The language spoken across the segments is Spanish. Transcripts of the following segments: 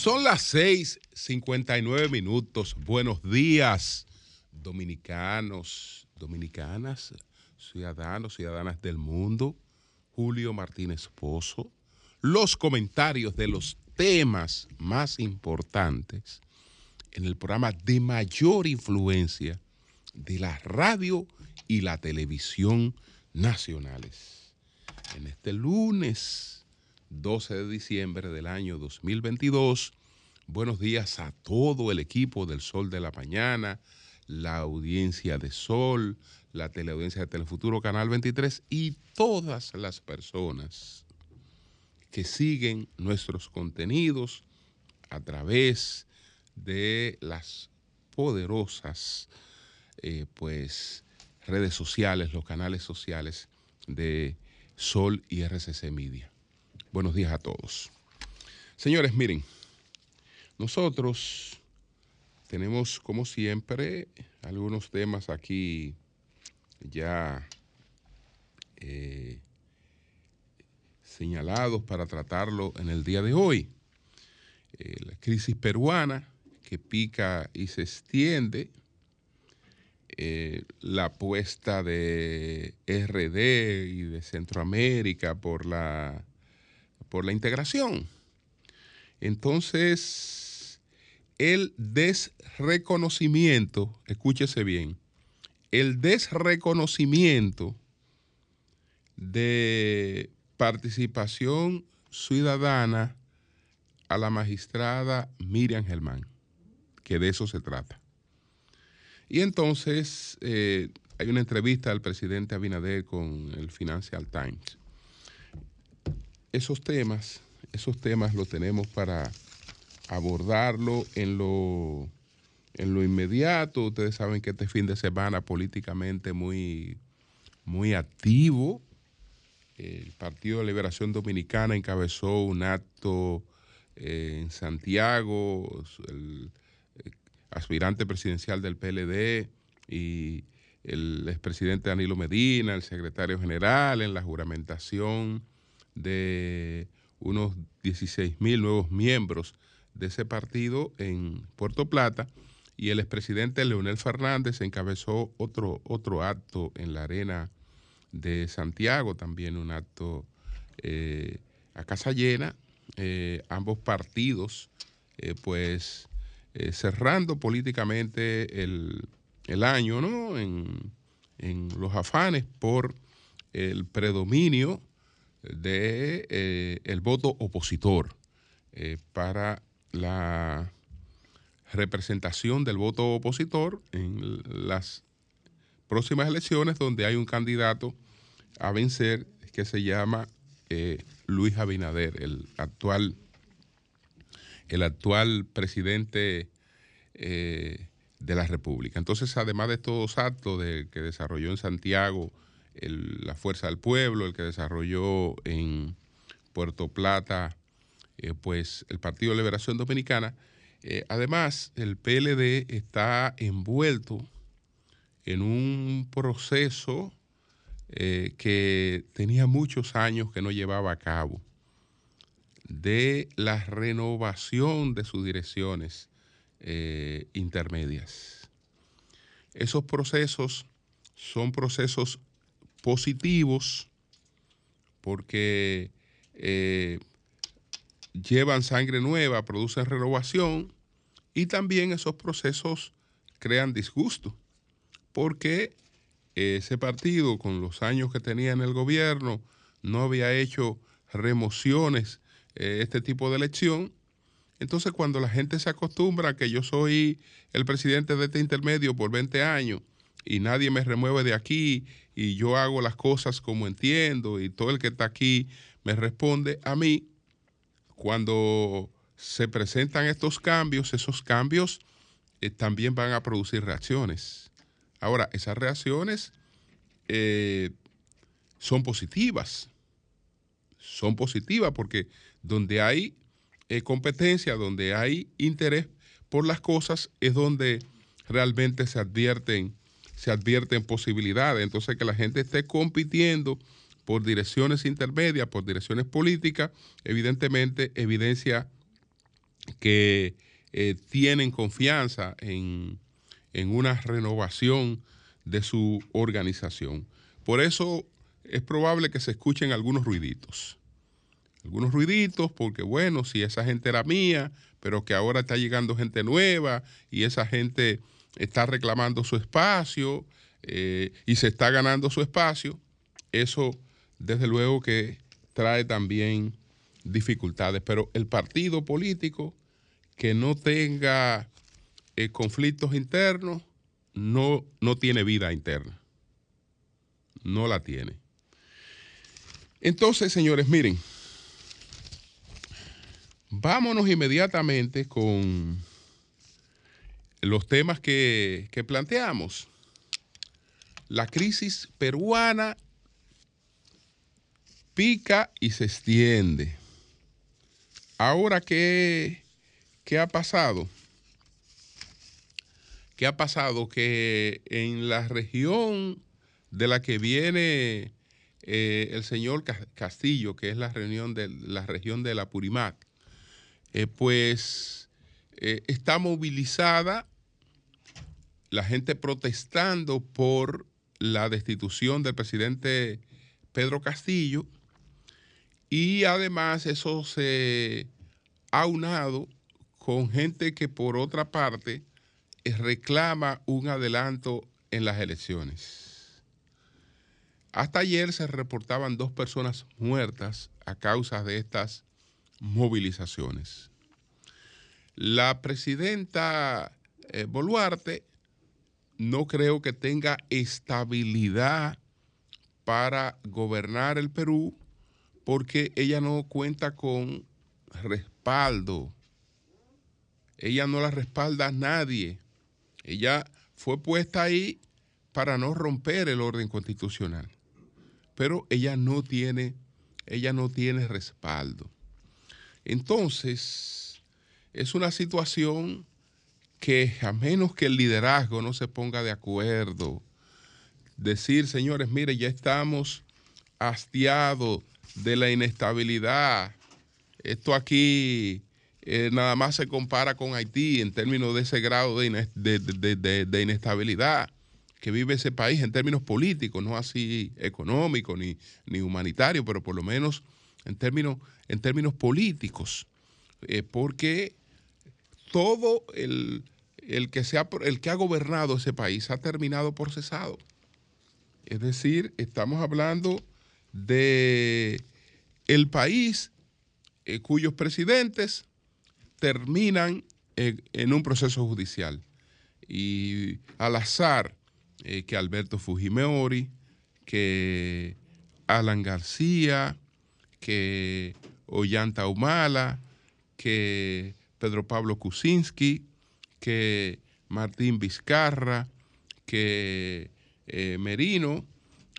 Son las 6:59 minutos. Buenos días, dominicanos, dominicanas, ciudadanos, ciudadanas del mundo. Julio Martínez Pozo. Los comentarios de los temas más importantes en el programa de mayor influencia de la radio y la televisión nacionales. En este lunes 12 de diciembre del año 2022, buenos días a todo el equipo del Sol de la Mañana, la audiencia de Sol, la teleaudiencia de Telefuturo Canal 23 y todas las personas que siguen nuestros contenidos a través de las poderosas eh, pues, redes sociales, los canales sociales de Sol y RCC Media. Buenos días a todos. Señores, miren, nosotros tenemos como siempre algunos temas aquí ya eh, señalados para tratarlo en el día de hoy. Eh, la crisis peruana que pica y se extiende, eh, la apuesta de RD y de Centroamérica por la, por la integración. Entonces, el desreconocimiento, escúchese bien, el desreconocimiento de participación ciudadana a la magistrada Miriam Germán, que de eso se trata. Y entonces eh, hay una entrevista del presidente Abinader con el Financial Times. Esos temas, esos temas los tenemos para abordarlo en lo, en lo inmediato. Ustedes saben que este fin de semana políticamente muy, muy activo el Partido de Liberación Dominicana encabezó un acto eh, en Santiago, el, eh, aspirante presidencial del PLD y el expresidente Danilo Medina, el secretario general, en la juramentación de unos 16 mil nuevos miembros de ese partido en Puerto Plata y el expresidente Leonel Fernández encabezó otro, otro acto en la arena de Santiago, también un acto eh, a casa llena, eh, ambos partidos, eh, pues cerrando políticamente el, año, ¿no? En, los afanes por el predominio de el voto opositor para la representación del voto opositor en las próximas elecciones donde hay un candidato a vencer que se llama eh, Luis Abinader, el actual, el actual presidente eh, de la República. Entonces, además de estos actos de, que desarrolló en Santiago la Fuerza del Pueblo, el que desarrolló en Puerto Plata, eh, pues el Partido de Liberación Dominicana, además el PLD está envuelto en un proceso eh, que tenía muchos años que no llevaba a cabo de la renovación de sus direcciones eh, intermedias. Esos procesos son procesos positivos porque eh, llevan sangre nueva, producen renovación y también esos procesos crean disgusto porque ese partido, con los años que tenía en el gobierno, no había hecho remociones, eh, este tipo de elección. Entonces, cuando la gente se acostumbra a que yo soy el presidente de este intermedio por 20 años y nadie me remueve de aquí y yo hago las cosas como entiendo y todo el que está aquí me responde a mí, cuando se presentan estos cambios, esos cambios eh, también van a producir reacciones. Ahora, esas reacciones eh, son positivas. Son positivas porque donde hay eh, competencia, donde hay interés por las cosas, es donde realmente se advierten, se advierten posibilidades. Entonces, que la gente esté compitiendo por direcciones intermedias, por direcciones políticas, evidentemente evidencia que eh, tienen confianza en, en una renovación de su organización. Por eso es probable que se escuchen algunos ruiditos. Algunos ruiditos porque, bueno, si esa gente era mía, pero que ahora está llegando gente nueva y esa gente está reclamando su espacio eh, y se está ganando su espacio, eso desde luego que trae también dificultades. Pero el partido político que no tenga eh, conflictos internos no, no tiene vida interna. No la tiene. Entonces, señores, miren, vámonos inmediatamente con los temas que, planteamos. La crisis peruana pica y se extiende. Ahora, ¿qué, qué ha pasado? ¿Qué ha pasado? Que en la región de la que viene eh, el señor Castillo, que es la, reunión de, la región de la Purimac, eh, pues eh, está movilizada la gente protestando por la destitución del presidente Pedro Castillo y además eso se ha unado con gente que por otra parte reclama un adelanto en las elecciones. Hasta ayer se reportaban dos personas muertas a causa de estas movilizaciones. La presidenta eh, Boluarte no creo que tenga estabilidad para gobernar el Perú porque ella no cuenta con respaldo. Ella no la respalda nadie. Ella fue puesta ahí para no romper el orden constitucional pero ella no tiene, ella no tiene respaldo. Entonces, es una situación que a menos que el liderazgo no se ponga de acuerdo, decir, señores, mire, ya estamos hastiados de la inestabilidad. Esto aquí eh, nada más se compara con Haití en términos de ese grado de inestabilidad que vive ese país en términos políticos, no así económicos ni, ni humanitarios, pero por lo menos en términos, en términos políticos, eh, porque todo el, que se ha, el que ha gobernado ese país ha terminado por cesado. Es decir, estamos hablando de el país eh, cuyos presidentes terminan en un proceso judicial. Y al azar, eh, que Alberto Fujimori, que Alan García, que Ollanta Humala, que Pedro Pablo Kuczynski, que Martín Vizcarra, que eh, Merino,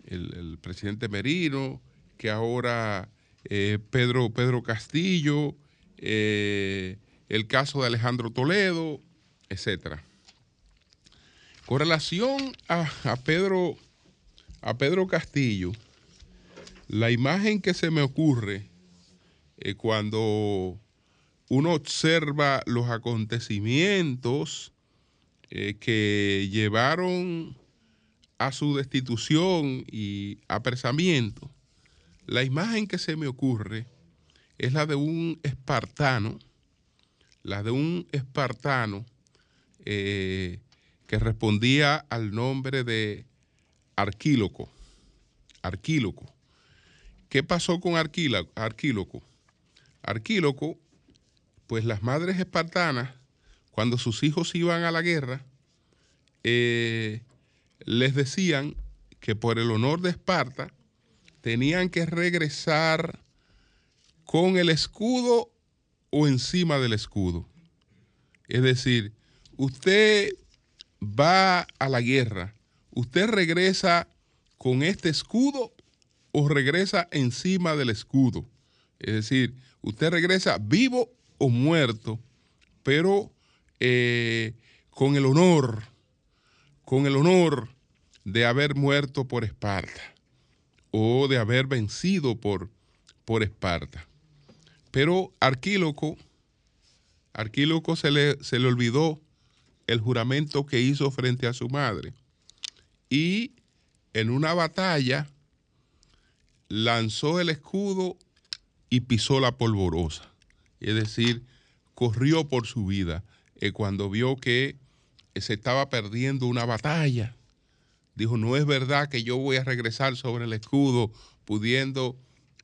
el, presidente Merino, que ahora eh, Pedro, Pedro Castillo, el caso de Alejandro Toledo, etcétera. Con relación a, Pedro, a Pedro Castillo, la imagen que se me ocurre eh, cuando uno observa los acontecimientos eh, que llevaron a su destitución y apresamiento, la imagen que se me ocurre es la de un espartano, la de un espartano eh, que respondía al nombre de Arquíloco. Arquíloco. ¿Qué pasó con Arquíloco? Arquíloco, pues las madres espartanas, cuando sus hijos iban a la guerra, eh, les decían que por el honor de Esparta tenían que regresar con el escudo o encima del escudo. Es decir, usted va a la guerra, ¿usted regresa con este escudo o regresa encima del escudo? Es decir, usted regresa vivo o muerto, pero eh, con el honor, con el honor de haber muerto por Esparta o de haber vencido por, por Esparta. Pero Arquíloco Arquíloco se le, se le olvidó el juramento que hizo frente a su madre y en una batalla lanzó el escudo y pisó la polvorosa. Es decir, corrió por su vida eh, cuando vio que se estaba perdiendo una batalla. Dijo, no es verdad que yo voy a regresar sobre el escudo pudiendo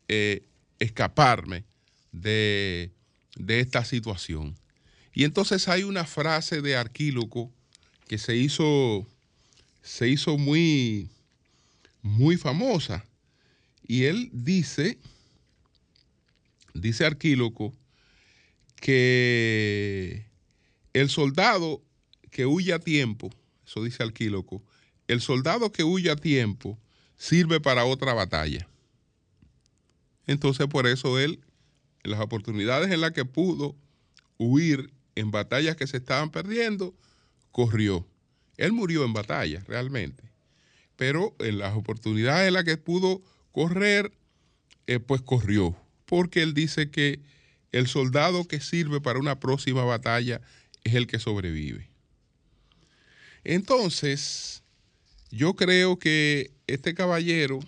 eh, escaparme de, de esta situación. Y entonces hay una frase de Arquíloco que se hizo, se hizo muy, muy famosa. Y él dice, dice Arquíloco, que el soldado que huye a tiempo, eso dice Arquíloco, el soldado que huye a tiempo sirve para otra batalla. Entonces por eso él, en las oportunidades en las que pudo huir en batallas que se estaban perdiendo, corrió. Él murió en batalla, realmente. Pero en las oportunidades en las que pudo correr, eh, pues corrió. Porque él dice que el soldado que sirve para una próxima batalla es el que sobrevive. Entonces, yo creo que este caballero,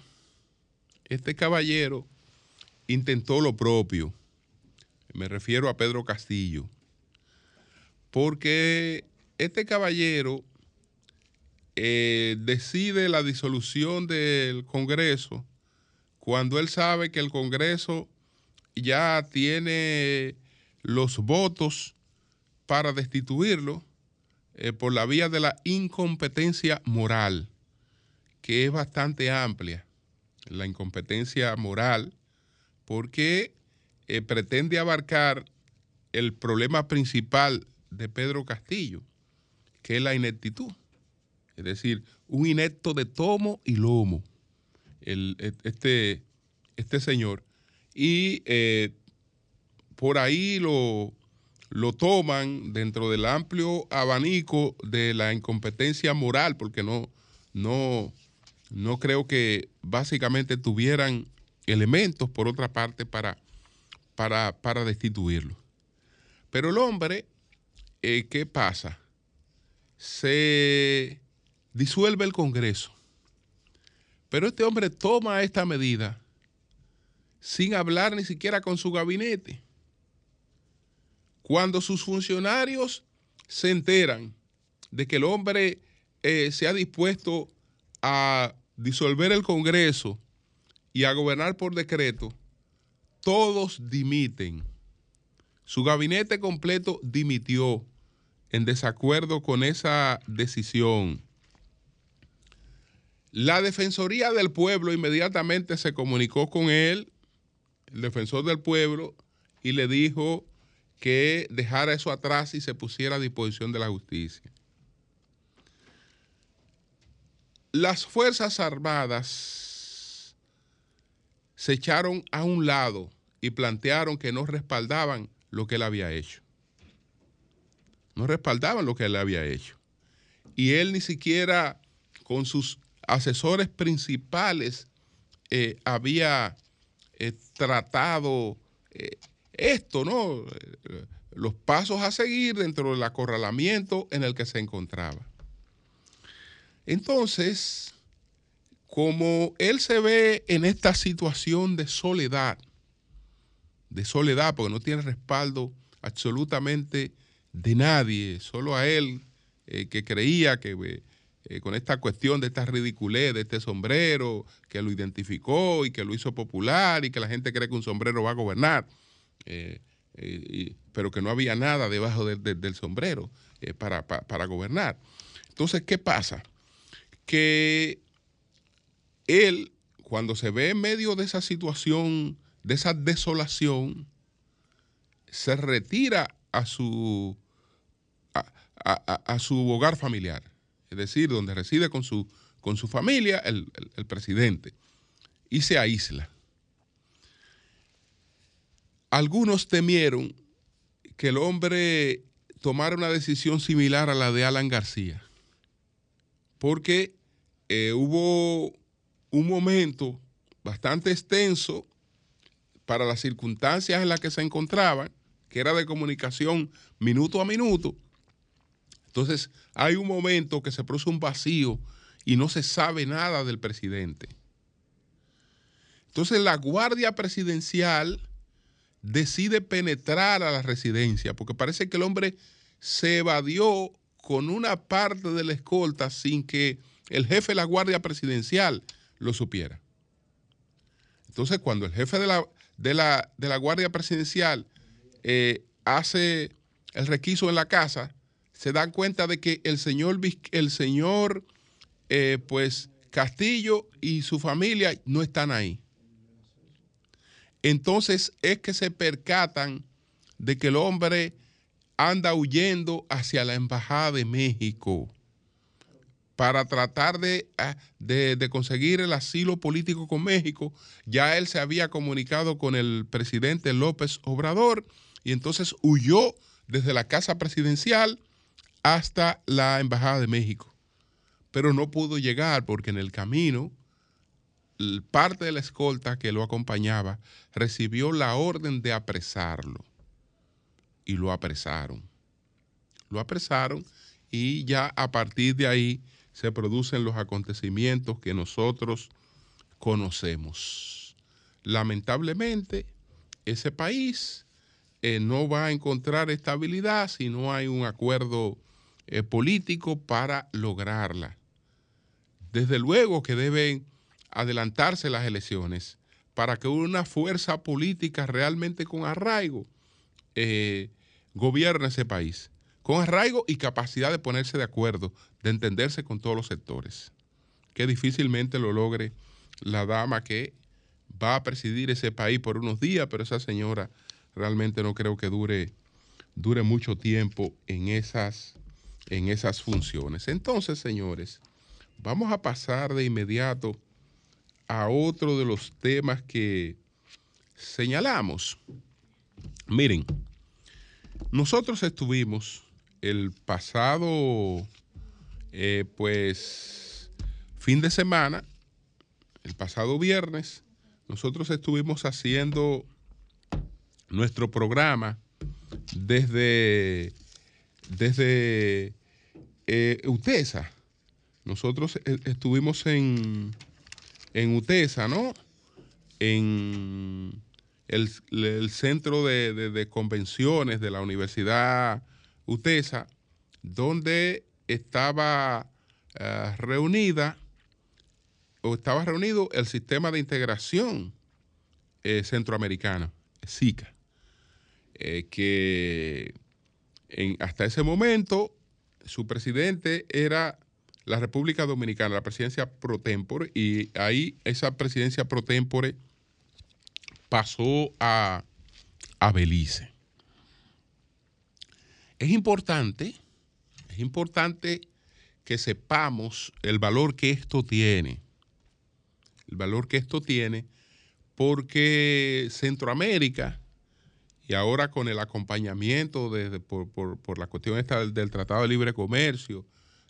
este caballero intentó lo propio. Me refiero a Pedro Castillo. Porque este caballero eh, decide la disolución del Congreso cuando él sabe que el Congreso ya tiene los votos para destituirlo eh, por la vía de la incompetencia moral, que es bastante amplia, la incompetencia moral, porque eh, pretende abarcar el problema principal de Pedro Castillo, que es la ineptitud. Es decir, un inepto de tomo y lomo, el, este, este señor. Y eh, por ahí lo, lo toman dentro del amplio abanico de la incompetencia moral, porque no, no, no creo que básicamente tuvieran elementos, por otra parte, para, para, para destituirlo. Pero el hombre eh, ¿qué pasa? Se disuelve el Congreso, pero este hombre toma esta medida sin hablar ni siquiera con su gabinete. Cuando sus funcionarios se enteran de que el hombre eh, se ha dispuesto a disolver el Congreso y a gobernar por decreto, todos dimiten. Su gabinete completo dimitió en desacuerdo con esa decisión. La Defensoría del Pueblo inmediatamente se comunicó con él, el defensor del pueblo, y le dijo que dejara eso atrás y se pusiera a disposición de la justicia. Las Fuerzas Armadas se echaron a un lado y plantearon que no respaldaban lo que él había hecho. No respaldaban lo que él había hecho. Y él ni siquiera con sus asesores principales eh, había eh, tratado eh, esto, ¿no? Los pasos a seguir dentro del acorralamiento en el que se encontraba. Entonces, como él se ve en esta situación de soledad, de soledad, porque no tiene respaldo absolutamente de nadie, solo a él, eh, que creía que eh, eh, con esta cuestión de esta ridiculez, de este sombrero, que lo identificó y que lo hizo popular y que la gente cree que un sombrero va a gobernar, pero que no había nada debajo del sombrero para, para gobernar. Entonces, ¿qué pasa? Que él, cuando se ve en medio de esa situación de esa desolación, se retira a su, a, su hogar familiar, es decir, donde reside con su, con su familia el, el presidente, y se aísla. Algunos temieron que el hombre tomara una decisión similar a la de Alan García, porque eh, hubo un momento bastante extenso para las circunstancias en las que se encontraban, que era de comunicación minuto a minuto. Entonces, hay un momento que se produce un vacío y no se sabe nada del presidente. Entonces, la Guardia Presidencial decide penetrar a la residencia, porque parece que el hombre se evadió con una parte de la escolta sin que el jefe de la Guardia Presidencial lo supiera. Entonces, cuando el jefe de la, de la, de la Guardia Presidencial eh, hace el requiso en la casa, se dan cuenta de que el señor, el señor eh, pues Castillo y su familia no están ahí. Entonces es que se percatan de que el hombre anda huyendo hacia la Embajada de México para tratar ah, de, de, conseguir el asilo político con México. Ya él se había comunicado con el presidente López Obrador y entonces huyó desde la casa presidencial hasta la Embajada de México. Pero no pudo llegar porque en el camino parte de la escolta que lo acompañaba recibió la orden de apresarlo y lo apresaron. Lo apresaron y ya a partir de ahí se producen los acontecimientos que nosotros conocemos. Lamentablemente, ese país eh, no va a encontrar estabilidad si no hay un acuerdo eh, político para lograrla. Desde luego que deben adelantarse las elecciones para que una fuerza política realmente con arraigo eh, gobierne ese país, con arraigo y capacidad de ponerse de acuerdo, de entenderse con todos los sectores, que difícilmente lo logre la dama que va a presidir ese país por unos días, pero esa señora realmente no creo que dure, dure mucho tiempo en esas, en esas funciones. Entonces, señores, vamos a pasar de inmediato a otro de los temas que señalamos. Miren, nosotros estuvimos el pasado, eh, pues, fin de semana, el pasado viernes, nosotros estuvimos haciendo nuestro programa desde, desde eh, UTESA. Nosotros eh, estuvimos en, en UTESA, ¿no? En el, centro de, convenciones de la Universidad UTESA, donde estaba eh, reunida o estaba reunido el sistema de integración eh, centroamericano, SICA, eh, que hasta ese momento su presidente era la República Dominicana, la presidencia pro tempore, y ahí esa presidencia pro tempore pasó a, a Belice. Es importante, es importante que sepamos el valor que esto tiene, el valor que esto tiene, porque Centroamérica, y ahora con el acompañamiento de, por, por, la cuestión esta del Tratado de Libre Comercio,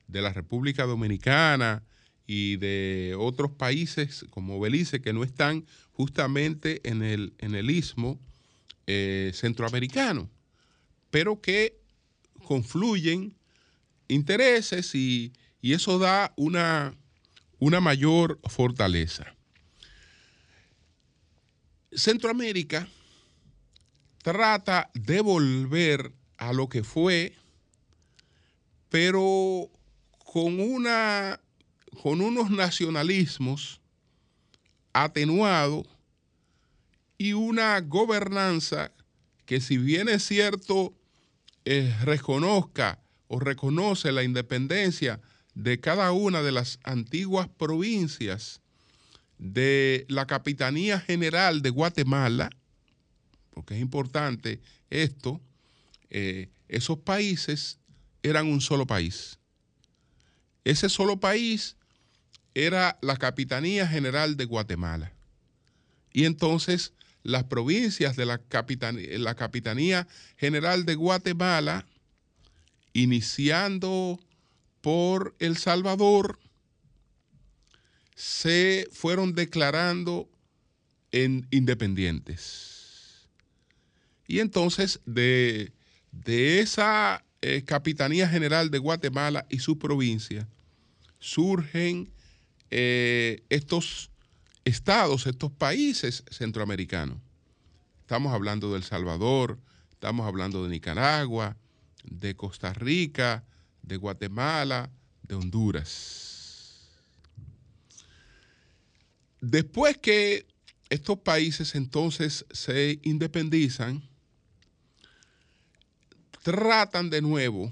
de la República Dominicana y de otros países como Belice que no están justamente en el, en el istmo eh, centroamericano, pero que confluyen intereses y, eso da una, una mayor fortaleza. Centroamérica trata de volver a lo que fue, pero con, una, con unos nacionalismos atenuados y una gobernanza que si bien es cierto, eh, reconozca o reconoce la independencia de cada una de las antiguas provincias de la Capitanía General de Guatemala, porque es importante esto, eh, esos países eran un solo país. Ese solo país era la Capitanía General de Guatemala. Y entonces las provincias de la Capitanía, General de Guatemala, iniciando por El Salvador, se fueron declarando en independientes. Y entonces de, esa eh, Capitanía General de Guatemala y su provincia surgen eh, estos estados, estos países centroamericanos. Estamos hablando de El Salvador, estamos hablando de Nicaragua, de Costa Rica, de Guatemala, de Honduras. Después que estos países entonces se independizan, tratan de nuevo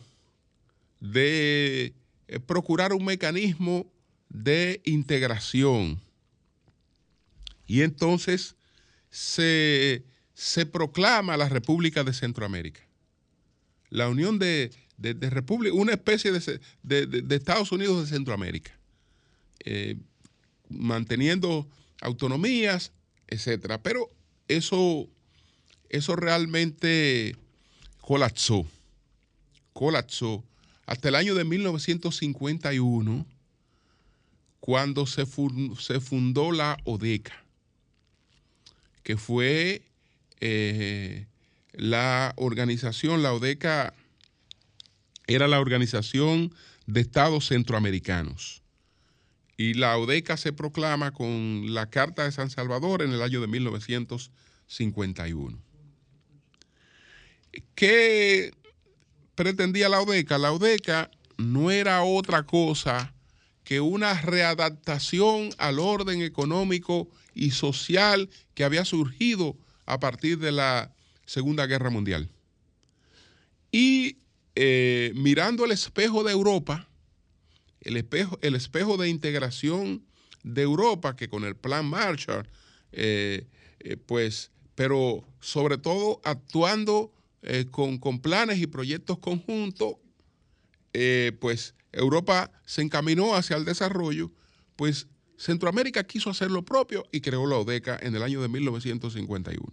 de eh, procurar un mecanismo de integración. Y entonces se, proclama la República de Centroamérica. La Unión de, de, República, una especie de, Estados Unidos de Centroamérica, eh, manteniendo autonomías, etcétera. Pero eso, eso realmente colapsó, colapsó hasta el año de 1951, cuando se, fundó la ODECA, que fue eh, la organización, la ODECA era la organización de estados centroamericanos. Y la ODECA se proclama con la Carta de San Salvador en el año de 1951. ¿Qué pretendía la ODECA? La ODECA no era otra cosa que una readaptación al orden económico y social que había surgido a partir de la Segunda Guerra Mundial. Y eh, mirando el espejo de Europa, el espejo, el espejo de integración de Europa, que con el plan Marshall, eh, eh, pues, pero sobre todo actuando con, con, planes y proyectos conjuntos, pues Europa se encaminó hacia el desarrollo, pues Centroamérica quiso hacer lo propio y creó la ODECA en el año de 1951.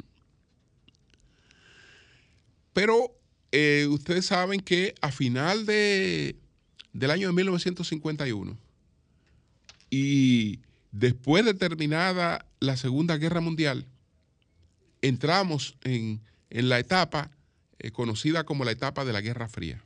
Pero eh, ustedes saben que a final de, del año de 1951 y después de terminada la Segunda Guerra Mundial, entramos en, la etapa eh, conocida como la etapa de la Guerra Fría,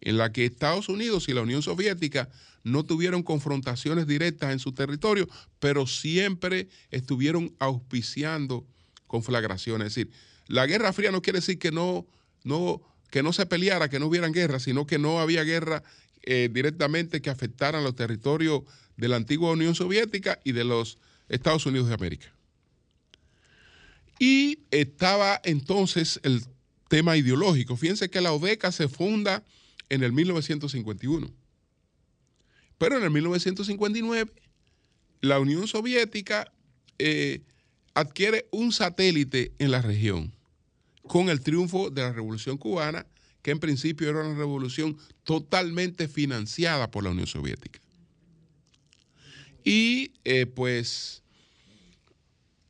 en la que Estados Unidos y la Unión Soviética no tuvieron confrontaciones directas en su territorio, pero siempre estuvieron auspiciando conflagraciones. Es decir, la Guerra Fría no quiere decir que no no, que no se peleara, que no hubieran guerra, sino que no había guerra eh, directamente que afectaran los territorios de la antigua Unión Soviética y de los Estados Unidos de América. Y estaba entonces el tema ideológico. Fíjense que la ODECA se funda en el 1951. Pero en el 1959 la Unión Soviética eh, adquiere un satélite en la región con el triunfo de la Revolución Cubana, que en principio era una revolución totalmente financiada por la Unión Soviética. Y eh, pues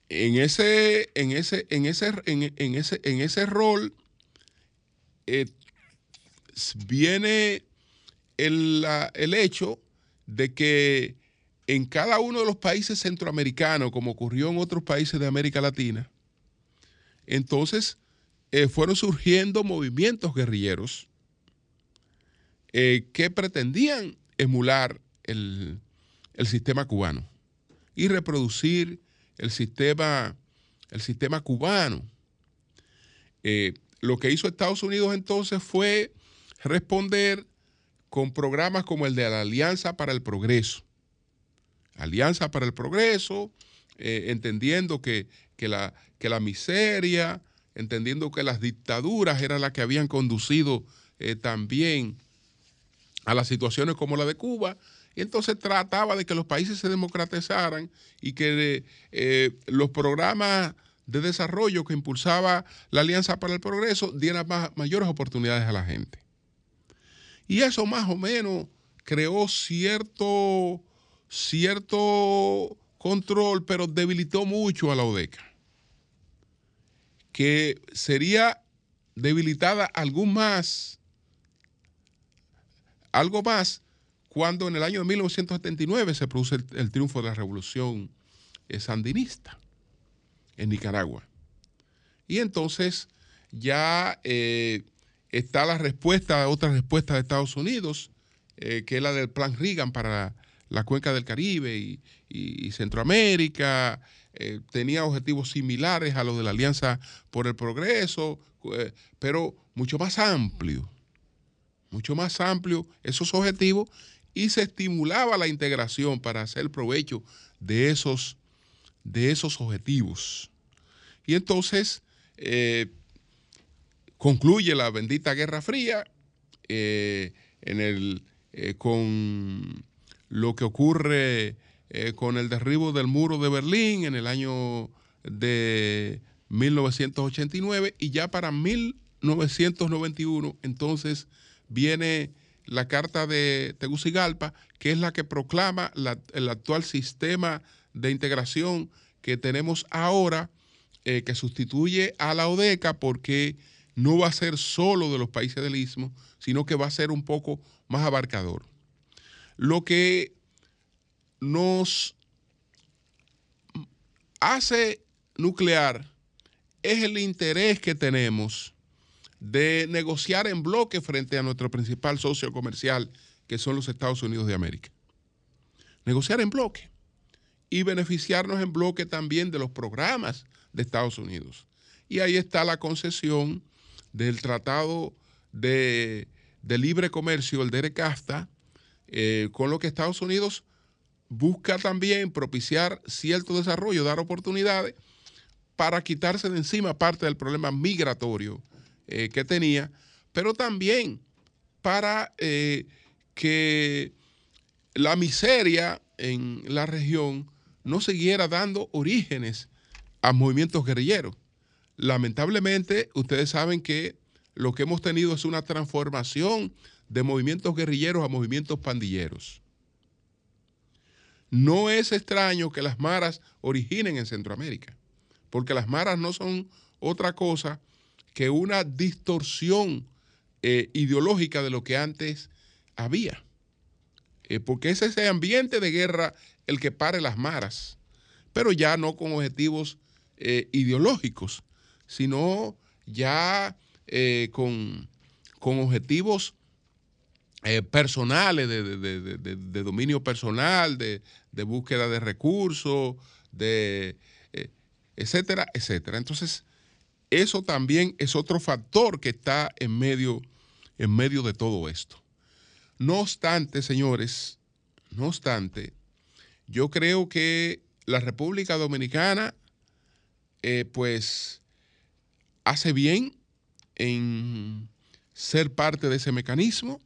en ese, en ese, en ese, en, ese, en ese rol viene el, el hecho de que en cada uno de los países centroamericanos, como ocurrió en otros países de América Latina, entonces eh, fueron surgiendo movimientos guerrilleros eh, que pretendían emular el, sistema cubano y reproducir el sistema, el sistema cubano. Eh, lo que hizo Estados Unidos entonces fue responder con programas como el de la Alianza para el Progreso. Alianza para el Progreso, entendiendo que, la, que la miseria, entendiendo que las dictaduras eran las que habían conducido eh, también a las situaciones como la de Cuba, y entonces trataba de que los países se democratizaran y que eh, los programas de desarrollo que impulsaba la Alianza para el Progreso dieran mayores oportunidades a la gente. Y eso más o menos creó cierto, cierto control, pero debilitó mucho a la ODECA que sería debilitada algún más, algo más, cuando en el año de 1979 se produce el, triunfo de la revolución eh, sandinista en Nicaragua. Y entonces ya eh, está la respuesta, otra respuesta de Estados Unidos, eh, que es la del Plan Reagan para la, cuenca del Caribe y, Centroamérica. Eh, tenía objetivos similares a los de la Alianza por el Progreso, pero mucho más amplio, mucho más amplio esos objetivos y se estimulaba la integración para hacer provecho de esos, de esos objetivos. Y entonces concluye la bendita Guerra Fría eh, en el, eh, con lo que ocurre eh, con el derribo del muro de Berlín en el año de 1989 y ya para 1991 entonces viene la Carta de Tegucigalpa, que es la que proclama el actual sistema de integración que tenemos ahora, que sustituye a la ODECA porque no va a ser solo de los países del istmo, sino que va a ser un poco más abarcador. Lo que nos hace nuclear es el interés que tenemos de negociar en bloque frente a nuestro principal socio comercial, que son los Estados Unidos de América. Negociar en bloque y beneficiarnos en bloque también de los programas de Estados Unidos. Y ahí está la concesión del Tratado de, Libre Comercio, el DERECAFTA, eh, con lo que Estados Unidos busca también propiciar cierto desarrollo, dar oportunidades para quitarse de encima parte del problema migratorio eh, que tenía, pero también para eh, que la miseria en la región no siguiera dando orígenes a movimientos guerrilleros. Lamentablemente, ustedes saben que lo que hemos tenido es una transformación de movimientos guerrilleros a movimientos pandilleros. No es extraño que las maras originen en Centroamérica, porque las maras no son otra cosa que una distorsión eh, ideológica de lo que antes había. Eh, porque es ese ambiente de guerra el que pare las maras, pero ya no con objetivos eh, ideológicos, sino ya eh, con, objetivos eh, personales, de, dominio personal, de, búsqueda de recursos, de etcétera, etcétera. Entonces, eso también es otro factor que está en medio, en medio de todo esto. No obstante, señores, no obstante, yo creo que la República Dominicana, pues, hace bien en ser parte de ese mecanismo.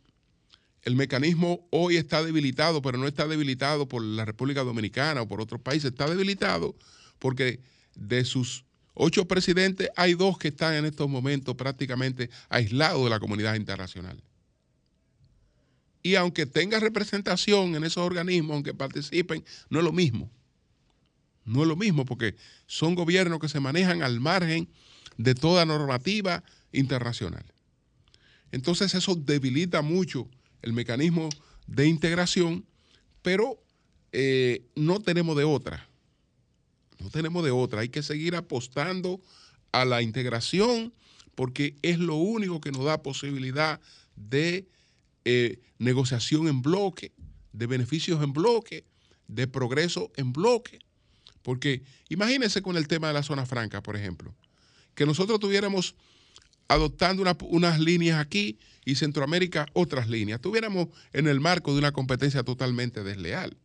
El mecanismo hoy está debilitado, pero no está debilitado por la República Dominicana o por otros países, está debilitado porque de sus ocho presidentes hay dos que están en estos momentos prácticamente aislados de la comunidad internacional. Y aunque tenga representación en esos organismos, aunque participen, no es lo mismo. No es lo mismo porque son gobiernos que se manejan al margen de toda normativa internacional. Entonces eso debilita mucho el mecanismo de integración, pero eh, no tenemos de otra. No tenemos de otra. Hay que seguir apostando a la integración porque es lo único que nos da posibilidad de eh, negociación en bloque, de beneficios en bloque, de progreso en bloque. Porque imagínense con el tema de la zona franca, por ejemplo que nosotros tuviéramos adoptando unas líneas aquí y Centroamérica otras líneas. Tuviéramos en el marco de una competencia totalmente desleal.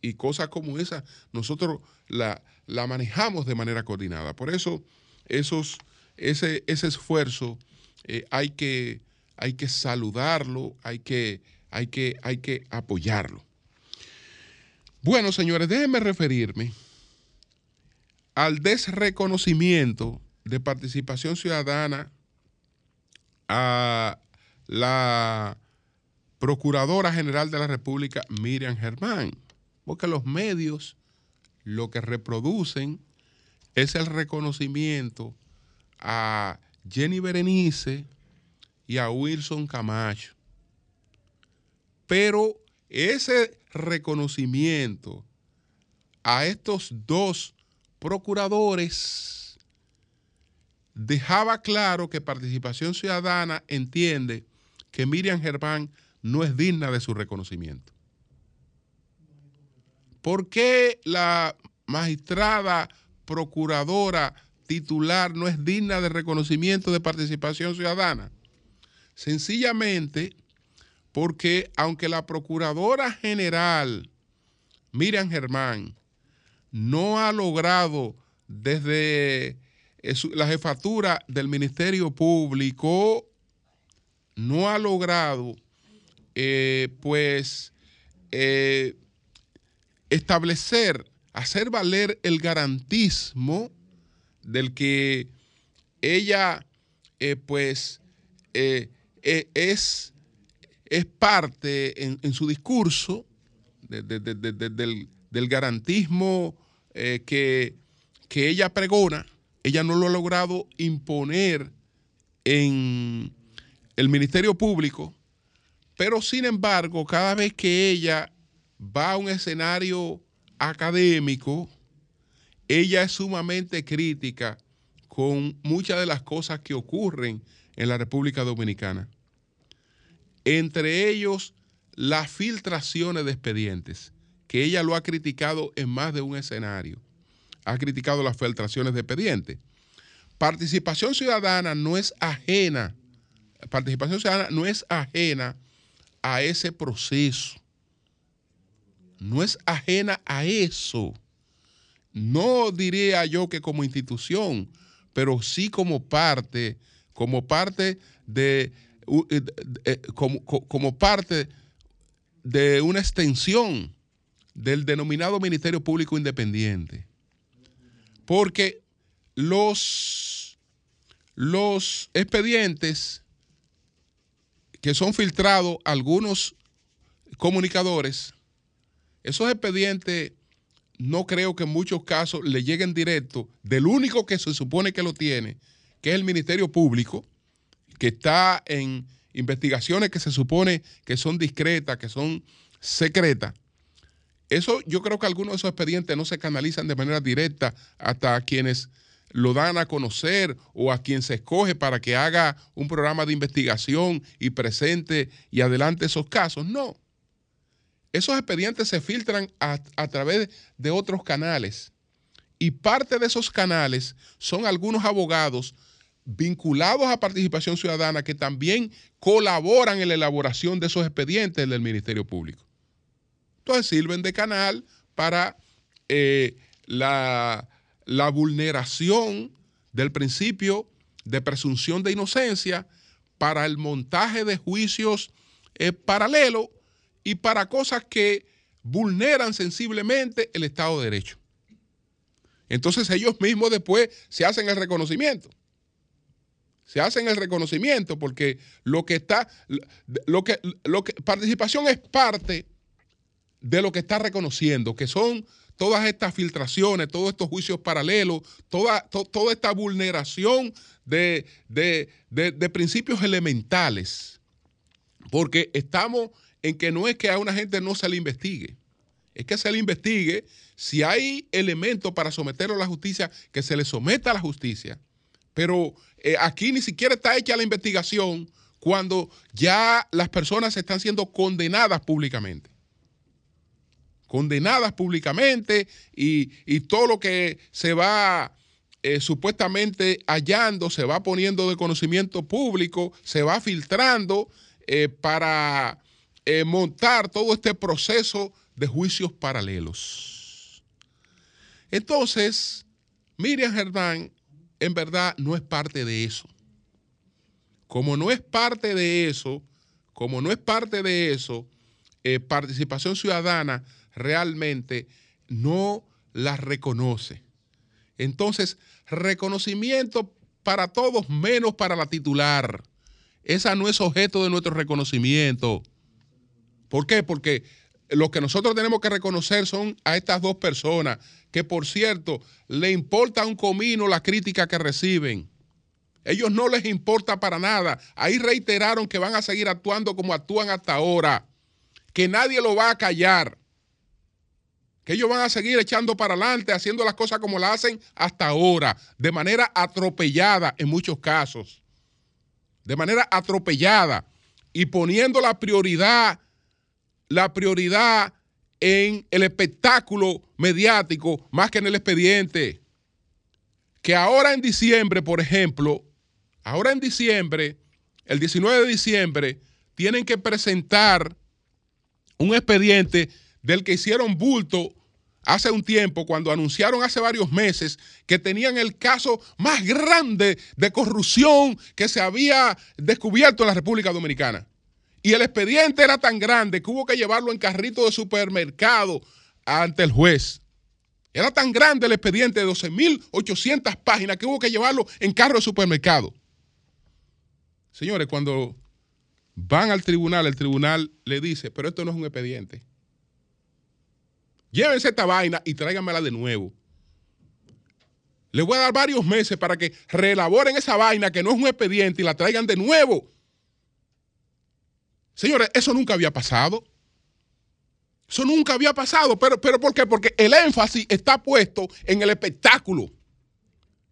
Y cosas como esa nosotros la, manejamos de manera coordinada. Por eso esos, ese, ese esfuerzo eh, hay, que, hay que saludarlo, hay que, hay, que, hay que apoyarlo. Bueno, señores, déjenme referirme al desreconocimiento de participación ciudadana a la Procuradora General de la República, Miriam Germán, porque los medios lo que reproducen es el reconocimiento a Jenny Berenice y a Wilson Camacho. Pero ese reconocimiento a estos dos procuradores dejaba claro que Participación Ciudadana entiende que Miriam Germán no es digna de su reconocimiento. ¿Por qué la magistrada procuradora titular no es digna de reconocimiento de participación ciudadana? Sencillamente porque aunque la procuradora general Miriam Germán no ha logrado desde eh, la jefatura del Ministerio Público, no ha logrado eh, pues eh, establecer, hacer valer el garantismo del que ella pues es, es, parte en, su discurso del, garantismo que, que ella pregona, ella no lo ha logrado imponer en el Ministerio Público, pero sin embargo, cada vez que ella va a un escenario académico, ella es sumamente crítica con muchas de las cosas que ocurren en la República Dominicana. Entre ellos, las filtraciones de expedientes, que ella lo ha criticado en más de un escenario. Ha criticado las filtraciones de expedientes. Participación ciudadana no es ajena, participación ciudadana no es ajena a ese proceso. No es ajena a eso. No diría yo que como institución, pero sí como parte, como parte de, eh, eh, como, como parte de una extensión del denominado Ministerio Público Independiente. Porque los, los expedientes que son filtrados algunos comunicadores, esos expedientes no creo que en muchos casos le lleguen directo del único que se supone que lo tiene, que es el Ministerio Público, que está en investigaciones que se supone que son discretas, que son secretas. Eso yo creo que algunos de esos expedientes no se canalizan de manera directa hasta quienes lo dan a conocer o a quien se escoge para que haga un programa de investigación y presente y adelante esos casos. No. Esos expedientes se filtran a, a través de otros canales. Y parte de esos canales son algunos abogados vinculados a participación ciudadana que también colaboran en la elaboración de esos expedientes del Ministerio Público. Entonces sirven de canal para eh, la, vulneración del principio de presunción de inocencia, para el montaje de juicios eh, paralelos y para cosas que vulneran sensiblemente el Estado de Derecho. Entonces ellos mismos después se hacen el reconocimiento. Se hacen el reconocimiento porque lo que está, lo que, lo que, participación es parte de lo que está reconociendo, que son todas estas filtraciones, todos estos juicios paralelos, toda, toda esta vulneración de, de, principios elementales. Porque estamos en que no es que a una gente no se le investigue, es que se le investigue si hay elementos para someterlo a la justicia, que se le someta a la justicia. Pero eh, aquí ni siquiera está hecha la investigación cuando ya las personas están siendo condenadas públicamente condenadas públicamente y, todo lo que se va eh, supuestamente hallando, se va poniendo de conocimiento público, se va filtrando eh, para montar todo este proceso de juicios paralelos. Entonces, Miriam Germán en verdad no es parte de eso. Como no es parte de eso, como no es parte de eso, participación ciudadana realmente no las reconoce. Entonces, reconocimiento para todos menos para la titular. Esa no es objeto de nuestro reconocimiento. ¿Por qué? Porque lo que nosotros tenemos que reconocer son a estas dos personas, que por cierto, le importa un comino la crítica que reciben. Ellos no les importa para nada. Ahí reiteraron que van a seguir actuando como actúan hasta ahora, que nadie lo va a callar que ellos van a seguir echando para adelante, haciendo las cosas como las hacen hasta ahora, de manera atropellada en muchos casos, de manera atropellada y poniendo la prioridad, la prioridad en el espectáculo mediático más que en el expediente. Que ahora en diciembre, por ejemplo, ahora en diciembre, el 19 de diciembre, tienen que presentar un expediente del que hicieron bulto hace un tiempo, cuando anunciaron hace varios meses que tenían el caso más grande de corrupción que se había descubierto en la República Dominicana. Y el expediente era tan grande que hubo que llevarlo en carrito de supermercado ante el juez. Era tan grande el expediente de 12.800 páginas que hubo que llevarlo en carro de supermercado. Señores, cuando van al tribunal, el tribunal le dice, pero esto no es un expediente. Llévense esta vaina y tráiganmela de nuevo. Les voy a dar varios meses para que reelaboren esa vaina que no es un expediente y la traigan de nuevo. Señores, eso nunca había pasado. Eso nunca había pasado. Pero, pero ¿por qué? Porque el énfasis está puesto en el espectáculo.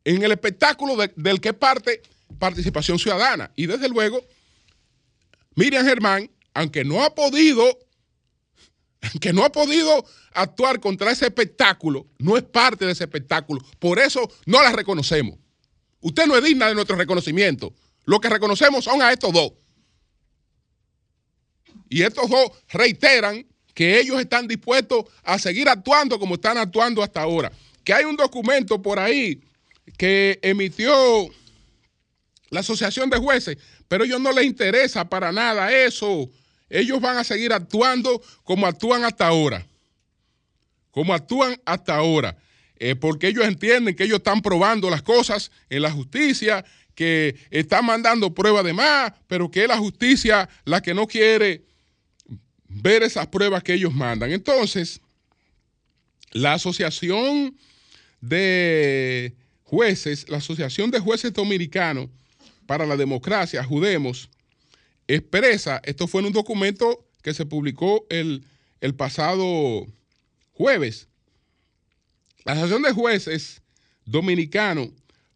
En el espectáculo del que parte participación ciudadana. Y desde luego, Miriam Germán, aunque no ha podido, aunque no ha podido actuar contra ese espectáculo, no es parte de ese espectáculo. Por eso no la reconocemos. Usted no es digna de nuestro reconocimiento. Lo que reconocemos son a estos dos. Y estos dos reiteran que ellos están dispuestos a seguir actuando como están actuando hasta ahora. Que hay un documento por ahí que emitió la Asociación de Jueces, pero a ellos no les interesa para nada eso. Ellos van a seguir actuando como actúan hasta ahora. Como actúan hasta ahora. Porque ellos entienden que ellos están probando las cosas en la justicia, que están mandando pruebas de más, pero que es la justicia la que no quiere ver esas pruebas que ellos mandan. Entonces, la Asociación de Jueces, la Asociación de Jueces Dominicanos para la Democracia, Judemos, expresa, esto fue en un documento que se publicó el, el pasado jueves, la Asociación de Jueces Dominicanos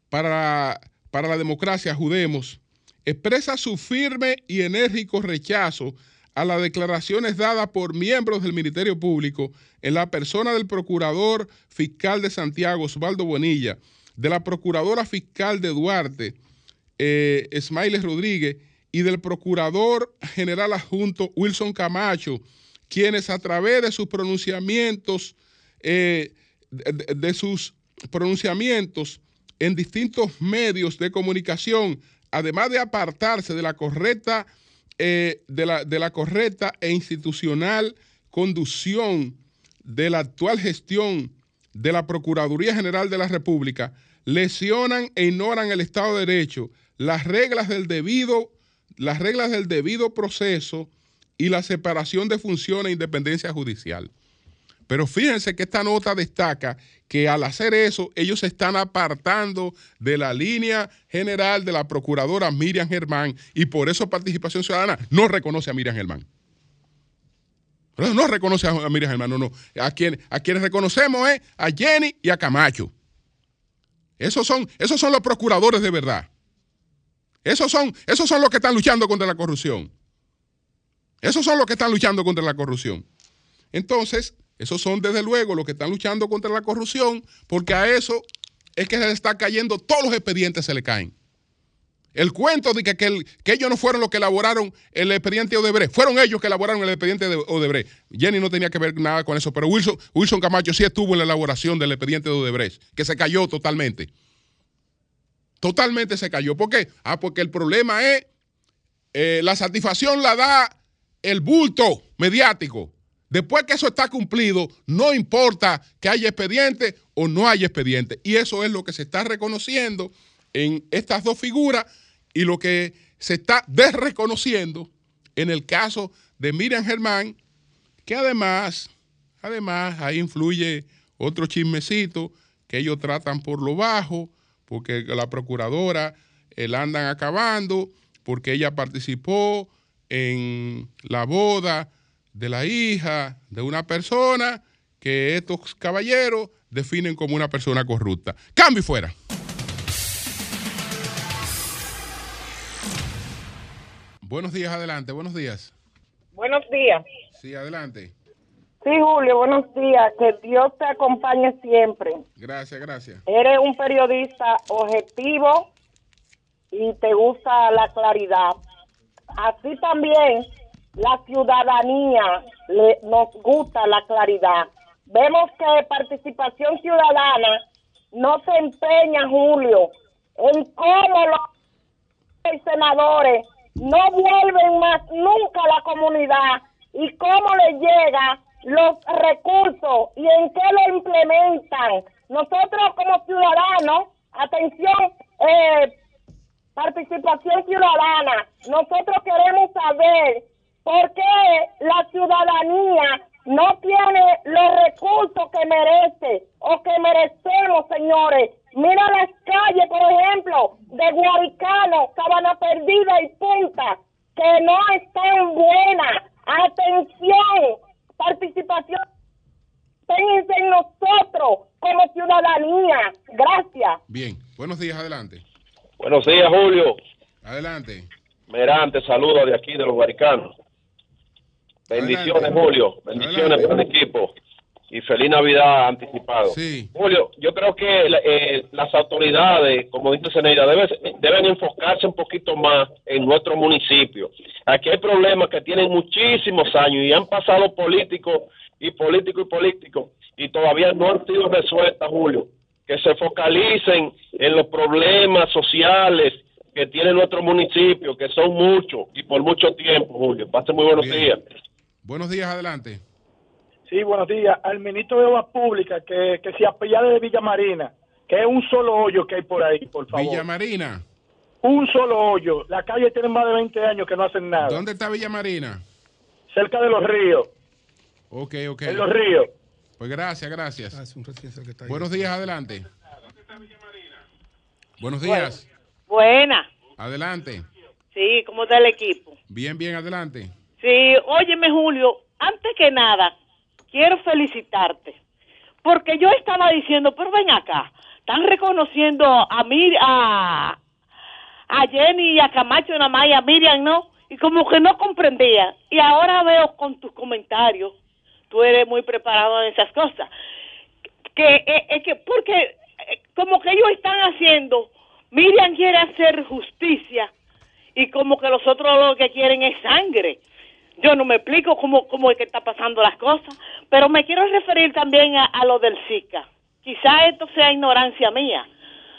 para, para la Democracia, Judemos, expresa su firme y enérgico rechazo a las declaraciones dadas por miembros del Ministerio Público en la persona del Procurador Fiscal de Santiago, Osvaldo Bonilla, de la Procuradora Fiscal de Duarte, eh, Rodríguez, y del Procurador General Adjunto Wilson Camacho, quienes a través de sus pronunciamientos, eh, de, sus pronunciamientos en distintos medios de comunicación, además de apartarse de la correcta eh, de, la, de la correcta e institucional conducción de la actual gestión de la Procuraduría General de la República, lesionan e ignoran el Estado de Derecho, las reglas del debido, las reglas del debido proceso y la separación de funciones e independencia judicial. Pero fíjense que esta nota destaca que al hacer eso, ellos se están apartando de la línea general de la procuradora Miriam Germán y por eso Participación Ciudadana no reconoce a Miriam Germán. No, reconoce a Miriam Germán, no, no. A, quien, a quienes reconocemos es a Jenny y a Camacho. Esos son, esos son los procuradores de verdad. Esos son, esos son los que están luchando contra la corrupción. Esos son los que están luchando contra la corrupción. Entonces, esos son desde luego los que están luchando contra la corrupción, porque a eso es que se le está cayendo, todos los expedientes se le caen. El cuento de que, que, ellos no fueron los que elaboraron el expediente de Odebrecht, fueron ellos que elaboraron el expediente de Odebrecht. Jenny no tenía que ver nada con eso, pero Wilson, Wilson Camacho sí estuvo en la elaboración del expediente de Odebrecht, que se cayó totalmente. Totalmente se cayó. ¿Por qué? Ah, porque el problema es eh, la satisfacción la da el bulto mediático. Después que eso está cumplido, no importa que haya expediente o no haya expediente. Y eso es lo que se está reconociendo en estas dos figuras y lo que se está desreconociendo en el caso de Miriam Germán, que además, además ahí influye otro chismecito que ellos tratan por lo bajo, porque la procuradora eh, la andan acabando, porque ella participó en la boda de la hija de una persona que estos caballeros definen como una persona corrupta. Cambio y fuera. Buenos días, adelante, buenos días. Buenos días. Sí, adelante. Sí, Julio, buenos días. Que Dios te acompañe siempre. Gracias, gracias. Eres un periodista objetivo y te gusta la claridad. Así también la ciudadanía le, nos gusta la claridad. Vemos que participación ciudadana no se empeña, Julio, en cómo los senadores no vuelven más nunca a la comunidad y cómo les llega los recursos y en qué lo implementan. Nosotros como ciudadanos, atención, eh, participación ciudadana, nosotros queremos saber por qué la ciudadanía no tiene los recursos que merece o que merecemos, señores. Mira las calles, por ejemplo, de Guaricano, Sabana Perdida y Punta, que no están buenas. Atención, participación. Pénjense en nosotros como ciudadanía. Gracias. Bien, buenos días, adelante. Buenos días, Julio. Adelante. Merante, saludos de aquí de los Guaricanos. Bendiciones. Julio. Bendiciones para el equipo. Y feliz Navidad anticipado. Sí. Julio, yo creo que eh, las autoridades, como dice Zeneida, deben, deben enfocarse un poquito más en nuestro municipio. Aquí hay problemas que tienen muchísimos años y han pasado políticos y políticos y políticos y todavía no han sido resueltas, Julio. Que se focalicen en los problemas sociales que tiene nuestro municipio, que son muchos y por mucho tiempo, Julio. Pase muy buenos Bien. días. Buenos días, adelante. Sí, buenos días. Al ministro de Obras Públicas que, que se apellade de Villa Marina, que es un solo hoyo que hay por ahí, por favor. Villa Marina. Un solo hoyo. La calle tiene más de 20 años que no hacen nada. ¿Dónde está Villa Marina? Cerca de los ríos. Ok, ok. En los ríos. Pues gracias, gracias. Ah, es un residencial que está ahí. Buenos días, adelante. Buenos días. Buena. Adelante. Sí, ¿cómo está el equipo? Bien, bien, adelante. Sí, óyeme, Julio, antes que nada, quiero felicitarte. Porque yo estaba diciendo, pero ven acá, están reconociendo a Mir, a, a Jenny y a Camacho nada más y a Miriam, ¿no? Y como que no comprendía. Y ahora veo con tus comentarios, tú eres muy preparado en esas cosas. Que eh, es que, porque eh, como que ellos están haciendo, Miriam quiere hacer justicia y como que los otros lo que quieren es sangre. Yo no me explico cómo, es que está pasando las cosas, pero me quiero referir también a, a lo del Zika. Quizá esto sea ignorancia mía,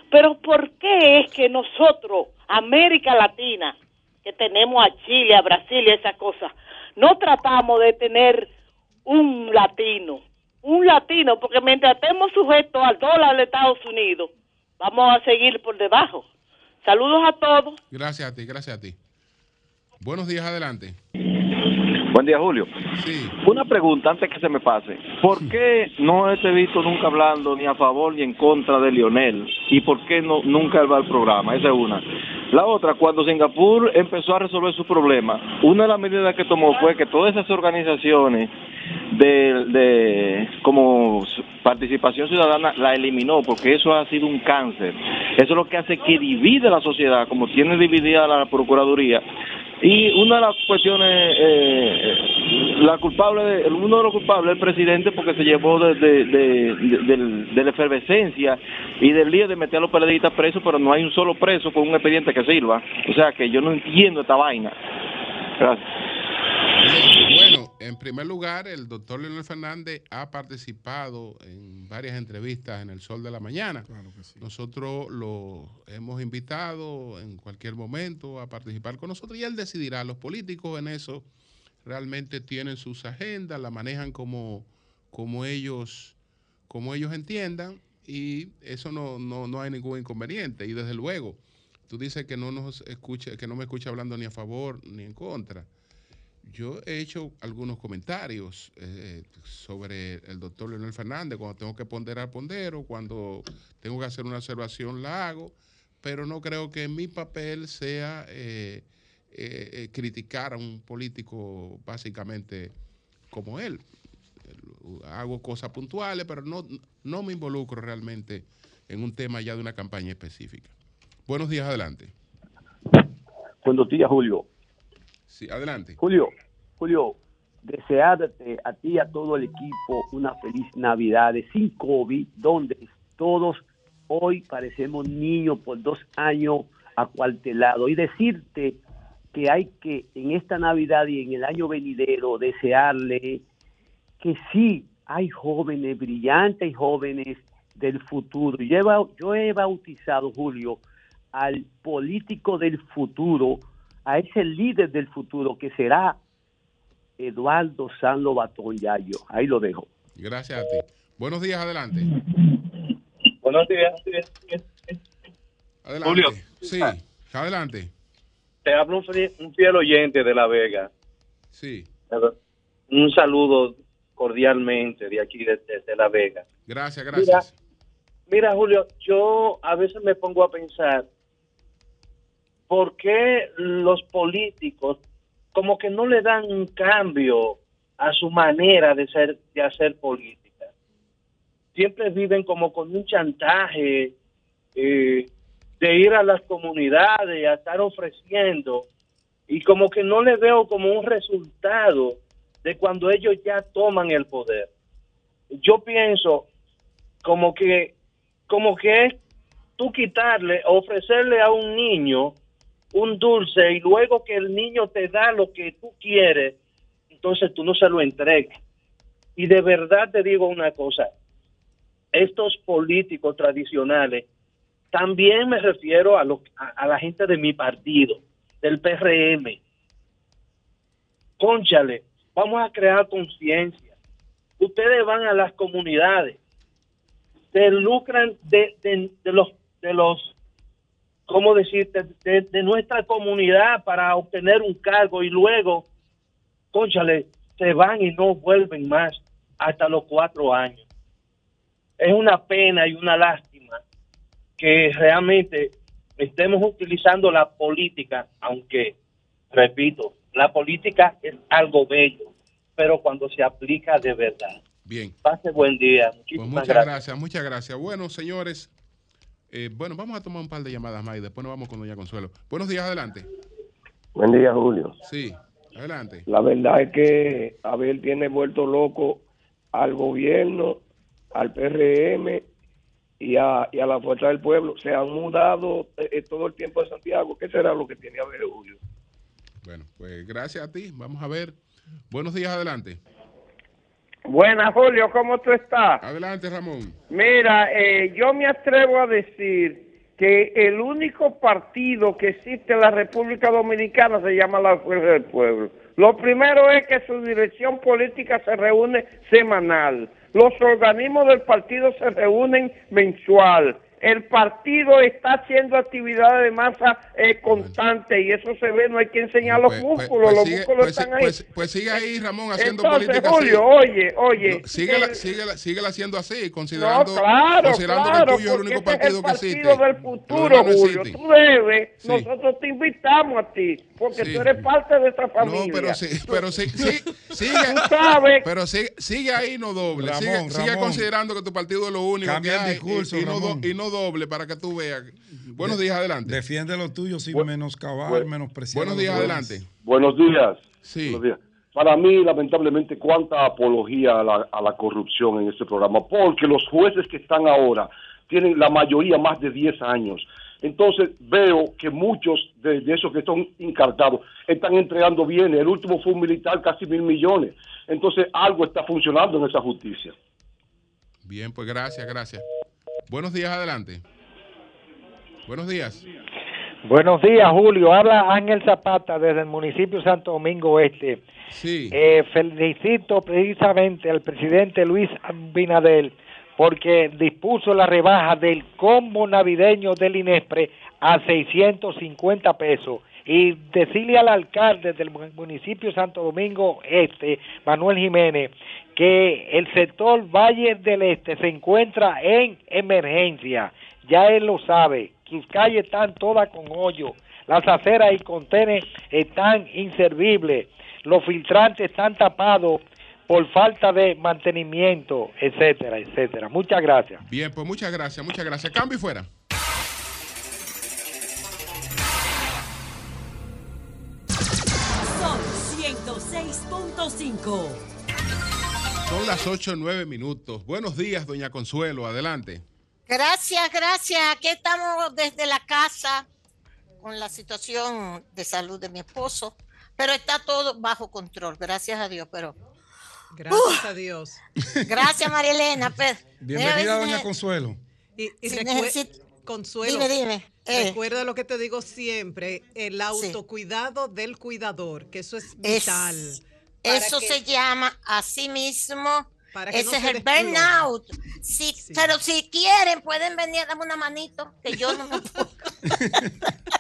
pero ¿por qué es que nosotros, América Latina, que tenemos a Chile, a Brasil y esas cosas, no tratamos de tener un latino? Un latino, porque mientras estemos sujetos al dólar de Estados Unidos, vamos a seguir por debajo. Saludos a todos. Gracias a ti, gracias a ti. Buenos días, adelante. Buen día, Julio. Sí. Una pregunta antes que se me pase. ¿Por qué no te he visto nunca hablando ni a favor ni en contra de Lionel? ¿Y por qué no, nunca él va al programa? Esa es una. La otra, cuando Singapur empezó a resolver su problema, una de las medidas que tomó fue que todas esas organizaciones de, de como participación ciudadana la eliminó porque eso ha sido un cáncer. Eso es lo que hace que divide la sociedad, como tiene dividida la Procuraduría. Y una de las cuestiones, eh, la culpable, uno de los culpables es el presidente porque se llevó de, de, de- la efervescencia y del lío de meter a los periodistas presos, pero no hay un solo preso con un expediente que sirva. O sea que yo no entiendo esta vaina. Bueno, en primer lugar, el doctor Leonel Fernández ha participado en varias entrevistas en El Sol de la Mañana. Claro que sí. Nosotros lo hemos invitado en cualquier momento a participar con nosotros y él decidirá. Los políticos en eso realmente tienen sus agendas, la manejan como, como ellos como ellos entiendan y eso no, no, no hay ningún inconveniente. Y desde luego, tú dices que no nos escucha, que no me escucha hablando ni a favor ni en contra. Yo he hecho algunos comentarios eh, sobre el doctor Leonel Fernández, cuando tengo que ponderar, pondero, cuando tengo que hacer una observación, la hago, pero no creo que mi papel sea eh, eh, eh, criticar a un político básicamente como él. hago cosas puntuales, pero no, no me involucro realmente en un tema ya de una campaña específica. Buenos días, adelante. Buenos días, Julio. Sí, adelante. Julio, Julio, desearte a ti y a todo el equipo una feliz Navidad sin COVID, donde todos hoy parecemos niños por dos años acuartelados. Y decirte que hay que en esta Navidad y en el año venidero desearle que sí hay jóvenes brillantes y jóvenes del futuro. Yo he bautizado, Julio, al político del futuro, a ese líder del futuro que será Eduardo San Lobatón Yayo. Ahí lo dejo. Gracias a ti. Buenos días, adelante. Buenos días. Adelante. Julio. Sí, adelante. Te hablo un fiel, oyente de La Vega. Sí. Un saludo cordialmente de aquí, desde La Vega. Gracias, gracias. mira, Julio, yo a veces me pongo a pensar, ¿por qué los políticos como que no le dan un cambio a su manera de ser de hacer política. Siempre viven como con un chantaje eh, de ir a las comunidades a estar ofreciendo y como que no le veo como un resultado de cuando ellos ya toman el poder. Yo pienso como que como que tú quitarle, ofrecerle a un niño un dulce y luego que el niño te da lo que tú quieres, entonces tú no se lo entregas. Y de verdad te digo una cosa, estos políticos tradicionales, también me refiero a, lo, a, la gente de mi partido, del PRM. Conchale, vamos a crear conciencia. Ustedes van a las comunidades, se lucran de, de los de los ¿cómo decirte?, de, nuestra comunidad para obtener un cargo y luego, conchale, se van y no vuelven más hasta los cuatro años. Es una pena y una lástima que realmente estemos utilizando la política, aunque, repito, la política es algo bello, pero cuando se aplica de verdad. Bien. Pase buen día. Muchísimas pues muchas gracias, muchas gracias. Bueno, señores, eh, bueno, vamos a tomar un par de llamadas más y después nos vamos con Doña Consuelo. Buenos días, adelante. Buen día, Julio. Sí, adelante. La verdad es que Abel tiene vuelto loco al gobierno, al PRM y a, la Fuerza del Pueblo. Se han mudado eh, todo el tiempo de Santiago. ¿Qué será lo que tiene Abel, Julio? Bueno, pues gracias a ti. Vamos a ver. Buenos días, adelante. Buenas, Julio, ¿cómo tú estás? Adelante, Ramón. Mira, eh, yo me atrevo a decir que el único partido que existe en la República Dominicana se llama la Fuerza del Pueblo. Lo primero es que su dirección política se reúne semanal. Los organismos del partido se reúnen mensual el partido está haciendo actividades de masa eh, constante y eso se ve, no hay que enseñar los pues, pues, músculos, pues los músculos están ahí. Pues, sigue ahí, Ramón, haciendo Entonces, política Julio, oye, oye. síguela, haciendo así, considerando, considerando que el tuyo es el único partido, que existe. el partido del futuro, Julio. Tú debes, nosotros te invitamos a ti, porque tú eres parte de esta familia. No, pero sí, pero sí, sí sigue, pero sigue, sigue ahí, no doble. sigue, sigue considerando que tu partido es lo único que hay discurso, y, y, no, doble para que tú veas. Buenos días, adelante. Defiende lo tuyo sin menoscabar, menospreciar. Buenos días, adelante. Buenos días. Sí. Buenos días. Para mí, lamentablemente, cuánta apología a la, a la corrupción en este programa, porque los jueces que están ahora tienen la mayoría más de 10 años. Entonces veo que muchos de, esos que están encartados están entregando bienes. El último fue un militar, casi mil millones. Entonces algo está funcionando en esa justicia. Bien, pues gracias, gracias. Buenos días, adelante. Buenos días. Buenos días, Julio. Habla Ángel Zapata desde el municipio Santo Domingo Este. Sí. Eh, felicito precisamente al presidente Luis Abinadel porque dispuso la rebaja del combo navideño del INESPRE a 650 pesos y decirle al alcalde del municipio Santo Domingo Este, Manuel Jiménez, que el sector Valle del Este se encuentra en emergencia, ya él lo sabe, sus calles están todas con hoyo, las aceras y contenes están inservibles, los filtrantes están tapados por falta de mantenimiento, etcétera, etcétera. Muchas gracias. Bien, pues muchas gracias, muchas gracias. Cambio y fuera. 106.5. Son las 8 o 9 minutos. Buenos días, doña Consuelo. Adelante. Gracias, gracias. Aquí estamos desde la casa con la situación de salud de mi esposo, pero está todo bajo control, gracias a Dios, pero... Gracias a Dios. Gracias, María Elena. Pues, Bienvenida, doña Consuelo. Y, y si necesito- Consuelo, Dime, dime. Eh. recuerda lo que te digo siempre, el autocuidado del cuidador, que eso es vital. Eso que- se llama así mismo. Para que Ese no es el burnout. Sí, Pero si quieren, pueden venir a darme una manito, que yo no me puedo.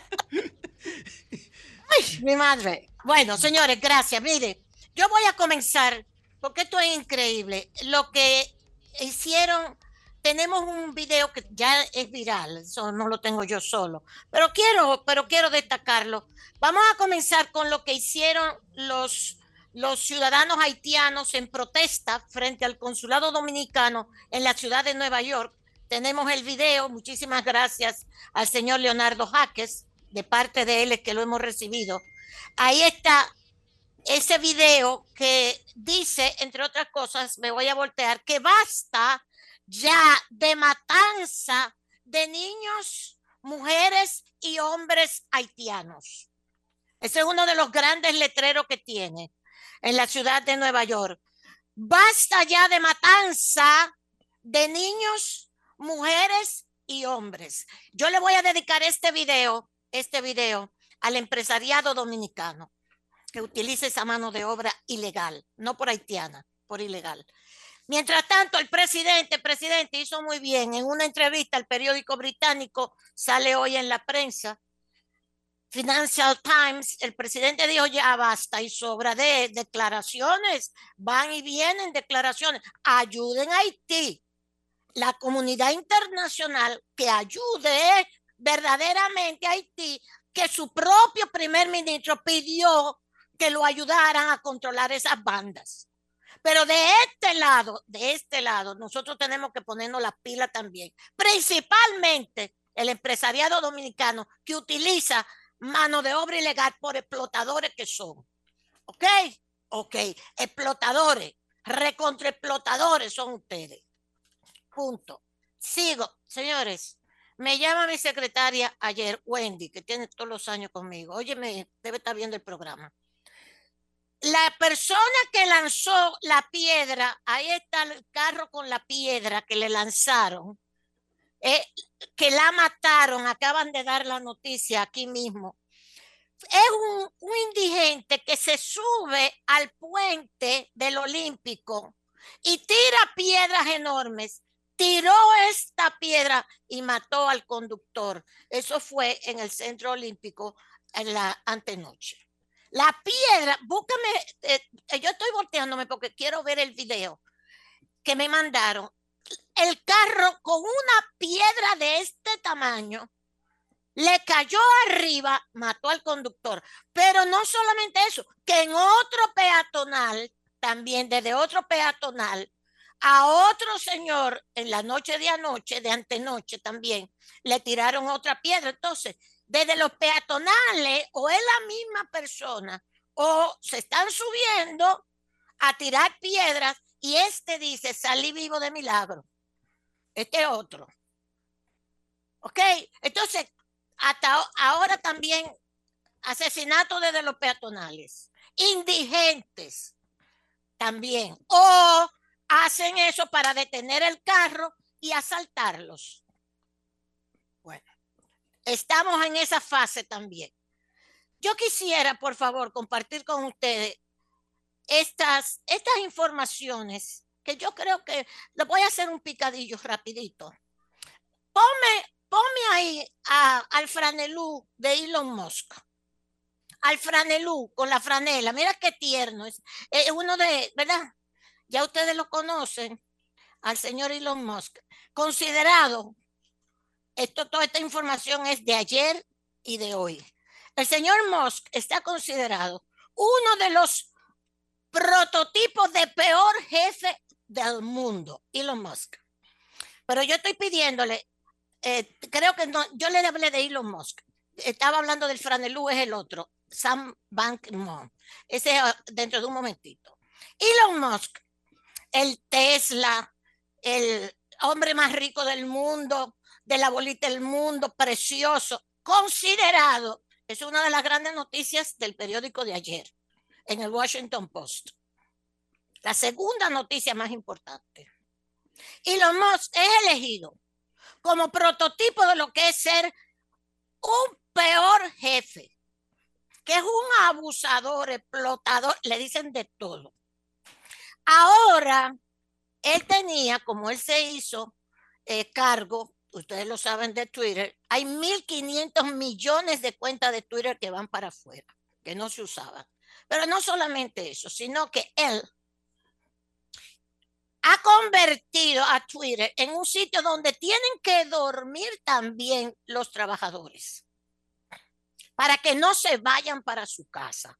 Ay, mi madre. Bueno, señores, gracias. Mire, yo voy a comenzar, porque esto es increíble. Lo que hicieron, tenemos un video que ya es viral, eso no lo tengo yo solo, pero quiero, pero quiero destacarlo. Vamos a comenzar con lo que hicieron los, los ciudadanos haitianos en protesta frente al consulado dominicano en la ciudad de Nueva York. Tenemos el video, muchísimas gracias al señor Leonardo Jaques, de parte de él es que lo hemos recibido. Ahí está ese video que dice, entre otras cosas, me voy a voltear, que basta ya de matanza de niños, mujeres y hombres haitianos. Ese es uno de los grandes letreros que tiene en la ciudad de Nueva York. Basta ya de matanza de niños, mujeres y hombres. Yo le voy a dedicar este video, este video al empresariado dominicano que utilice esa mano de obra ilegal, no por haitiana, por ilegal. Mientras tanto, el presidente, presidente hizo muy bien. En una entrevista al periódico británico, sale hoy en la prensa, Financial Times, el presidente dijo ya basta y sobra de declaraciones, van y vienen declaraciones, ayuden a Haití, la comunidad internacional que ayude verdaderamente a Haití, que su propio primer ministro pidió que lo ayudaran a controlar esas bandas. Pero de este lado, de este lado, nosotros tenemos que ponernos la pila también, principalmente el empresariado dominicano que utiliza mano de obra ilegal por explotadores que son. ¿Ok? Ok, explotadores, recontraexplotadores son ustedes. Punto. Sigo, señores. Me llama mi secretaria ayer, Wendy, que tiene todos los años conmigo. Oye, me debe estar viendo el programa. La persona que lanzó la piedra, ahí está el carro con la piedra que le lanzaron, eh, que la mataron, acaban de dar la noticia aquí mismo. Es un, un indigente que se sube al puente del Olímpico y tira piedras enormes. Tiró esta piedra y mató al conductor. Eso fue en el Centro Olímpico en la antenoche. La piedra, búscame, eh, yo estoy volteándome porque quiero ver el video que me mandaron. El carro con una piedra de este tamaño le cayó arriba, mató al conductor. Pero no solamente eso, que en otro peatonal, también desde otro peatonal, a otro señor en la noche de anoche, de antenoche también, le tiraron otra piedra. Entonces, desde los peatonales o es la misma persona o se están subiendo a tirar piedras y este dice, salí vivo de milagro. Este otro. ¿Ok? Entonces, hasta ahora también asesinato desde los peatonales. Indigentes también. O hacen eso para detener el carro y asaltarlos. Estamos en esa fase también. Yo quisiera, por favor, compartir con ustedes estas, estas informaciones que yo creo que lo voy a hacer un picadillo rapidito. Ponme, ahí al franelú de Elon Musk. Al franelú con la franela. Mira qué tierno. Es, es uno de, ¿verdad? Ya ustedes lo conocen, al señor Elon Musk. Considerado, esto, toda esta información es de ayer y de hoy. El señor Musk está considerado uno de los prototipo de peor jefe del mundo, Elon Musk. Pero yo estoy pidiéndole, eh, creo que no, yo le hablé de Elon Musk. Estaba hablando del Franelú, es el otro, Sam Bankman. Ese es ah, dentro de un momentito. Elon Musk, el Tesla, el hombre más rico del mundo, de la bolita del mundo, precioso, considerado, es una de las grandes noticias del periódico de ayer, en el Washington Post. La segunda noticia más importante. Elon Musk es elegido como prototipo de lo que es ser un peor jefe, que es un abusador, explotador, le dicen de todo. Ahora, él tenía, como él se hizo eh, cargo, ustedes lo saben de Twitter, hay 1.500 millones de cuentas de Twitter que van para afuera, que no se usaban. Pero no solamente eso, sino que él ha convertido a Twitter en un sitio donde tienen que dormir también los trabajadores para que no se vayan para su casa.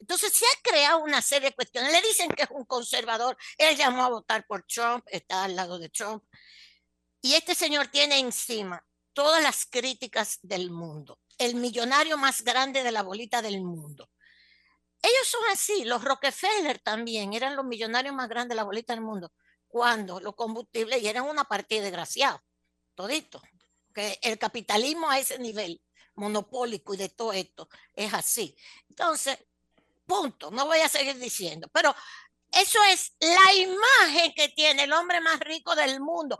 Entonces se ha creado una serie de cuestiones. Le dicen que es un conservador. Él llamó a votar por Trump, está al lado de Trump. Y este señor tiene encima todas las críticas del mundo. El millonario más grande de la bolita del mundo. Ellos son así, los Rockefeller también eran los millonarios más grandes de la bolita del mundo. Cuando los combustibles eran una partida desgraciada, todito. Que el capitalismo a ese nivel monopólico y de todo esto es así. Entonces, punto, no voy a seguir diciendo, pero eso es la imagen que tiene el hombre más rico del mundo,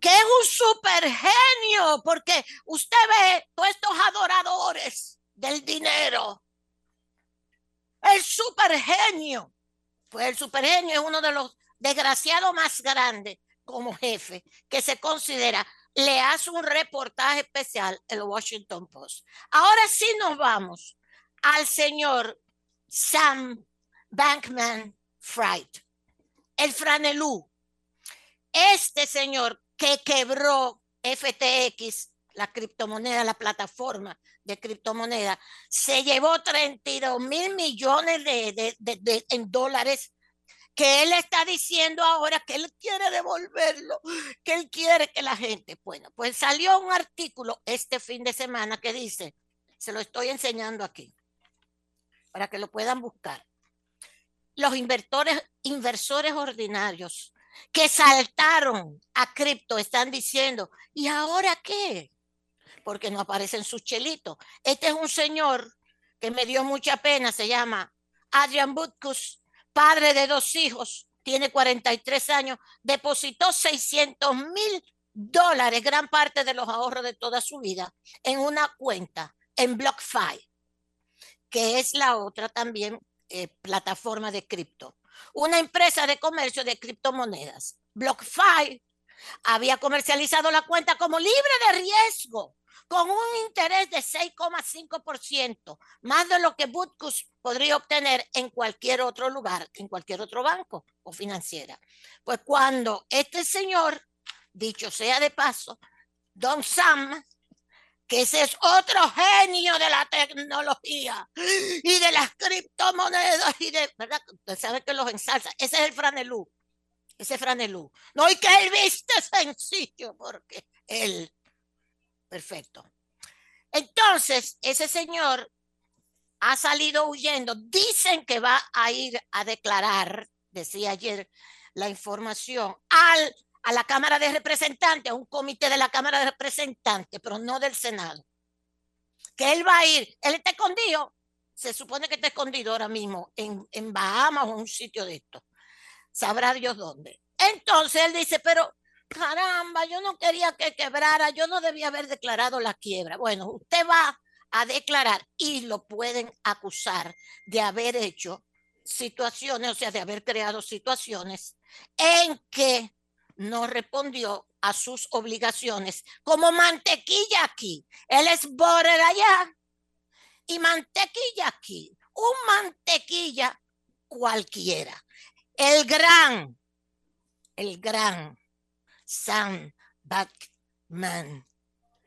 que es un super genio, porque usted ve todos estos adoradores del dinero el supergenio. Pues el supergenio es uno de los desgraciados más grandes como jefe que se considera. Le hace un reportaje especial el Washington Post. Ahora sí nos vamos al señor Sam Bankman Fried, el franelú. Este señor que quebró FTX, la criptomoneda, la plataforma de criptomoneda, se llevó 32 mil millones de, en dólares que él está diciendo ahora que él quiere devolverlo, que él quiere que la gente, bueno, pues salió un artículo este fin de semana que dice, se lo estoy enseñando aquí, para que lo puedan buscar. Los inversores, inversores ordinarios que saltaron a cripto están diciendo, ¿y ahora qué? porque no aparecen sus chelitos. Este es un señor que me dio mucha pena, se llama Adrian Butkus, padre de dos hijos, tiene 43 años, depositó 600 mil dólares, gran parte de los ahorros de toda su vida, en una cuenta en BlockFi, que es la otra también eh, plataforma de cripto. Una empresa de comercio de criptomonedas. BlockFi había comercializado la cuenta como libre de riesgo con un interés de 6,5%, más de lo que Butkus podría obtener en cualquier otro lugar, en cualquier otro banco o financiera. Pues cuando este señor, dicho sea de paso, Don Sam, que ese es otro genio de la tecnología y de las criptomonedas y de, ¿verdad? Usted sabe que los ensalza. Ese es el franelú. Ese franelú. No, hay que él viste sencillo porque él Perfecto. Entonces, ese señor ha salido huyendo. Dicen que va a ir a declarar, decía ayer la información, al, a la Cámara de Representantes, a un comité de la Cámara de Representantes, pero no del Senado. Que él va a ir, él está escondido, se supone que está escondido ahora mismo en, en Bahamas o en un sitio de esto. Sabrá Dios dónde. Entonces él dice, pero caramba, yo no quería que quebrara, yo no debía haber declarado la quiebra. Bueno, usted va a declarar y lo pueden acusar de haber hecho situaciones, o sea, de haber creado situaciones en que no respondió a sus obligaciones, como mantequilla aquí. Él es border allá y mantequilla aquí. Un mantequilla cualquiera. El gran, el gran Sam Batman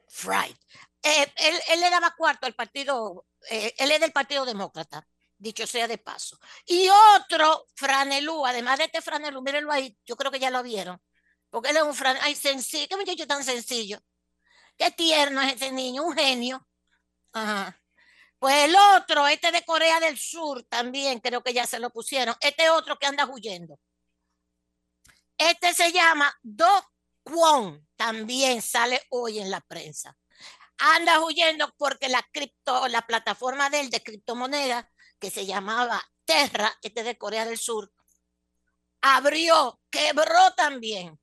Fried. Eh, él, le daba cuarto al partido, eh, él es del Partido Demócrata, dicho sea de paso. Y otro franelú, además de este franelú, mírenlo ahí, yo creo que ya lo vieron, porque él es un franelú, ay, sencillo, qué muchacho tan sencillo, qué tierno es ese niño, un genio. Ajá. Pues el otro, este de Corea del Sur, también creo que ya se lo pusieron, este otro que anda huyendo. Este se llama Do Kwon, también sale hoy en la prensa. Anda huyendo porque la cripto, la plataforma de él de criptomoneda, que se llamaba Terra, este de Corea del Sur, abrió, quebró también.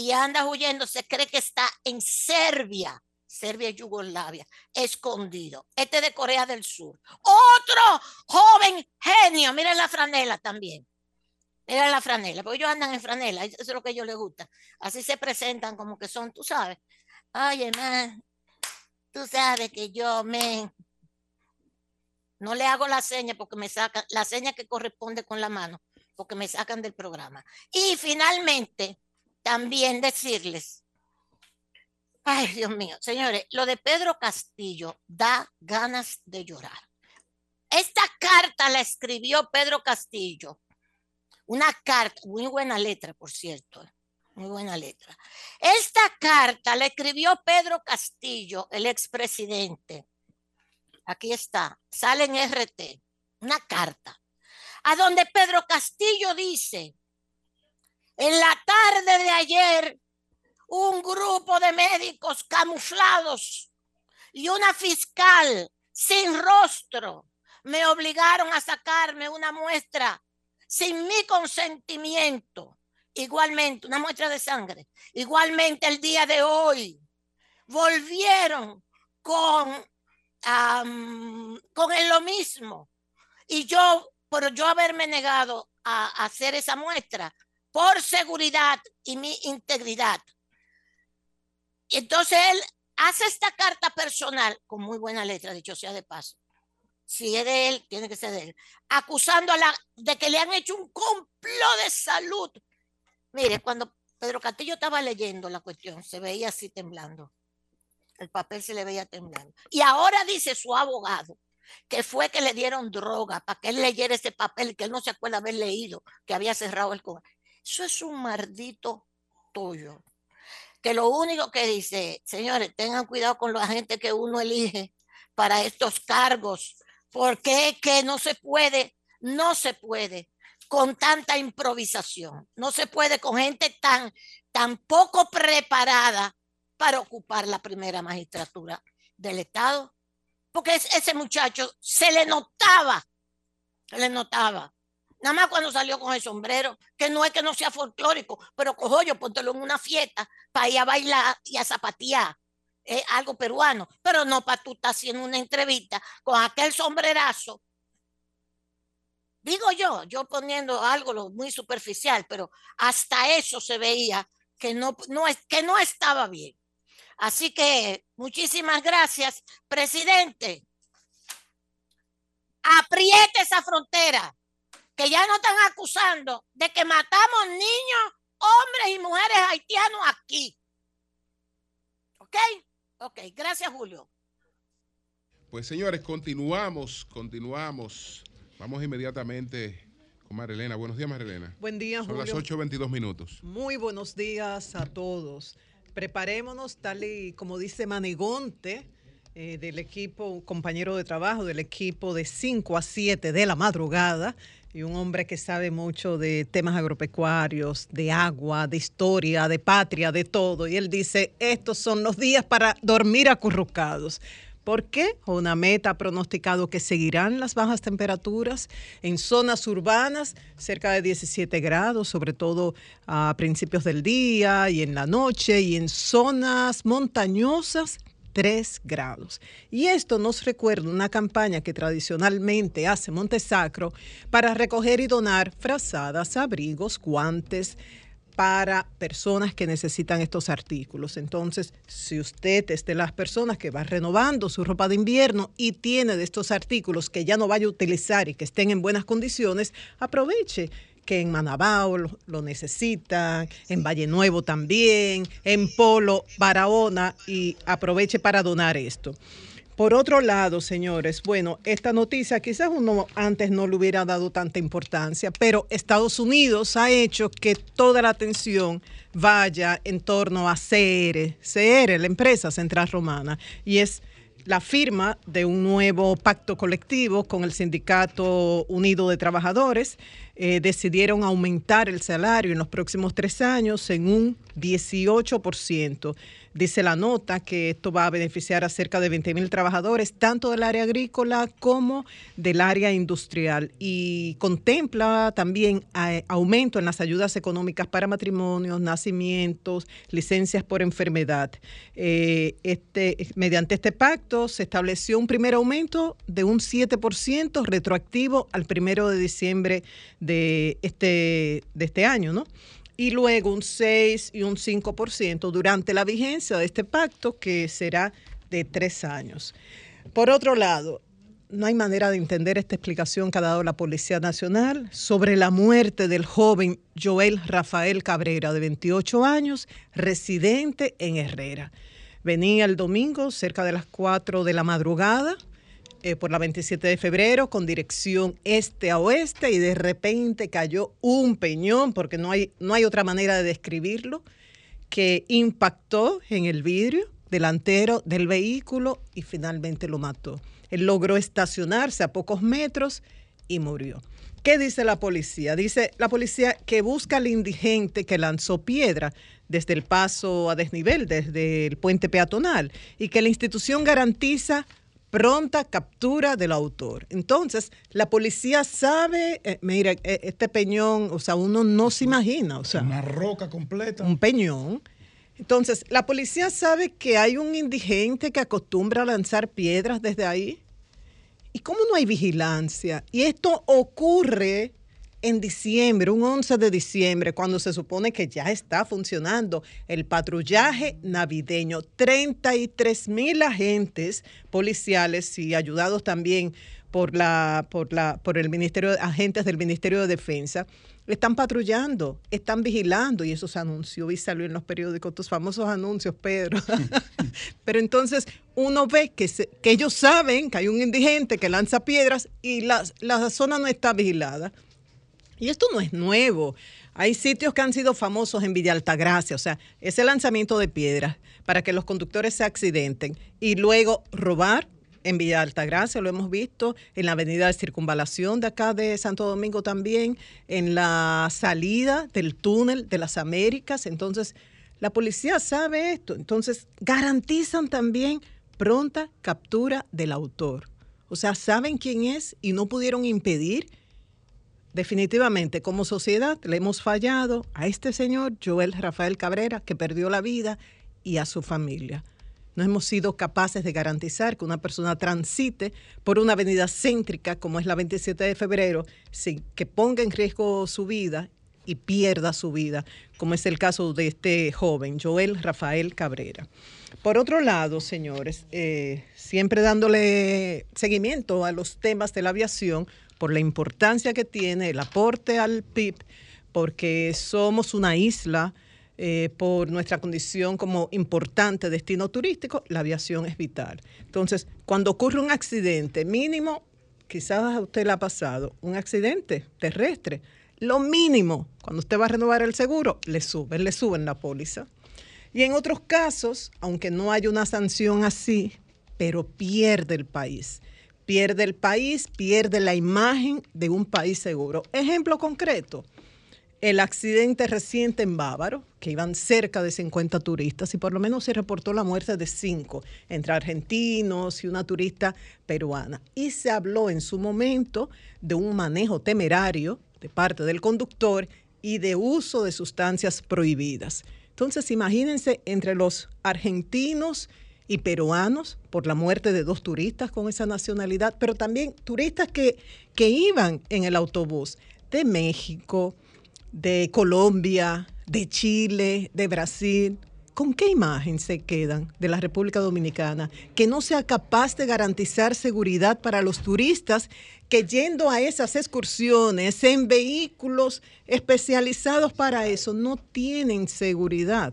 Y anda huyendo, se cree que está en Serbia, Serbia y Yugoslavia, escondido. Este de Corea del Sur. Otro joven genio, miren la franela también. Miren la franela, porque ellos andan en franela, eso es lo que a ellos les gusta. Así se presentan como que son, tú sabes. Oye, man, tú sabes que yo, me no le hago la seña porque me sacan, la seña que corresponde con la mano, porque me sacan del programa. Y finalmente, también decirles, ay Dios mío, señores, lo de Pedro Castillo da ganas de llorar. Esta carta la escribió Pedro Castillo. Una carta, muy buena letra, por cierto. Muy buena letra. Esta carta la escribió Pedro Castillo, el expresidente. Aquí está, sale en RT, una carta, a donde Pedro Castillo dice, en la tarde de ayer, un grupo de médicos camuflados y una fiscal sin rostro me obligaron a sacarme una muestra sin mi consentimiento igualmente una muestra de sangre, igualmente el día de hoy, volvieron con, con lo mismo. Y yo, por yo haberme negado a, hacer esa muestra, por seguridad y mi integridad. Entonces él hace esta carta personal, con muy buena letra, dicho sea de paso. Si es de él, tiene que ser de él. Acusando a la, de que le han hecho un complot de salud Mire, cuando Pedro Castillo estaba leyendo la cuestión, se veía así temblando. El papel se le veía temblando. Y ahora dice su abogado que fue que le dieron droga para que él leyera ese papel que él no se acuerda haber leído, que había cerrado el. Eso es un maldito tuyo. Que lo único que dice, señores, tengan cuidado con la gente que uno elige para estos cargos, porque que no se puede, no se puede con tanta improvisación. No se puede con gente tan, tan poco preparada para ocupar la primera magistratura del Estado. Porque ese muchacho se le notaba, se le notaba. Nada más cuando salió con el sombrero, que no es que no sea folclórico, pero cojo yo, póntelo en una fiesta para ir a bailar y a zapatear. Es algo peruano, pero no para tú estar haciendo una entrevista con aquel sombrerazo Digo yo, yo poniendo algo muy superficial, pero hasta eso se veía que no, no, que no estaba bien. Así que muchísimas gracias, presidente. Apriete esa frontera, que ya no están acusando de que matamos niños, hombres y mujeres haitianos aquí. ¿Ok? Ok, gracias Julio. Pues señores, continuamos, continuamos. Vamos inmediatamente con Marilena. Buenos días, Marilena. Buen día, Son las 8.22 minutos. Muy buenos días a todos. Preparémonos, tal y como dice Manegonte, eh, del equipo, compañero de trabajo, del equipo de 5 a 7 de la madrugada, y un hombre que sabe mucho de temas agropecuarios, de agua, de historia, de patria, de todo. Y él dice, estos son los días para dormir acurrucados. ¿Por qué? meta ha pronosticado que seguirán las bajas temperaturas en zonas urbanas, cerca de 17 grados, sobre todo a principios del día y en la noche, y en zonas montañosas 3 grados. Y esto nos recuerda una campaña que tradicionalmente hace Montesacro para recoger y donar frazadas, abrigos, guantes, para personas que necesitan estos artículos. Entonces, si usted es de las personas que va renovando su ropa de invierno y tiene de estos artículos que ya no vaya a utilizar y que estén en buenas condiciones, aproveche que en Manabao lo, necesitan, en Valle Nuevo también, en Polo, Barahona y aproveche para donar esto. Por otro lado, señores, bueno, esta noticia quizás uno antes no le hubiera dado tanta importancia, pero Estados Unidos ha hecho que toda la atención vaya en torno a CR, CR, la empresa Central Romana, y es la firma de un nuevo pacto colectivo con el Sindicato Unido de Trabajadores. Eh, decidieron aumentar el salario en los próximos tres años en un 18%. Dice la nota que esto va a beneficiar a cerca de 20 mil trabajadores, tanto del área agrícola como del área industrial. Y contempla también eh, aumento en las ayudas económicas para matrimonios, nacimientos, licencias por enfermedad. Eh, este, mediante este pacto se estableció un primer aumento de un 7% retroactivo al primero de diciembre de este, de este año, ¿no? Y luego un 6 y un 5% durante la vigencia de este pacto que será de tres años. Por otro lado, no hay manera de entender esta explicación que ha dado la Policía Nacional sobre la muerte del joven Joel Rafael Cabrera, de 28 años, residente en Herrera. Venía el domingo cerca de las 4 de la madrugada eh, por la 27 de febrero con dirección este a oeste y de repente cayó un peñón, porque no hay, no hay otra manera de describirlo, que impactó en el vidrio delantero del vehículo y finalmente lo mató. Él logró estacionarse a pocos metros y murió. ¿Qué dice la policía? Dice la policía que busca al indigente que lanzó piedra desde el paso a desnivel, desde el puente peatonal, y que la institución garantiza pronta captura del autor. Entonces, la policía sabe, eh, mira, eh, este peñón, o sea, uno no se imagina, o sea, una roca completa. Un peñón. Entonces, la policía sabe que hay un indigente que acostumbra a lanzar piedras desde ahí. ¿Y cómo no hay vigilancia? Y esto ocurre en diciembre, un 11 de diciembre, cuando se supone que ya está funcionando el patrullaje navideño. 33 mil agentes policiales y ayudados también por, la, el Ministerio, agentes del Ministerio de Defensa, están patrullando, están vigilando y eso se anunció y salió en los periódicos, tus famosos anuncios, Pedro. Pero entonces uno ve que, que ellos saben que hay un indigente que lanza piedras y la zona no está vigilada. Y esto no es nuevo. Hay sitios que han sido famosos en Villa Altagracia, o sea, ese lanzamiento de piedras para que los conductores se accidenten y luego robar en Villa Altagracia, lo hemos visto, en la avenida de circunvalación de acá de Santo Domingo también, en la salida del túnel de las Américas. Entonces, la policía sabe esto, entonces garantizan también pronta captura del autor. O sea, saben quién es y no pudieron impedir definitivamente como sociedad le hemos fallado a este señor Joel Rafael Cabrera que perdió la vida y a su familia. No hemos sido capaces de garantizar que una persona transite por una avenida céntrica como es la 27 de febrero sin que ponga en riesgo su vida y pierda su vida, como es el caso de este joven, Joel Rafael Cabrera. Por otro lado, señores, eh, siempre dándole seguimiento a los temas de la aviación, por la importancia que tiene el aporte al PIB, porque somos una isla, eh, por nuestra condición como importante destino turístico, la aviación es vital. Entonces, cuando ocurre un accidente mínimo, quizás a usted le ha pasado, un accidente terrestre, lo mínimo, cuando usted va a renovar el seguro, le suben, le suben la póliza. Y en otros casos, aunque no haya una sanción así, pero pierde el país pierde el país, pierde la imagen de un país seguro. Ejemplo concreto, el accidente reciente en Bávaro, que iban cerca de 50 turistas y por lo menos se reportó la muerte de cinco, entre argentinos y una turista peruana. Y se habló en su momento de un manejo temerario de parte del conductor y de uso de sustancias prohibidas. Entonces, imagínense entre los argentinos y peruanos por la muerte de dos turistas con esa nacionalidad, pero también turistas que, que iban en el autobús de México, de Colombia, de Chile, de Brasil. ¿Con qué imagen se quedan de la República Dominicana? Que no sea capaz de garantizar seguridad para los turistas que yendo a esas excursiones en vehículos especializados para eso no tienen seguridad.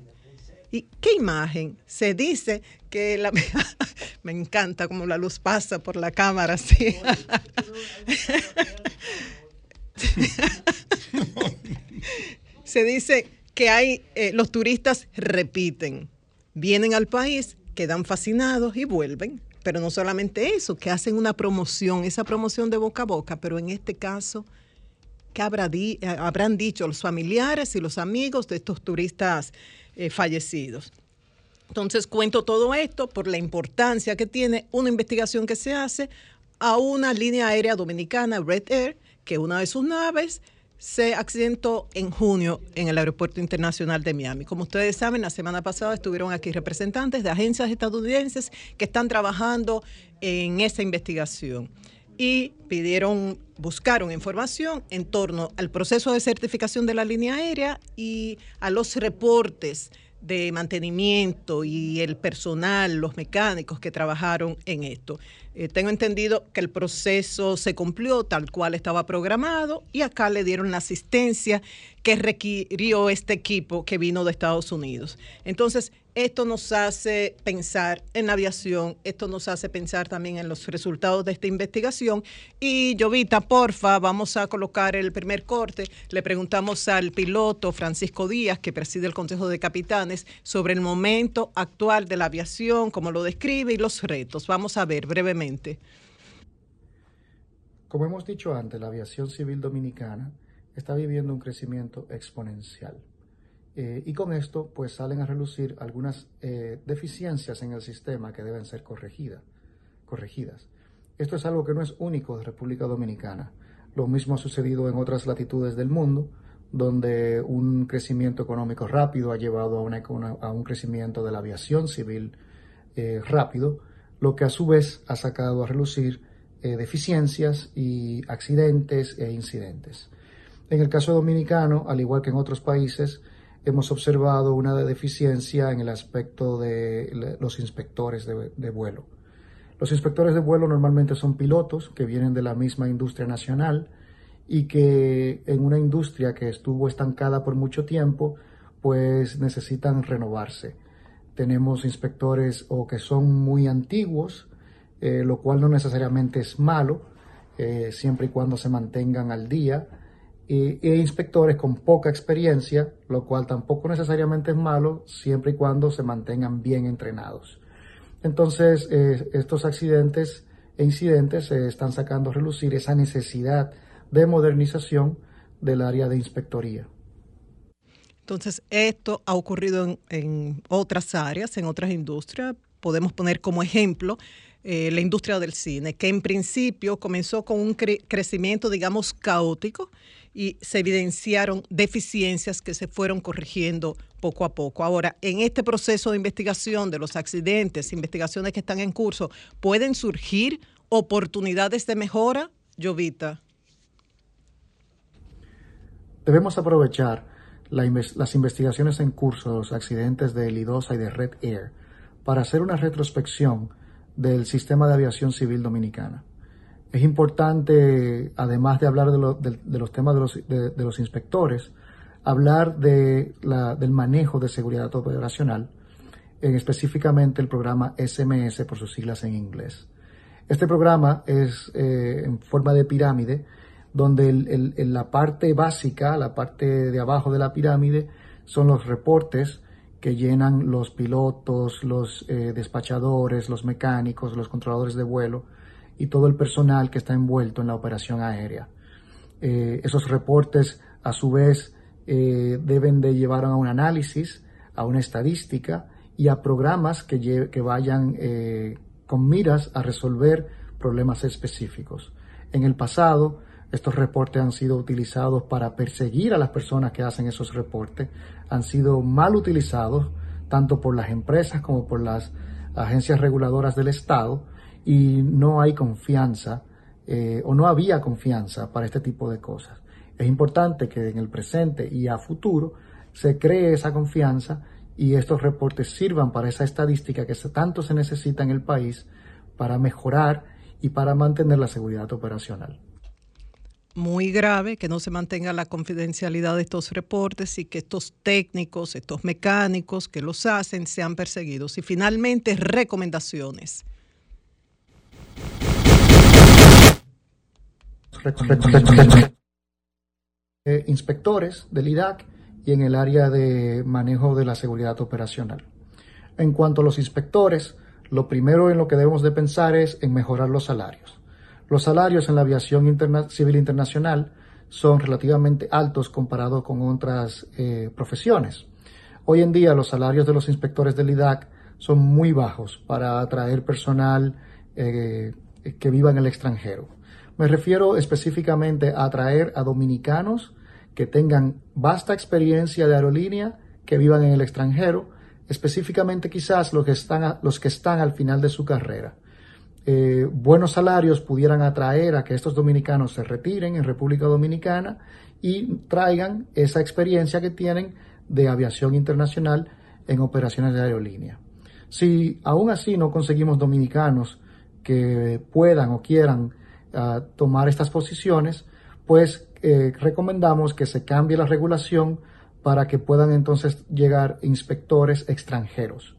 ¿Y qué imagen? Se dice que la... Me encanta como la luz pasa por la cámara, así. Se dice que hay, eh, los turistas repiten, vienen al país, quedan fascinados y vuelven. Pero no solamente eso, que hacen una promoción, esa promoción de boca a boca, pero en este caso, ¿qué habrá di- eh, habrán dicho los familiares y los amigos de estos turistas eh, fallecidos? Entonces cuento todo esto por la importancia que tiene una investigación que se hace a una línea aérea dominicana, Red Air, que una de sus naves se accidentó en junio en el Aeropuerto Internacional de Miami. Como ustedes saben, la semana pasada estuvieron aquí representantes de agencias estadounidenses que están trabajando en esa investigación y pidieron, buscaron información en torno al proceso de certificación de la línea aérea y a los reportes de mantenimiento y el personal, los mecánicos que trabajaron en esto. Eh, tengo entendido que el proceso se cumplió tal cual estaba programado y acá le dieron la asistencia que requirió este equipo que vino de Estados Unidos. Entonces, esto nos hace pensar en la aviación, esto nos hace pensar también en los resultados de esta investigación. Y Jovita, porfa, vamos a colocar el primer corte. Le preguntamos al piloto Francisco Díaz, que preside el Consejo de Capitanes, sobre el momento actual de la aviación, cómo lo describe y los retos. Vamos a ver brevemente. Como hemos dicho antes, la aviación civil dominicana está viviendo un crecimiento exponencial. Eh, y con esto, pues salen a relucir algunas eh, deficiencias en el sistema que deben ser corregida- corregidas. Esto es algo que no es único de República Dominicana. Lo mismo ha sucedido en otras latitudes del mundo, donde un crecimiento económico rápido ha llevado a, un crecimiento de la aviación civil eh, rápido, lo que a su vez ha sacado a relucir deficiencias y accidentes e incidentes. En el caso dominicano, al igual que en otros países, hemos observado una deficiencia en el aspecto de los inspectores de, de vuelo. Los inspectores de vuelo normalmente son pilotos que vienen de la misma industria nacional y que en una industria que estuvo estancada por mucho tiempo, pues necesitan renovarse. Tenemos inspectores o que son muy antiguos, eh, lo cual no necesariamente es malo, eh, siempre y cuando se mantengan al día, e inspectores con poca experiencia, lo cual tampoco necesariamente es malo, siempre y cuando se mantengan bien entrenados. Entonces, eh, estos accidentes e incidentes se están sacando a relucir esa necesidad de modernización del área de inspectoría. Entonces, esto ha ocurrido en, otras áreas, en otras industrias. Podemos poner como ejemplo eh, la industria del cine, que en principio comenzó con un cre- crecimiento, digamos, caótico y se evidenciaron deficiencias que se fueron corrigiendo poco a poco. Ahora, en este proceso de investigación de los accidentes, investigaciones que están en curso, ¿pueden surgir oportunidades de mejora, Jovita? Debemos aprovechar las investigaciones en curso de los accidentes de Lidosa y de Red Air para hacer una retrospección del sistema de aviación civil dominicana. Es importante, además de hablar de, lo- de- de los temas de los, inspectores, hablar de la- del manejo de seguridad operacional, en específicamente el programa SMS por sus siglas en inglés. Este programa es eh, en forma de pirámide, donde el- la parte básica, la parte de abajo de la pirámide, son los reportes que llenan los pilotos, los eh, despachadores, los mecánicos, los controladores de vuelo y todo el personal que está envuelto en la operación aérea. Eh, esos reportes, a su vez, eh, deben de llevar a un análisis, a una estadística y a programas que, que vayan eh, con miras a resolver problemas específicos. En el pasado, estos reportes han sido utilizados para perseguir a las personas que hacen esos reportes, han sido mal utilizados tanto por las empresas como por las agencias reguladoras del Estado y no hay confianza eh, o no había confianza para este tipo de cosas. Es importante que en el presente y a futuro se cree esa confianza y estos reportes sirvan para esa estadística que tanto se necesita en el país para mejorar y para mantener la seguridad operacional. muy grave que no se mantenga la confidencialidad de estos reportes y que estos técnicos, estos mecánicos que los hacen sean perseguidos. Y finalmente, recomendaciones. Eh, inspectores del IDAC y en el área de manejo de la seguridad operacional. En cuanto a los inspectores, lo primero en lo que debemos de pensar es en mejorar los salarios. Los salarios en la aviación civil internacional son relativamente altos comparado con otras eh, profesiones. Hoy en día los salarios de los inspectores del IDAC son muy bajos para atraer personal eh, que viva en el extranjero. Me refiero específicamente a atraer a dominicanos que tengan vasta experiencia de aerolínea, que vivan en el extranjero, específicamente quizás los que están, los que están al final de su carrera. Eh, buenos salarios pudieran atraer a que estos dominicanos se retiren en República Dominicana y traigan esa experiencia que tienen de aviación internacional en operaciones de aerolínea. Si aún así no conseguimos dominicanos que puedan o quieran ah, tomar estas posiciones, pues eh, recomendamos que se cambie la regulación para que puedan entonces llegar inspectores extranjeros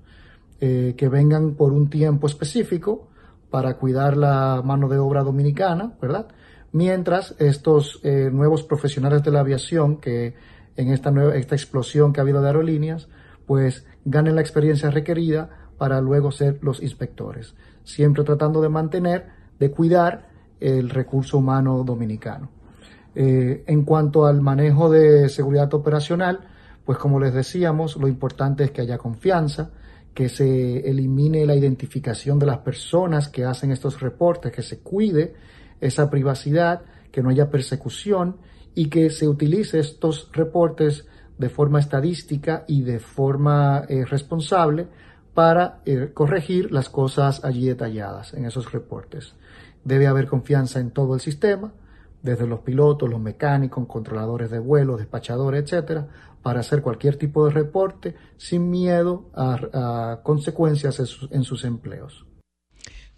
eh, que vengan por un tiempo específico para cuidar la mano de obra dominicana, ¿verdad? Mientras estos eh, nuevos profesionales de la aviación que en esta, nueva, esta explosión que ha habido de aerolíneas, pues ganen la experiencia requerida para luego ser los inspectores, siempre tratando de mantener, de cuidar el recurso humano dominicano. Eh, en cuanto al manejo de seguridad operacional, pues como les decíamos, lo importante es que haya confianza, que se elimine la identificación de las personas que hacen estos reportes, que se cuide esa privacidad, que no haya persecución y que se utilice estos reportes de forma estadística y de forma eh, responsable para eh, corregir las cosas allí detalladas en esos reportes. Debe haber confianza en todo el sistema, desde los pilotos, los mecánicos, controladores de vuelo, despachadores, etcétera, para hacer cualquier tipo de reporte sin miedo a, consecuencias en sus, empleos.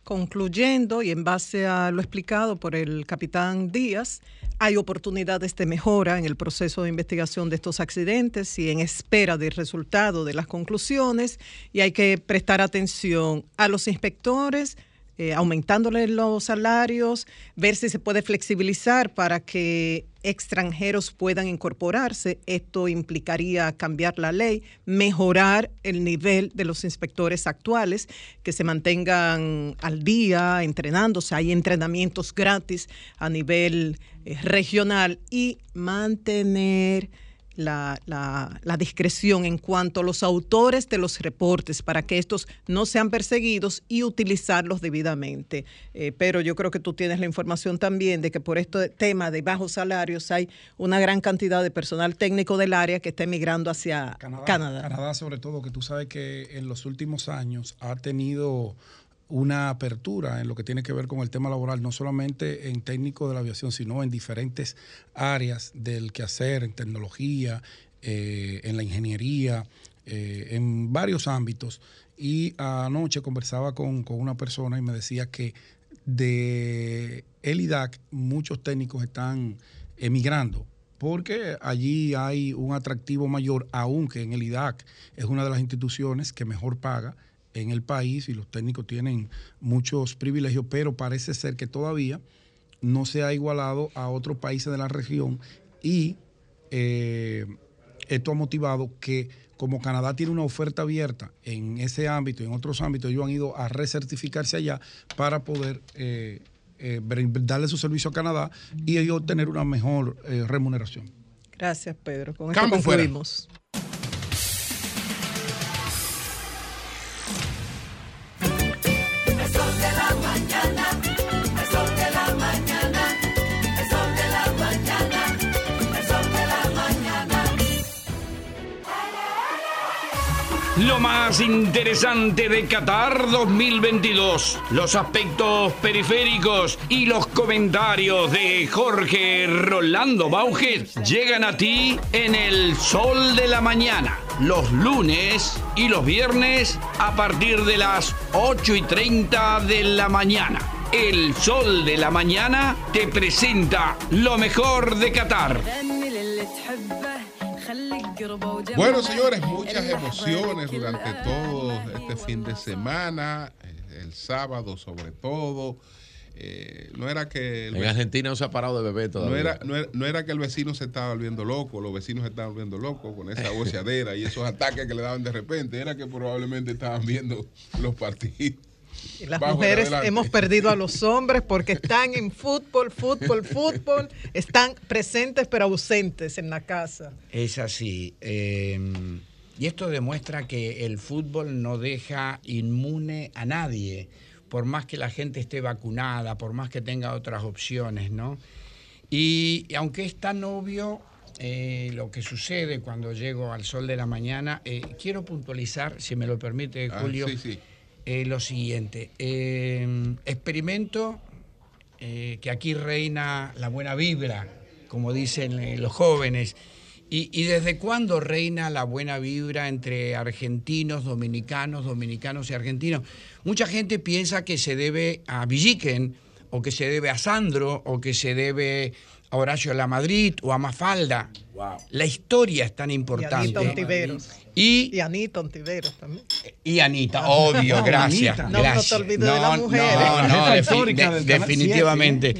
Concluyendo y en base a lo explicado por el capitán Díaz, hay oportunidades de mejora en el proceso de investigación de estos accidentes y en espera del resultado de las conclusiones y hay que prestar atención a los inspectores, eh, aumentándole los salarios, ver si se puede flexibilizar para que extranjeros puedan incorporarse. Esto implicaría cambiar la ley, mejorar el nivel de los inspectores actuales, que se mantengan al día entrenándose. Hay entrenamientos gratis a nivel eh, regional y mantener la, la, discreción en cuanto a los autores de los reportes para que estos no sean perseguidos y utilizarlos debidamente. Eh, pero yo creo que tú tienes la información también de que por este tema de bajos salarios hay una gran cantidad de personal técnico del área que está emigrando hacia Canadá. Canadá, Canadá sobre todo, que tú sabes que en los últimos años ha tenido una apertura en lo que tiene que ver con el tema laboral, no solamente en técnico de la aviación, sino en diferentes áreas del quehacer, en tecnología, eh, en la ingeniería, eh, en varios ámbitos. Y anoche conversaba con, una persona y me decía que de el IDAC muchos técnicos están emigrando porque allí hay un atractivo mayor, aunque en el IDAC es una de las instituciones que mejor paga en el país y los técnicos tienen muchos privilegios, pero parece ser que todavía no se ha igualado a otros países de la región y eh, esto ha motivado que como Canadá tiene una oferta abierta en ese ámbito y en otros ámbitos, ellos han ido a recertificarse allá para poder eh, eh, darle su servicio a Canadá y ellos tener una mejor remuneración. Gracias, Pedro. Con esto concluimos. Lo más interesante de Qatar 2022, los aspectos periféricos y los comentarios de Jorge Rolando Bauges llegan a ti en el sol de la mañana, los lunes y los viernes a partir de las 8 y 30 de la mañana. El Sol de la Mañana te presenta lo mejor de Qatar. Bueno, señores, muchas emociones durante todo este fin de semana, eh, el sábado sobre todo. Eh, no era que el En Argentina no se ha parado de beber todavía. no era, no, era, no era que el vecino se estaba volviendo loco, los vecinos se estaban volviendo locos con esa voceadera y esos ataques que le daban de repente, era que probablemente estaban viendo los partidos. Las mujeres adelante. hemos perdido a los hombres porque están en fútbol, fútbol, fútbol, están presentes pero ausentes en la casa. Es así. eh, y esto demuestra que el fútbol no deja inmune a nadie, por más que la gente esté vacunada, por más que tenga otras opciones, ¿no? Y, y aunque es tan obvio eh, lo que sucede cuando llego al sol de la mañana, eh, quiero puntualizar, si me lo permite, Ah, Julio, sí, sí. Eh, lo siguiente. Eh, experimento eh, que aquí reina la buena vibra, como dicen los jóvenes. ¿Y, y desde cuándo reina la buena vibra entre argentinos, dominicanos, dominicanos y argentinos? Mucha gente piensa que se debe a Villiquen, o que se debe a Sandro, o que se debe a Horacio La Madrid o a Mafalda. La historia es tan Y importante. Anita Ontiveros. Y, Y Anita Ontiveros también. y Anita, obvio, No, gracias. Anita. No, no te gracias. olvides de las mujeres. No, La no, jefa defi- de- definitivamente.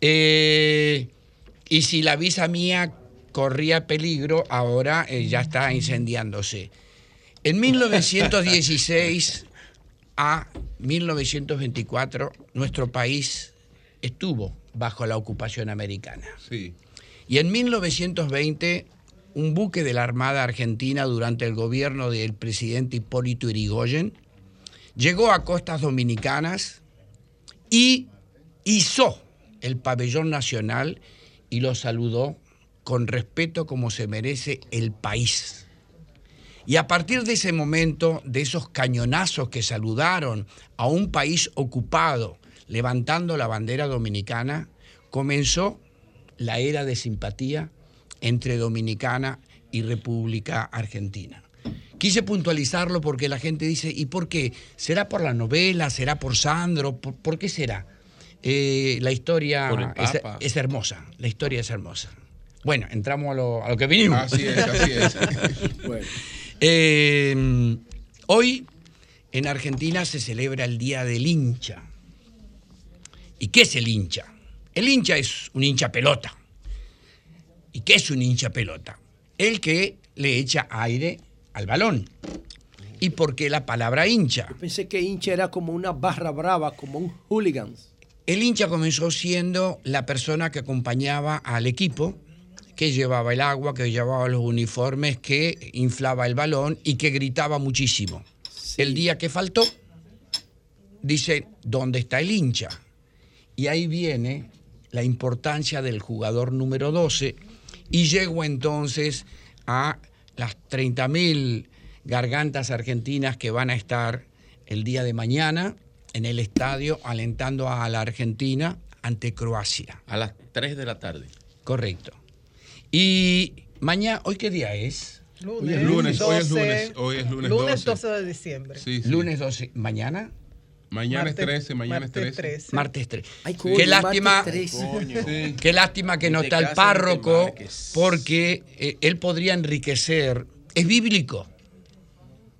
Eh, y si la visa mía corría peligro, ahora eh, ya está incendiándose. En 1916 a 1924, nuestro país estuvo bajo la ocupación americana. Sí. Y en 1920, un buque de la Armada Argentina durante el gobierno del presidente Hipólito Yrigoyen llegó a costas dominicanas y izó el pabellón nacional y lo saludó con respeto como se merece el país. Y a partir de ese momento, de esos cañonazos que saludaron a un país ocupado levantando la bandera dominicana, comenzó la era de simpatía entre Dominicana y República Argentina. Quise puntualizarlo porque la gente dice, ¿y por qué? ¿Será por la novela? ¿Será por Sandro? ¿Por, por qué será? Eh, la historia es, hermosa, la historia es hermosa. Bueno, entramos a lo, a lo que vinimos. Así es, así es. Eh, hoy en Argentina se celebra el Día del Hincha. ¿Y qué es el hincha? El hincha es un hincha pelota. ¿Y qué es un hincha pelota? El que le echa aire al balón. ¿Y por qué la palabra hincha? Pensé que hincha era como una barra brava, como un hooligans. El hincha comenzó siendo la persona que acompañaba al equipo, que llevaba el agua, que llevaba los uniformes, que inflaba el balón y que gritaba muchísimo. El día que faltó, dice, ¿dónde está el hincha? Y ahí viene la importancia del jugador número 12 y llego entonces a las 30.000 gargantas argentinas que van a estar el día de mañana en el estadio alentando a la Argentina ante Croacia. A las 3 de la tarde. Correcto. Y mañana, ¿hoy qué día es? Hoy es lunes, hoy es lunes, hoy es lunes 12. 12 de diciembre. Sí, sí. Lunes 12. ¿Mañana? Mañana Martes- es 13, mañana martes es 13. Martes 3. Ay, coño, qué lástima, martes 13. Coño. Sí. qué lástima que no está el párroco, porque eh, él podría enriquecer. Es bíblico.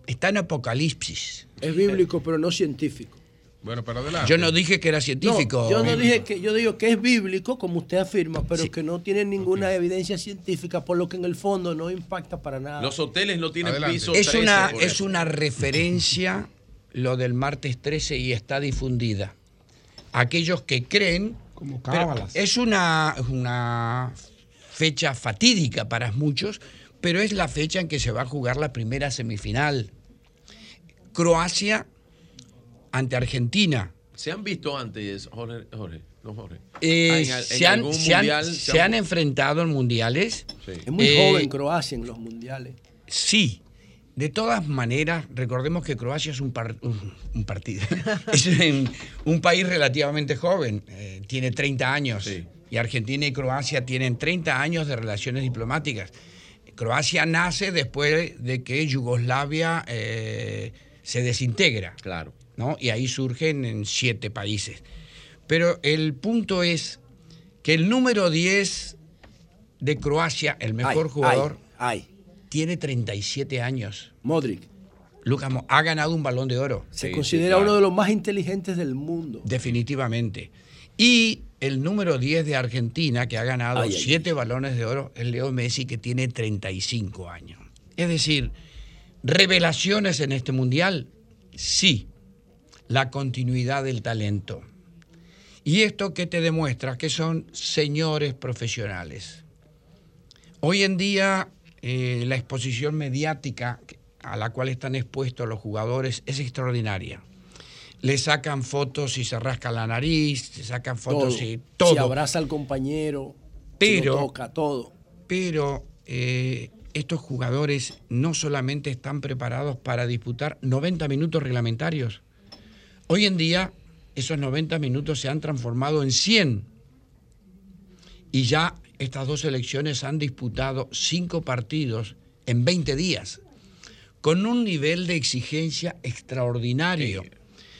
Está en Apocalipsis. Es bíblico, pero no científico. Bueno, para adelante. Yo no dije que era científico. No, yo no dije que, yo digo que es bíblico, como usted afirma, pero que no tiene ninguna evidencia científica, por lo que en el fondo no impacta para nada. Los hoteles no tienen Adelante. piso es 13, una, es una referencia lo del martes 13 y está difundida. Aquellos que creen. Como cábalas. es una, una fecha fatídica para muchos, pero es la fecha en que se va a jugar la primera semifinal. Croacia ante Argentina. Se han visto antes, Jorge, Jorge, no Jorge. Eh, Ah, en al- en se, han, se han enfrentado en mundiales. Es muy Eh, joven Croacia en los mundiales. Sí. De todas maneras, recordemos que Croacia es un, par- un- un partido. es un, un país relativamente joven. eh, tiene 30 años. Y Argentina y Croacia tienen 30 años de relaciones diplomáticas. Croacia nace después de que Yugoslavia eh, se desintegra. Claro. ¿no? Y ahí surgen en siete países. Pero el punto es que el número 10 de Croacia, el mejor Ay, jugador, ay, tiene 37 años. Modric. Lucas Mo- ha ganado un balón de oro. Se considera uno de los más inteligentes del mundo. Definitivamente. Y el número 10 de Argentina, que ha ganado Ay, ay, siete balones de oro, es Leo Messi, que tiene 35 años. Es decir, revelaciones en este mundial, sí. La continuidad del talento. ¿Y esto que te demuestra? Que son señores profesionales. Hoy en día, eh, la exposición mediática a la cual están expuestos los jugadores es extraordinaria. Le sacan fotos y se rasca la nariz, se sacan fotos y todo. Si abraza al compañero, si Pero- lo toca, todo. Pero eh, estos jugadores no solamente están preparados para disputar 90 minutos reglamentarios. Hoy en día esos 90 minutos se han transformado en 100. Y ya estas dos selecciones han disputado cinco partidos en 20 días, con un nivel de exigencia extraordinario.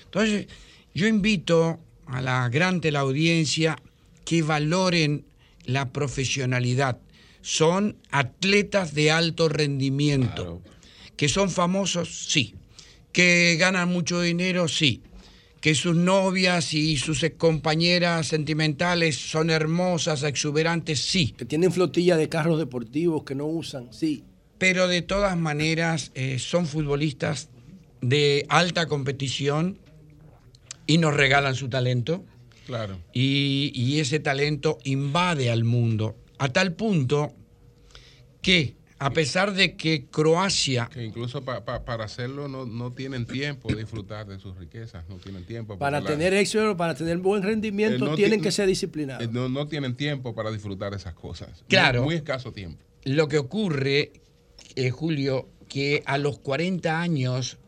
Entonces, yo invito a la gran teleaudiencia que valoren la profesionalidad. Son atletas de alto rendimiento. Que son famosos, sí. Que ganan mucho dinero, sí. Que sus novias y sus compañeras sentimentales son hermosas, exuberantes, sí. Que tienen flotilla de carros deportivos que no usan, sí. Pero de todas maneras eh, son futbolistas de alta competición y nos regalan su talento. Claro. Y, y ese talento invade al mundo a tal punto que a pesar de que Croacia Que incluso pa- pa- para hacerlo no, no tienen tiempo de disfrutar de sus riquezas, no tienen tiempo. Para porque la- tener éxito, para tener buen rendimiento, Eh, no tienen ti- que ser disciplinados. eh, no, no tienen tiempo para disfrutar de esas cosas. Claro. Muy, muy escaso tiempo. lo que ocurre, eh, Julio, que a los 40 años,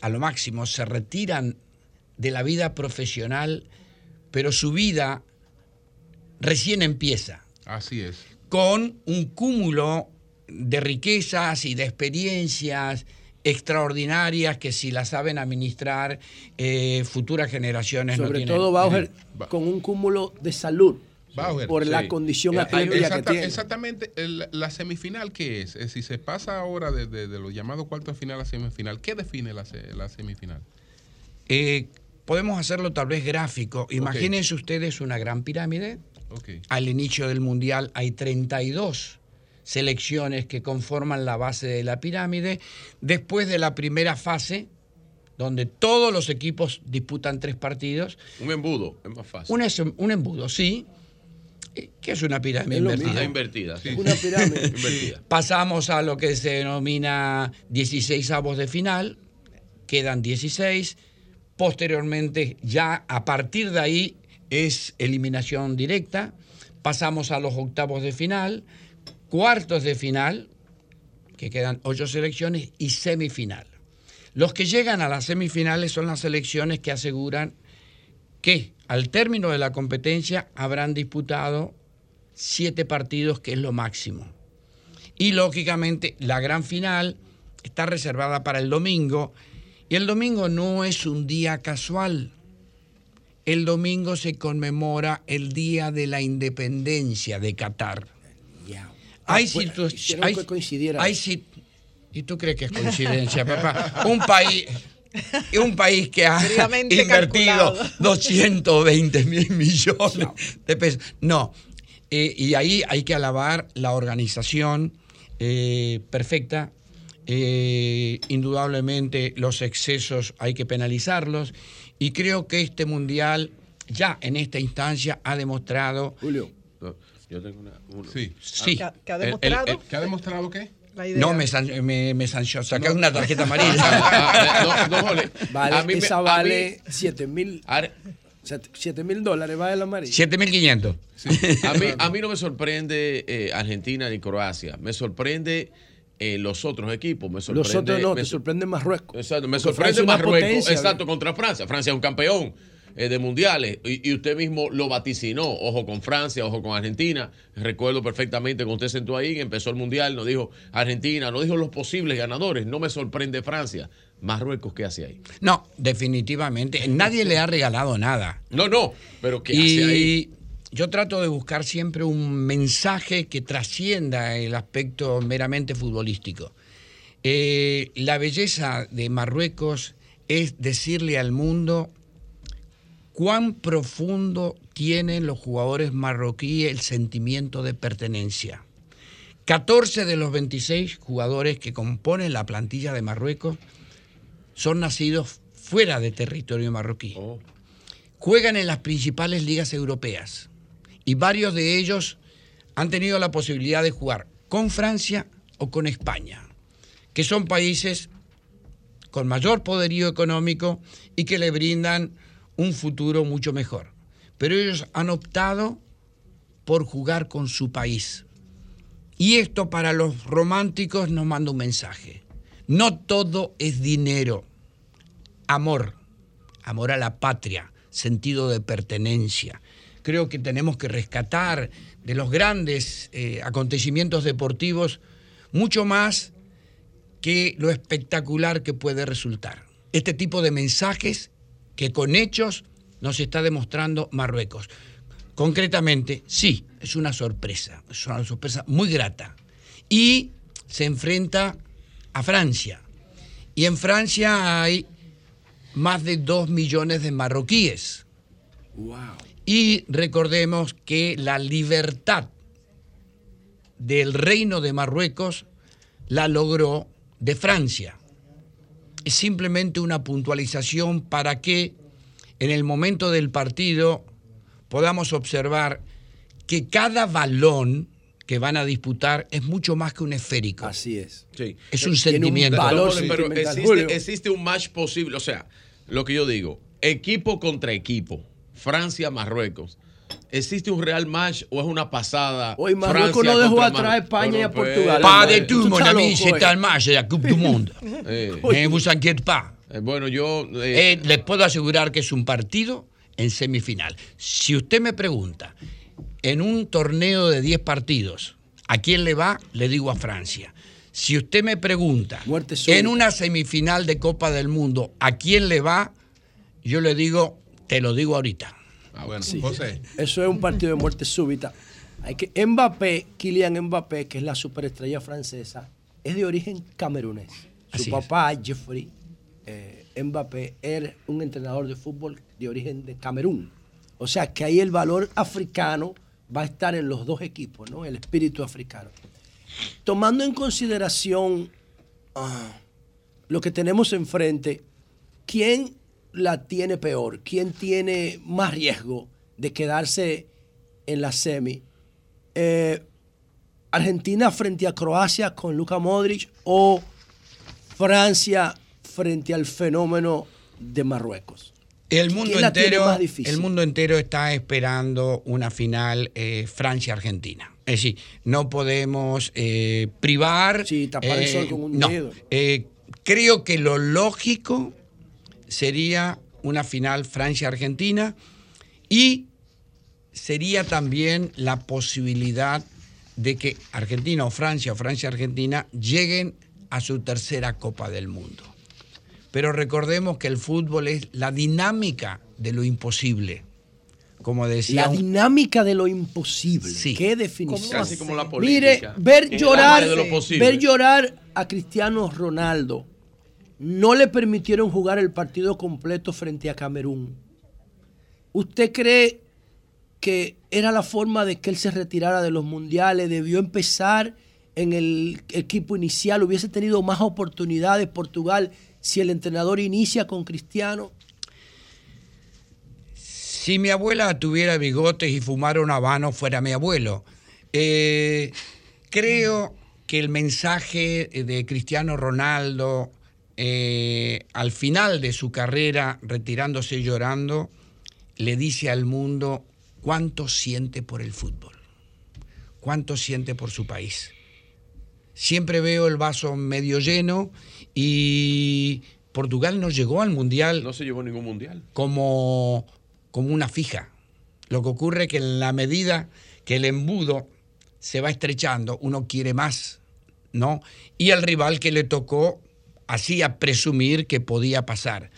a lo máximo, se retiran de la vida profesional, pero su vida recién empieza. Así es. Con un cúmulo de riquezas y de experiencias extraordinarias que si las saben administrar, eh, futuras generaciones no Sobre tienen. todo Bauer con un cúmulo de salud. Bauer, por la condición Eh, atlética exacta- que tiene. Exactamente, el- la semifinal, ¿qué es? Eh, Si se pasa ahora de, de, de los llamados cuartos de final a semifinal, ¿qué define la, se- la semifinal? Eh, podemos hacerlo tal vez gráfico. Imagínense ustedes una gran pirámide. Al inicio del Mundial hay 32 selecciones que conforman la base de la pirámide. Después de la primera fase, donde todos los equipos disputan tres partidos, Un embudo, es más fácil. Un, es- un embudo, sí. Eh, ¿Qué es una pirámide Es invertida? mismo. Ah, invertida, sí. Una pirámide. Invertida. Pasamos a lo que se denomina 16 avos de final, quedan 16. Posteriormente, ya a partir de ahí es eliminación directa. Pasamos a los octavos de final, cuartos de final, que quedan ocho selecciones, y semifinal. Los que llegan a las semifinales son las selecciones que aseguran que al término de la competencia habrán disputado siete partidos, que es lo máximo. Y lógicamente la gran final está reservada para el domingo. Y el domingo no es un día casual. El domingo se conmemora el Día de la Independencia de Qatar. Hay Ah, bueno, situ- quisieron hay- que coincidiera. hay sit- ¿Y tú crees que es coincidencia, papá? Un país, un país que ha invertido calculado. 220 mil millones de pesos. No, eh, y ahí hay que alabar la organización eh, perfecta. Eh, indudablemente los excesos hay que penalizarlos y creo que este mundial ya en esta instancia ha demostrado Julio yo tengo una, uno. Sí. Sí. ¿Que ha- que ha El- el- demostrado? el- ¿Qué ha demostrado qué? No me, san- me, me sancionó, saqué No. una tarjeta amarilla. Ah, no, no, Jorge. Vale, A mí me- esa mí- vale 7 mil. Ahora- 7 mil dólares vale la amarilla. 7500. A mí, a mí no me sorprende eh, Argentina ni Croacia. Me sorprende eh, los otros equipos. Me sorprende, Los otros no, me te sor- sorprende Marruecos. Exacto, me sorprende Marruecos. potencia, exacto, contra Francia. Francia es un campeón. eh, de mundiales. Y, y usted mismo lo vaticinó. Ojo con Francia, ojo con Argentina. Recuerdo perfectamente cuando usted sentó ahí, empezó el mundial, nos dijo Argentina, nos dijo los posibles ganadores. No me sorprende Francia. Marruecos, ¿qué hace ahí? No, definitivamente. Nadie le ha regalado nada. No, no, pero ¿qué y hace ahí? Yo trato de buscar siempre un mensaje que trascienda el aspecto meramente futbolístico. Eh, la belleza de Marruecos es decirle al mundo cuán profundo tienen los jugadores marroquíes el sentimiento de pertenencia. 14 de los 26 jugadores que componen la plantilla de Marruecos son nacidos fuera de territorio marroquí. Juegan en las principales ligas europeas y varios de ellos han tenido la posibilidad de jugar con Francia o con España, que son países con mayor poderío económico y que le brindan un futuro mucho mejor. Pero ellos han optado por jugar con su país. Y esto para los románticos nos manda un mensaje. No todo es dinero. Amor. Amor a la patria. Sentido de pertenencia. Creo que tenemos que rescatar de los grandes eh, acontecimientos deportivos mucho más que lo espectacular que puede resultar. Este tipo de mensajes que con hechos nos está demostrando Marruecos. Concretamente, sí, es una sorpresa, es una sorpresa muy grata. Y se enfrenta a Francia. Y en Francia hay más de dos millones de marroquíes. Y recordemos que la libertad del reino de Marruecos la logró de Francia. Es simplemente una puntualización para que en el momento del partido podamos observar que cada balón que van a disputar es mucho más que un esférico. Así es. Es un Tiene sentimiento. valor pero existe, existe un match posible. O sea, lo que yo digo, equipo contra equipo, Francia-Marruecos. ¿Existe un real match o es una pasada? Hoy Marruecos no dejó atrás a España y a Portugal. Pas de Tú tout, mon ami, c'est eh. un match de la Coupe du Monde. Eh. Ne vous inquiétez pas. Eh, bueno, yo... Eh, les puedo asegurar que es un partido en semifinal. Si usted me pregunta, en un torneo de 10 partidos, ¿a quién le va? Le digo a Francia. Si usted me pregunta, en una semifinal de Copa del Mundo, ¿a quién le va? Yo le digo, te lo digo ahorita. Ah, bueno, Sí. José. Eso es un partido de muerte súbita. Hay que Mbappé, Kylian Mbappé, que es la superestrella francesa, es de origen camerunés. Su Así es. papá, Jeffrey eh, Mbappé, era un entrenador de fútbol de origen de Camerún. O sea que ahí el valor africano va a estar en los dos equipos, ¿no? El espíritu africano. Tomando en consideración ah, lo que tenemos enfrente, ¿quién la tiene peor? ¿Quién tiene más riesgo de quedarse en la semi? Eh, ¿Argentina frente a Croacia con Luka Modric o Francia frente al fenómeno de Marruecos? El mundo, ¿Quién la tiene entero, el mundo entero está esperando una final eh, Francia-Argentina. Es decir, no podemos eh, privar. tapar el sol con un no. dedo. Creo que lo lógico sería una final Francia-Argentina y sería también la posibilidad de que Argentina o Francia o Francia-Argentina lleguen a su tercera Copa del Mundo. Pero recordemos que el fútbol es la dinámica de lo imposible. Como decía. La dinámica de lo imposible. Sí. Qué definición. Casi como la Mire, política. ver En el llorar, ver llorar a Cristiano Ronaldo. No le permitieron jugar el partido completo frente a Camerún. ¿Usted cree que era la forma de que él se retirara de los mundiales? Debió empezar en el equipo inicial. Hubiese tenido más oportunidades Portugal si el entrenador inicia con Cristiano. Si mi abuela tuviera bigotes y fumara un habano, fuera mi abuelo. Eh, creo que el mensaje de Cristiano Ronaldo eh, al final de su carrera, retirándose llorando, le dice al mundo cuánto siente por el fútbol, cuánto siente por su país. Siempre veo el vaso medio lleno y Portugal no llegó al Mundial No se llevó ningún mundial. como como una fija. Lo que ocurre es que en la medida que el embudo se va estrechando, uno quiere más, ¿no? Y el rival que le tocó hacía presumir que podía pasar.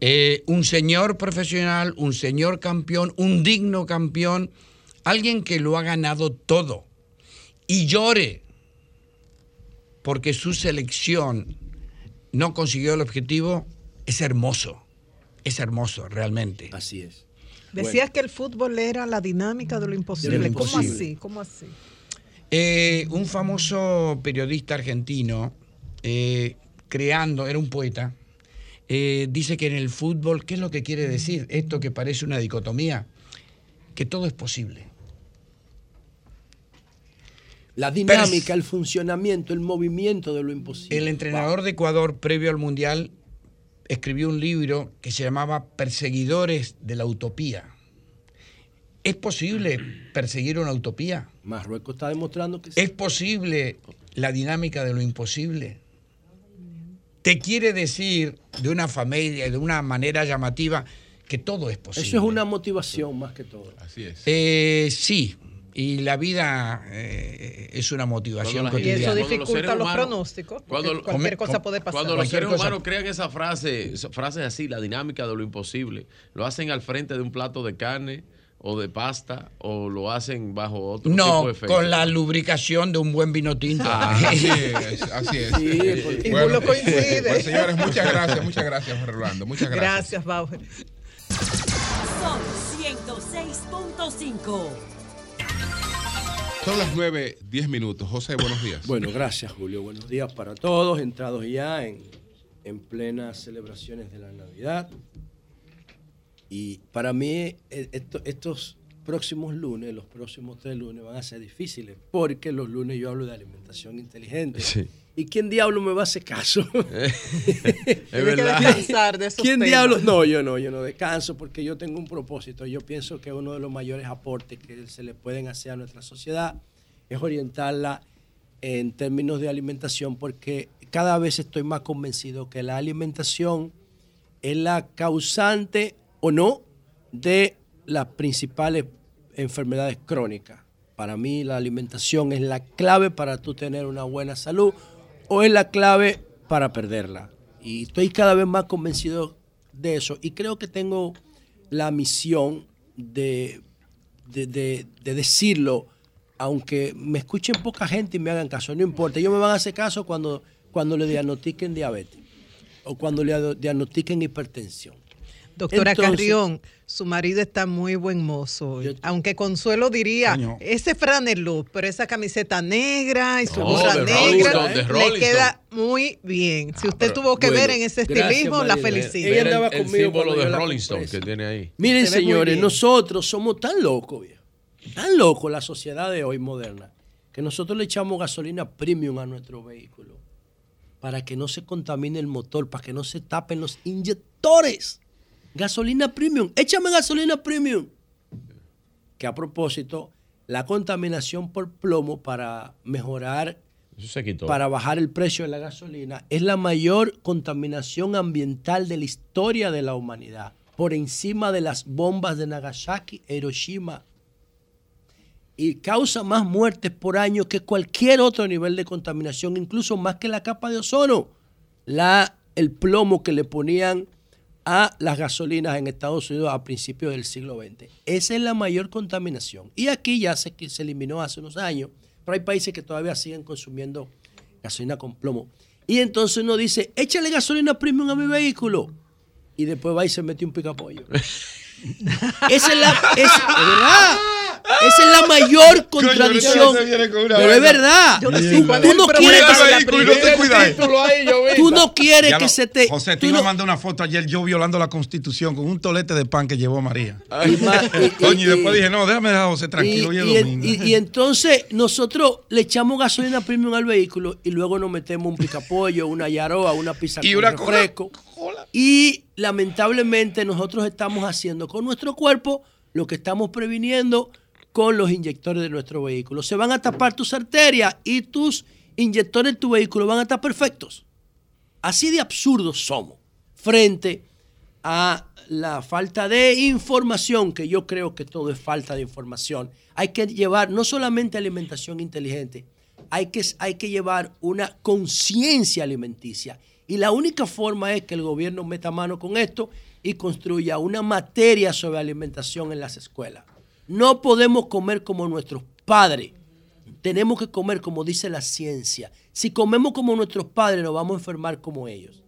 Eh, un señor profesional, un señor campeón, un digno campeón, alguien que lo ha ganado todo y llore porque su selección no consiguió el objetivo, es hermoso. Es hermoso, realmente. Así es. Decías que el fútbol era la dinámica de lo imposible. De lo ¿Cómo imposible. así? ¿Cómo así? Eh, un famoso periodista argentino, eh, creando, era un poeta, eh, dice que en el fútbol, ¿qué es lo que quiere decir? Esto que parece una dicotomía, que todo es posible. La dinámica, el funcionamiento, el movimiento de lo imposible. El entrenador de Ecuador, previo al Mundial, escribió un libro que se llamaba Perseguidores de la Utopía. ¿Es posible perseguir una utopía? Marruecos está demostrando que sí. ¿Es posible la dinámica de lo imposible? Te quiere decir de una familia, de una manera llamativa, que todo es posible. Eso es una motivación más que todo. Así es. Eh, sí, y la vida eh, es una motivación la Y eso cotidiana. los dificulta los pronósticos. cuando- cualquier cosa puede pasar. Cuando los seres cosa. humanos crean esa frase, esa frase así, la dinámica de lo imposible, lo hacen al frente de un plato de carne o de pasta o lo hacen bajo otro tipo No, de efecto. con la lubricación de un buen vino tinto. Ah, así es, así es. Sí, porque- Y Julio coincide. Pues, señores, muchas gracias, muchas gracias, Juan Rolando. Muchas gracias. Gracias, Bauer. Son 106.5. Son las 9, 10 minutos. José, buenos días. Bueno, gracias Julio. Buenos días para todos, entrados ya en, en plenas celebraciones de la Navidad. Y para mí esto- estos próximos lunes, los próximos tres lunes van a ser difíciles, porque los lunes yo hablo de alimentación inteligente. Sí. ¿Y quién diablo me va a hacer caso? es que verdad. descansar de esos ¿Quién temas. diablo? No, yo no, yo no descanso porque yo tengo un propósito. Yo pienso que uno de los mayores aportes que se le pueden hacer a nuestra sociedad es orientarla en términos de alimentación porque cada vez estoy más convencido que la alimentación es la causante o no de las principales enfermedades crónicas. Para mí la alimentación es la clave para tú tener una buena salud o es la clave para perderla. Y estoy cada vez más convencido de eso. Y creo que tengo la misión de, de, de- de decirlo, aunque me escuchen poca gente y me hagan caso, no importa. Ellos me van a hacer caso cuando, cuando le diagnostiquen diabetes o cuando le diagnostiquen hipertensión. Doctora Entonces- Carrión, su marido está muy buen mozo. hoy. Aunque Consuelo diría, Coño. ese franelú, pero esa camiseta negra y su gorra negra le queda muy bien. Si usted pero, tuvo que bueno, ver en ese gracias, estilismo, la felicito. Ella andaba el, el conmigo símbolo cuando de Rolling Stone que tiene ahí. Miren, Se señores, nosotros somos tan locos, viejo, tan locos la sociedad de hoy moderna, que nosotros le echamos gasolina premium a nuestro vehículo para que no se contamine el motor, para que no se tapen los inyectores. Gasolina premium, échame gasolina premium. Que a propósito, la contaminación por plomo para mejorar Eso se quitó. para bajar el precio de la gasolina es la mayor contaminación ambiental de la historia de la humanidad, por encima de las bombas de Nagasaki e Hiroshima. Y causa más muertes por año que cualquier otro nivel de contaminación, incluso más que la capa de ozono. La, el plomo que le ponían a las gasolinas en Estados Unidos a principios del siglo XX. Esa es la mayor contaminación. Y aquí ya se, se eliminó hace unos años, pero hay países que todavía siguen consumiendo gasolina con plomo. Y entonces uno dice, échale gasolina premium a mi vehículo. Y después va y se mete un picapollo. Esa es la, verdad. Esa es la mayor contradicción. Pero es verdad. Tú, no quieres que tú no quieres que se te. José, tú me no- mandó una foto ayer yo violando la constitución con un tolete de pan que llevó María. Y después dije, no, déjame dejar a José tranquilo, y, entonces nosotros le echamos gasolina premium al vehículo y luego nos metemos un picapollo, una yaroa, una pizza Y con una refresco. Y lamentablemente nosotros estamos haciendo con nuestro cuerpo lo que estamos previniendo con los inyectores de nuestro vehículo. Se van a tapar tus arterias y tus inyectores de tu vehículo van a estar perfectos. Así de absurdos somos frente a la falta de información, que yo creo que todo es falta de información. Hay que llevar no solamente alimentación inteligente, hay que, hay que llevar una conciencia alimenticia. Y la única forma es que el gobierno meta mano con esto y construya una materia sobre alimentación en las escuelas. No podemos comer como nuestros padres. Tenemos que comer como dice la ciencia. Si comemos como nuestros padres, nos vamos a enfermar como ellos.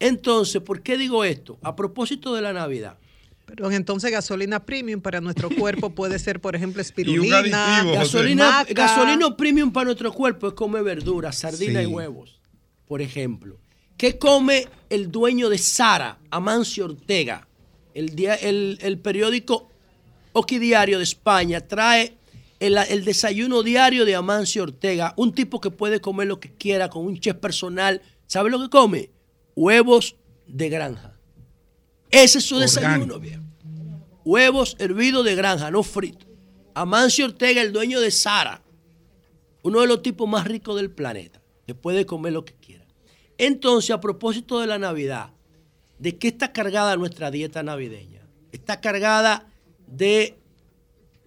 Entonces, ¿por qué digo esto? A propósito de la Navidad. Perdón, entonces gasolina premium para nuestro cuerpo puede ser, por ejemplo, espirulina. Gasolina, gasolina premium para nuestro cuerpo es comer verduras, sardinas Sí. y huevos, por ejemplo. ¿Qué come el dueño de Sara, Amancio Ortega? El, día, el, el periódico Oquidiario de España trae el, el desayuno diario de Amancio Ortega, un tipo que puede comer lo que quiera con un chef personal. ¿Sabe lo que come? Huevos de granja. Ese es su desayuno, viejo. Huevos hervidos de granja, no fritos. Amancio Ortega, el dueño de Sara, uno de los tipos más ricos del planeta, que puede comer lo que quiera. Entonces, a propósito de la Navidad, ¿de qué está cargada nuestra dieta navideña? Está cargada de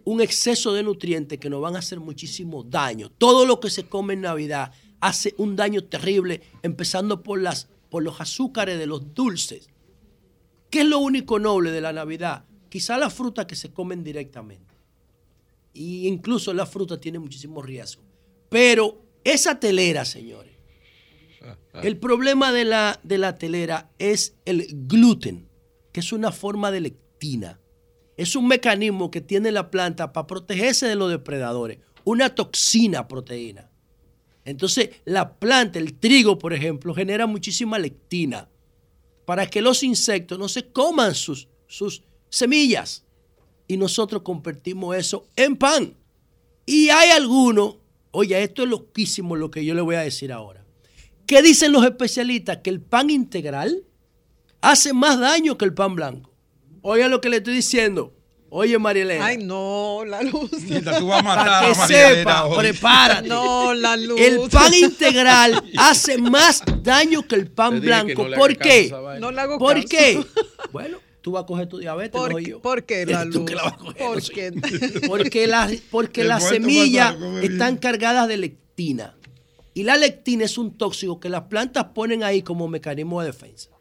un exceso de nutrientes que nos van a hacer muchísimo daño. Todo lo que se come en Navidad hace un daño terrible, empezando por, las, por los azúcares de los dulces. ¿Qué es lo único noble de la Navidad? Quizá las frutas que se comen directamente. Y incluso la fruta tiene muchísimo riesgo. Pero esa telera, señores, el problema de la, de la telera es el gluten, que es una forma de lectina. Es un mecanismo que tiene la planta para protegerse de los depredadores. Una toxina proteína. Entonces, la planta, el trigo, por ejemplo, genera muchísima lectina para que los insectos no se coman sus, sus semillas. Y nosotros convertimos eso en pan. Y hay algunos, oye, esto es loquísimo lo que yo le voy a decir ahora. ¿Qué dicen los especialistas? Que el pan integral hace más daño que el pan blanco. Oigan lo que le estoy diciendo. Oye, Marielena. Ay, no, la luz. tú vas a matar Para que sepa, hoy. prepárate. No, la luz. El pan integral hace más daño que el pan blanco. no ¿Por caso qué? No le hago ¿Por caso. qué? Bueno, tú vas a coger tu diabetes, ¿Por, no qué- yo. por qué la luz? que la vas a coger, no ¿Por qué? Porque las porque las semillas están cargadas de lectina. Y la lectina es un tóxico que las plantas ponen ahí como mecanismo de defensa.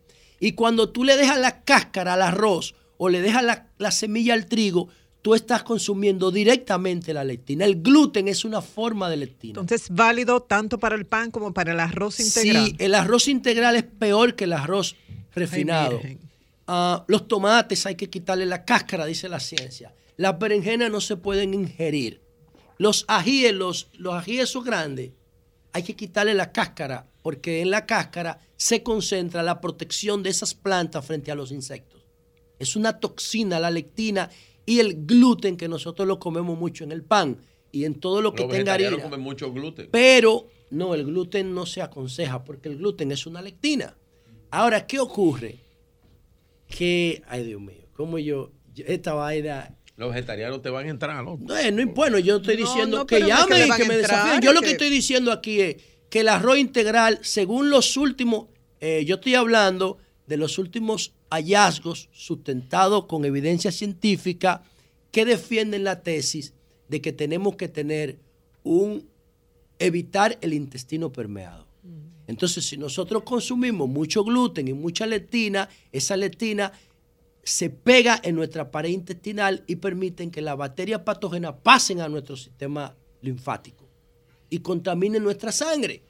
Y cuando tú le dejas la cáscara al arroz o le dejas la, la semilla al trigo, tú estás consumiendo directamente la lectina. El gluten es una forma de lectina. Entonces, válido tanto para el pan como para el arroz integral. Sí, el arroz integral es peor que el arroz refinado. Ah, los tomates hay que quitarle la cáscara, dice la ciencia. Las berenjenas no se pueden ingerir. Los ajíes, los, los ajíes son grandes, hay que quitarle la cáscara, porque en la cáscara se concentra la protección de esas plantas frente a los insectos. Es una toxina, la lectina y el gluten que nosotros lo comemos mucho en el pan y en todo lo que Los tenga harina. comen mucho gluten. Pero no, el gluten no se aconseja porque el gluten es una lectina. Ahora, ¿qué ocurre? Que, ay Dios mío, como yo, yo- esta vaina... Los vegetarianos te van a entrar, ¿no? No, no, bueno, yo estoy diciendo no, que no es que llamen y que me entrar, desafíen. Yo lo que- que estoy diciendo aquí es que el arroz integral, según los últimos, eh, yo estoy hablando de los últimos hallazgos sustentados con evidencia científica que defienden la tesis de que tenemos que tener un evitar el intestino permeado. Entonces, si nosotros consumimos mucho gluten y mucha lectina, esa lectina se pega en nuestra pared intestinal y permiten que las bacterias patógenas pasen a nuestro sistema linfático y contaminen nuestra sangre.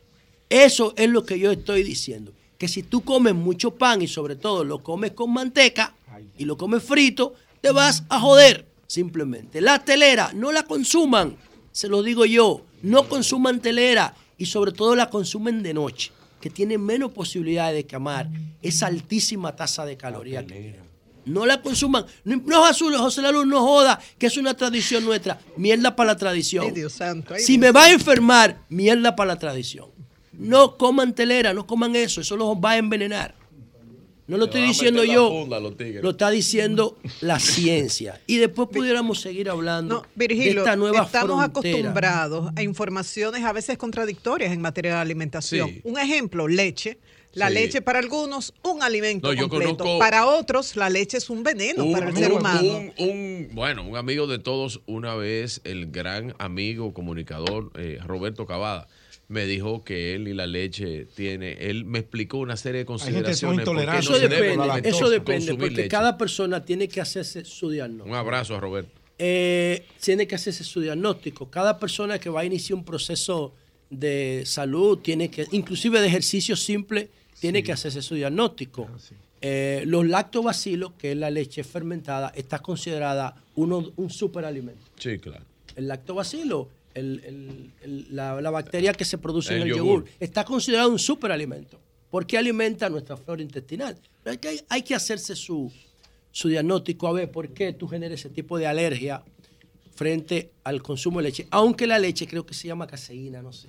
Eso es lo que yo estoy diciendo. Que si tú comes mucho pan y sobre todo lo comes con manteca y lo comes frito, te vas a joder simplemente. La telera, no la consuman, se lo digo yo, no consuman telera y sobre todo la consumen de noche, que tiene menos posibilidades de quemar esa altísima tasa de calorías que tiene. No la consuman. No, no, Azul, José la Luz, no joda, que es una tradición nuestra. Mierda para la tradición. Ay, Dios santo. ay, si Dios me va a enfermar, mierda para la tradición. No coman telera, no coman eso, eso los va a envenenar. No lo Te estoy diciendo yo, funda lo está diciendo la ciencia. Y después pudiéramos seguir hablando de Virgilio, esta nueva estamos frontera. acostumbrados a informaciones a veces contradictorias en materia de alimentación. Sí. Un ejemplo, leche. La Sí. leche para algunos, un alimento No, completo. conozco- Para otros, la leche es un veneno Un- para el un- ser humano. un- un- bueno, un amigo de todos, una vez, el gran amigo comunicador eh, Roberto Cavada, me dijo que él y la leche tiene, él me explicó una serie de consideraciones. no Eso se debe depende, eso depende, porque leche. cada persona tiene que hacerse su diagnóstico. Un abrazo a Roberto. Eh, tiene que hacerse su diagnóstico. Cada persona que va a iniciar un proceso de salud tiene que, inclusive de ejercicio simple, tiene que hacerse su diagnóstico. Eh, los lactobacilos, que es la leche fermentada, está considerada uno, un superalimento. Sí, claro. El lactobacilo, el- el- el- la, la bacteria que se produce en El yogur. yogur, está considerado un superalimento porque alimenta nuestra flora intestinal. Pero hay que, hay que hacerse su, su diagnóstico a ver por qué tú generas ese tipo de alergia frente al consumo de leche. Aunque la leche creo que se llama caseína, no sé,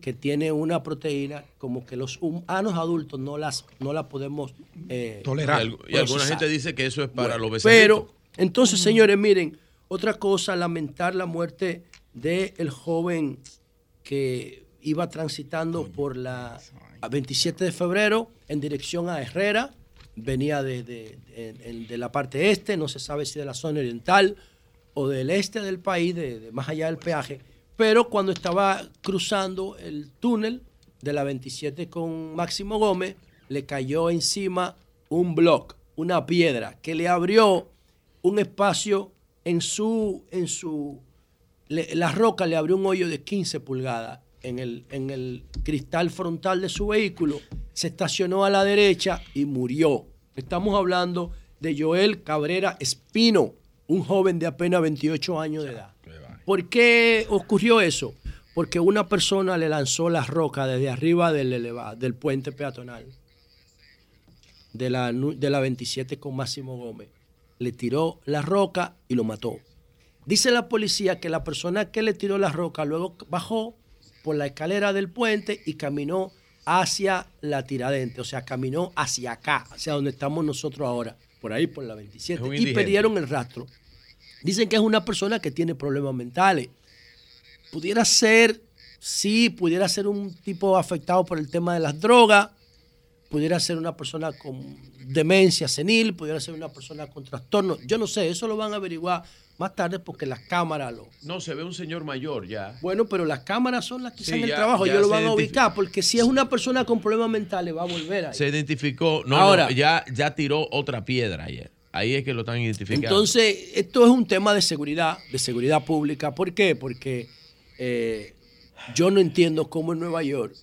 que tiene una proteína como que los humanos adultos no las no la podemos eh, Y, al- y alguna gente dice que eso es para Bueno, los vecinos. Pero, entonces, señores, miren, otra cosa, lamentar la muerte del joven que iba transitando por la a 27 de febrero en dirección a Herrera, venía de, de- la parte este, no se sabe si de la zona oriental o del este del país, de, más allá del peaje, pero cuando estaba cruzando el túnel de la 27 con Máximo Gómez, le cayó encima un block, una piedra, que le abrió un espacio en su, en su, le- la roca le abrió un hoyo de 15 pulgadas en el, en el cristal frontal de su vehículo, se estacionó a la derecha y murió. Estamos hablando de Joel Cabrera Espino, un joven de apenas 28 años de edad. ¿Por qué ocurrió eso? Porque una persona le lanzó la roca desde arriba del, del puente peatonal de la, de la 27 con Máximo Gómez. Le tiró la roca y lo mató. Dice la policía que la persona que le tiró la roca luego bajó por la escalera del puente y caminó hacia la tiradente, o sea, caminó hacia acá, hacia donde estamos nosotros ahora, por ahí por la 27, Es un y perdieron el rastro. Dicen que es una persona que tiene problemas mentales. Pudiera ser, sí, pudiera ser un tipo afectado por el tema de las drogas, pudiera ser una persona con demencia senil, pudiera ser una persona con trastorno. Yo no sé, eso lo van a averiguar más tarde porque las cámaras lo... No, se ve un señor mayor ya. Bueno, pero las cámaras son las que Sí, hacen el trabajo, ellos lo van a ubicar, porque si es una persona con problemas mentales va a volver ahí. Se identificó. No, Ahora- no, ya, ya tiró otra piedra ayer. Ahí es que lo están identificando. Entonces, esto es un tema de seguridad, de seguridad pública. ¿Por qué? Porque eh, yo no entiendo cómo en Nueva York,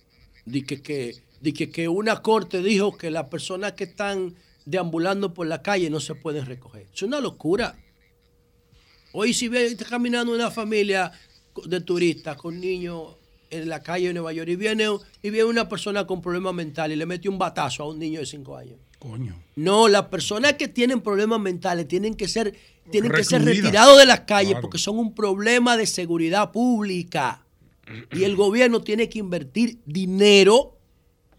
di que, que, di que, que una corte dijo que las personas que están deambulando por la calle no se pueden recoger. Es una locura. Hoy si ve, está caminando una familia de turistas con niños en la calle de Nueva York y viene, y viene una persona con problemas mentales y le mete un batazo a un niño de 5 años. Coño. No, las personas que tienen problemas mentales tienen que ser, tienen que ser retirados de las calles Claro. porque son un problema de seguridad pública. Y el gobierno tiene que invertir dinero,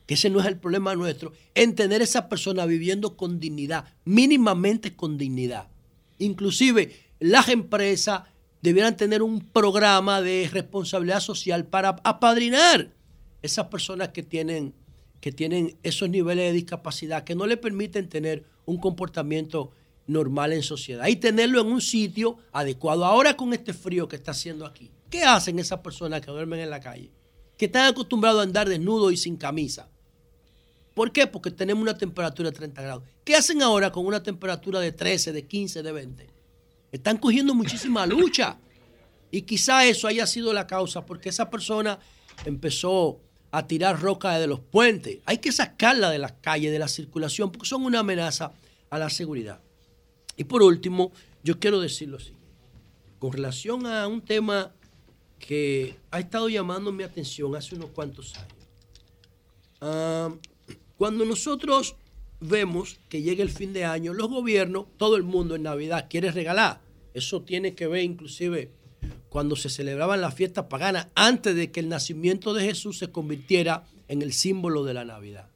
que ese no es el problema nuestro, en tener a esas personas viviendo con dignidad, mínimamente con dignidad. Inclusive las empresas debieran tener un programa de responsabilidad social para apadrinar esas personas que tienen, que tienen esos niveles de discapacidad que no le permiten tener un comportamiento normal en sociedad y tenerlo en un sitio adecuado. Ahora con este frío que está haciendo aquí, ¿qué hacen esas personas que duermen en la calle? Que están acostumbrados a andar desnudos y sin camisa. ¿Por qué? Porque tenemos una temperatura de 30 grados. ¿Qué hacen ahora con una temperatura de 13, de 15, de 20? Están cogiendo muchísima lucha. Y quizá eso haya sido la causa, porque esa persona empezó a tirar rocas de los puentes. Hay que sacarla de las calles, de la circulación, porque son una amenaza a la seguridad. Y por último, yo quiero decir lo siguiente. Con relación a un tema que ha estado llamando mi atención hace unos cuantos años. Ah, cuando nosotros vemos que llega el fin de año, los gobiernos, todo el mundo en Navidad quiere regalar. Eso tiene que ver inclusive cuando se celebraban las fiestas paganas antes de que el nacimiento de Jesús se convirtiera en el símbolo de la Navidad.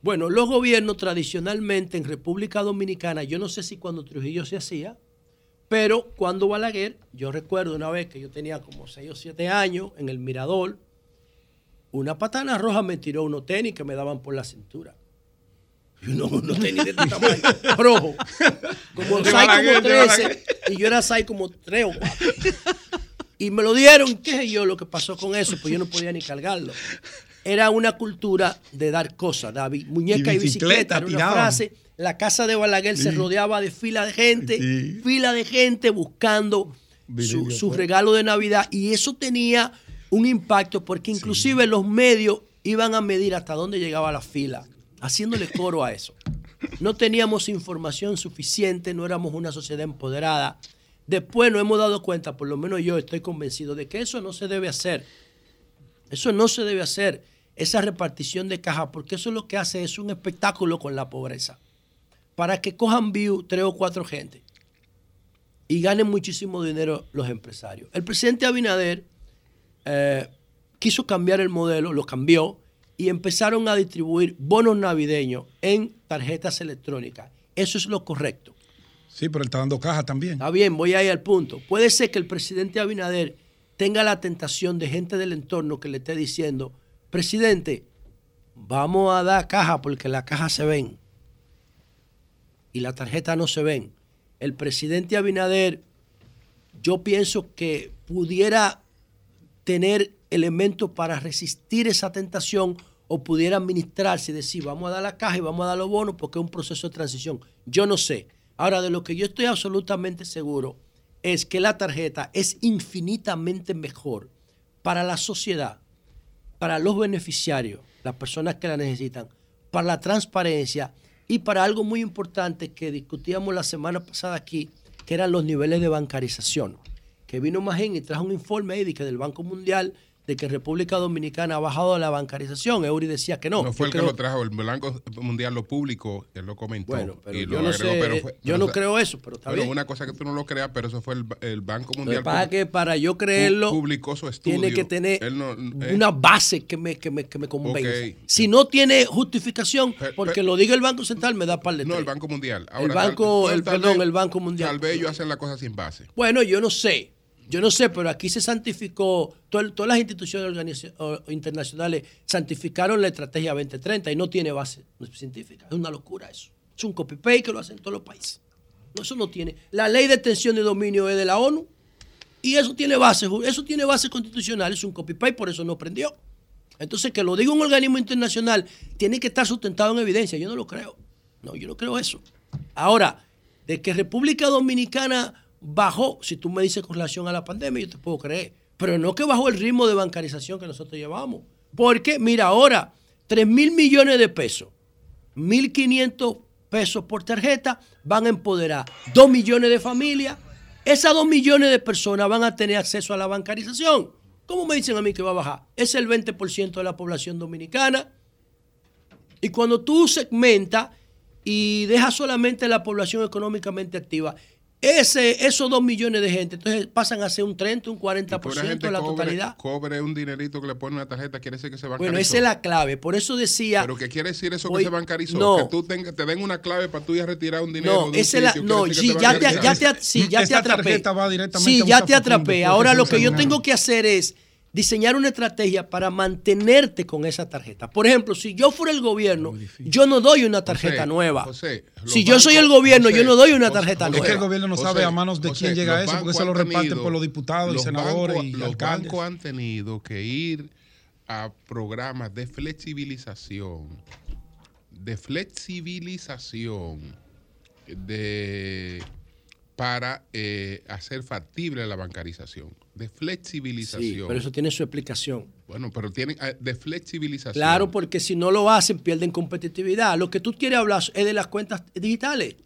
Bueno, los gobiernos tradicionalmente en República Dominicana, yo no sé si cuando Trujillo se hacía, pero cuando Balaguer, yo recuerdo una vez que yo tenía como 6 o 7 años en el Mirador, una patana roja me tiró unos tenis que me daban por la cintura. Y uno- unos tenis de este tamaño, rojo. Como De 6 Balaguer, como de 13. Balaguer. Y yo era 6 como 3 o 4. Y me lo dieron. ¿Qué sé yo lo que pasó con eso? Pues yo no podía ni cargarlo. Era una cultura de dar cosas, David. Muñeca Y y bicicleta bicicleta. Era una tiraban. frase. La casa de Balaguer se rodeaba de fila de gente, fila de gente buscando su, Virgilio, su pues. regalo de Navidad. Y eso tenía un impacto porque inclusive los medios iban a medir hasta dónde llegaba la fila, haciéndole coro a eso. No teníamos información suficiente, no éramos una sociedad empoderada. Después nos hemos dado cuenta, por lo menos yo estoy convencido de que eso no se debe hacer. Eso no se debe hacer, esa repartición de cajas, porque eso lo que hace es un espectáculo con la pobreza. Para que cojan view tres o cuatro gente y ganen muchísimo dinero los empresarios. El presidente Abinader eh, quiso cambiar el modelo, lo cambió y empezaron a distribuir bonos navideños en tarjetas electrónicas. Eso es lo correcto. Sí, pero él está dando caja también. Está bien, voy ahí al punto. Puede ser que el presidente Abinader tenga la tentación de gente del entorno que le esté diciendo, presidente, vamos a dar caja porque las cajas se ven y las tarjetas no se ven. El presidente Abinader, yo pienso que pudiera tener elementos para resistir esa tentación o pudiera administrarse y decir, vamos a dar la caja y vamos a dar los bonos porque es un proceso de transición. Yo no sé. Ahora, de lo que yo estoy absolutamente seguro es que la tarjeta es infinitamente mejor para la sociedad, para los beneficiarios, las personas que la necesitan, para la transparencia y para algo muy importante que discutíamos la semana pasada aquí, que eran los niveles de bancarización. Que vino Magín y trajo un informe ahí de que del Banco Mundial de que República Dominicana ha bajado la bancarización. Eury decía que no. No fue Yo el que lo trajo, el Banco Mundial lo publicó, él lo comentó. Bueno, pero y yo lo no agregó, sé, pero fue- yo no creo eso, pero está bueno, bien. una cosa que tú no lo creas, pero eso fue el, el Banco Mundial. pasa es que para yo creerlo, publicó su estudio. tiene que tener no- eh, una base que me, que me, que me convenza. Si no tiene justificación, porque lo diga el Banco Central, me da par de No, el. Banco Mundial. El banco, el, perdón, el Banco Mundial. Tal vez ellos hacen la cosa sin base. Bueno, yo no sé. Yo no sé, pero aquí se santificó, to- todas las instituciones internacionales santificaron la estrategia 2030 y no tiene base científica. Es una locura eso. Es un copy-paste que lo hacen todos los países. No, eso no tiene. La ley de extensión de dominio es de la ONU y eso tiene base, eso tiene base constitucional, es un copy-paste, por eso no prendió. Entonces, que lo diga un organismo internacional tiene que estar sustentado en evidencia. Yo no lo creo. No, yo no creo eso. Ahora, de que República Dominicana bajó, si tú me dices con relación a la pandemia, yo te puedo creer. Pero no que bajó el ritmo de bancarización que nosotros llevamos. Porque, mira, ahora, 3 mil millones de pesos, 1.500 pesos por tarjeta, van a empoderar 2 millones de familias. Esas 2 millones de personas van a tener acceso a la bancarización. ¿Cómo me dicen a mí que va a bajar? Es el 20% de la población dominicana. Y cuando tú segmentas y dejas solamente la población económicamente activa, ese, esos 2 millones de gente, entonces pasan a ser un 30, un 40% Que una de la cobre, totalidad. cobre un dinerito que le pone una tarjeta, quiere decir que se bancarizó. Bueno, esa es la clave. Por eso decía. Pero ¿qué quiere decir eso Voy- que se bancarizó? No. Que tú tenga- te den una clave para tú ir a retirar un dinero. No, de un esa es la, no, que ya te, ya te, sí, ya te atrapé. tarjeta va directamente Sí, ya te atrapé. Ahora lo que yo tengo que hacer es diseñar una estrategia para mantenerte con esa tarjeta. Por ejemplo, si yo fuera el gobierno, yo no doy una tarjeta José, nueva. José, los si yo soy el gobierno, José, yo no doy una tarjeta José, nueva. Es que el gobierno no sabe a manos de José, quién llega los eso, porque se lo reparten tenido- por los diputados y los senadores y Los alcaldes. bancos han tenido que ir a programas de flexibilización, de flexibilización de para eh, hacer factible la bancarización, de flexibilización. Sí, pero eso tiene su explicación. Bueno, pero tienen eh, de flexibilización. Claro, porque si no lo hacen, pierden competitividad. Lo que tú quieres hablar es de las cuentas digitales.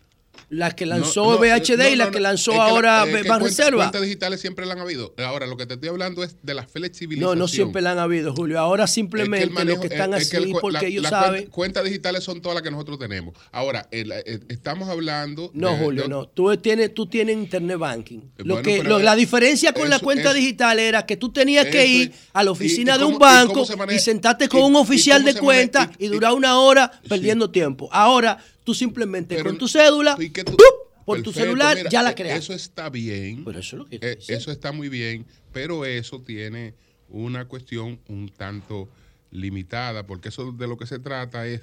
Las que lanzó No, no, BHD no, y las no, que no. lanzó Es que la- ahora es que Banreserva. cuenta- Cuentas digitales siempre la han habido. Ahora, lo que te estoy hablando es de la No, flexibilización. no siempre la han habido, Julio. Ahora Es que simplemente manejo- los que están es- es así el porque la- ellos las saben. cuentas, cuentas digitales son todas las que nosotros tenemos. Ahora, el- eh, estamos hablando. No, de- Julio, de- no. Tú tienes, tú tienes internet banking. Lo Bueno, que, lo- es- la diferencia con la eso- cuenta eso- digital era que tú tenías que ir a la y- oficina y de un y banco y, maneja- sentarte con y- un y oficial de cuenta y, durar una hora perdiendo tiempo. Ahora tú simplemente con tu cédula, ¡tup! por tu celular, mira, ya la creas. Eso está bien. Eh, eso está muy bien, pero eso tiene una cuestión un tanto limitada, porque eso de lo que se trata es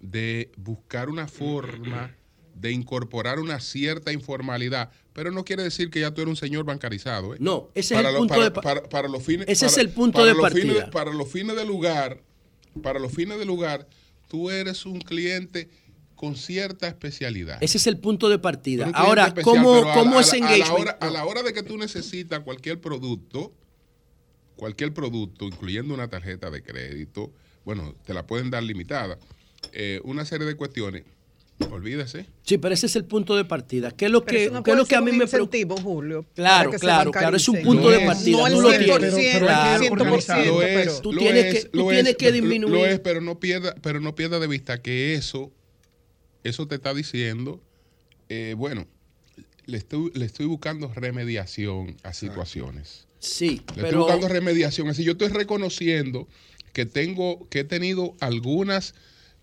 de buscar una forma de incorporar una cierta informalidad, pero no quiere decir que ya tú eres un señor bancarizado. ¿eh? No, ese es el lo- punto para- de pa- para- para los fines ese es el punto de los fines partida. para los fines del lugar, para los fines del lugar, tú eres un cliente con cierta especialidad. Ese es el punto de partida. Ahora, especial, ¿cómo, a cómo la- es a engagement? A la, hora, a la hora de que tú necesitas cualquier producto, cualquier producto, incluyendo una tarjeta de crédito, bueno, te la pueden dar limitada, eh, una serie de cuestiones, olvídese. Sí, pero ese es el punto de partida. ¿Qué es lo Pero que, no qué es lo que a mí un me preocupa? Julio. Claro, para que se claro, claro, es un punto de es, partida. No lo 100%, tienes. pero Claro. el 100%, Lo pero es, Tú lo tienes es, que- tú tienes es, que lo- disminuir. Lo es, pero no pierda, pero no pierda de vista que eso, eso te está diciendo, eh, bueno, le estoy, le estoy buscando remediación a situaciones. Sí, Le estoy buscando remediación. Así yo estoy reconociendo que tengo, que he tenido algunas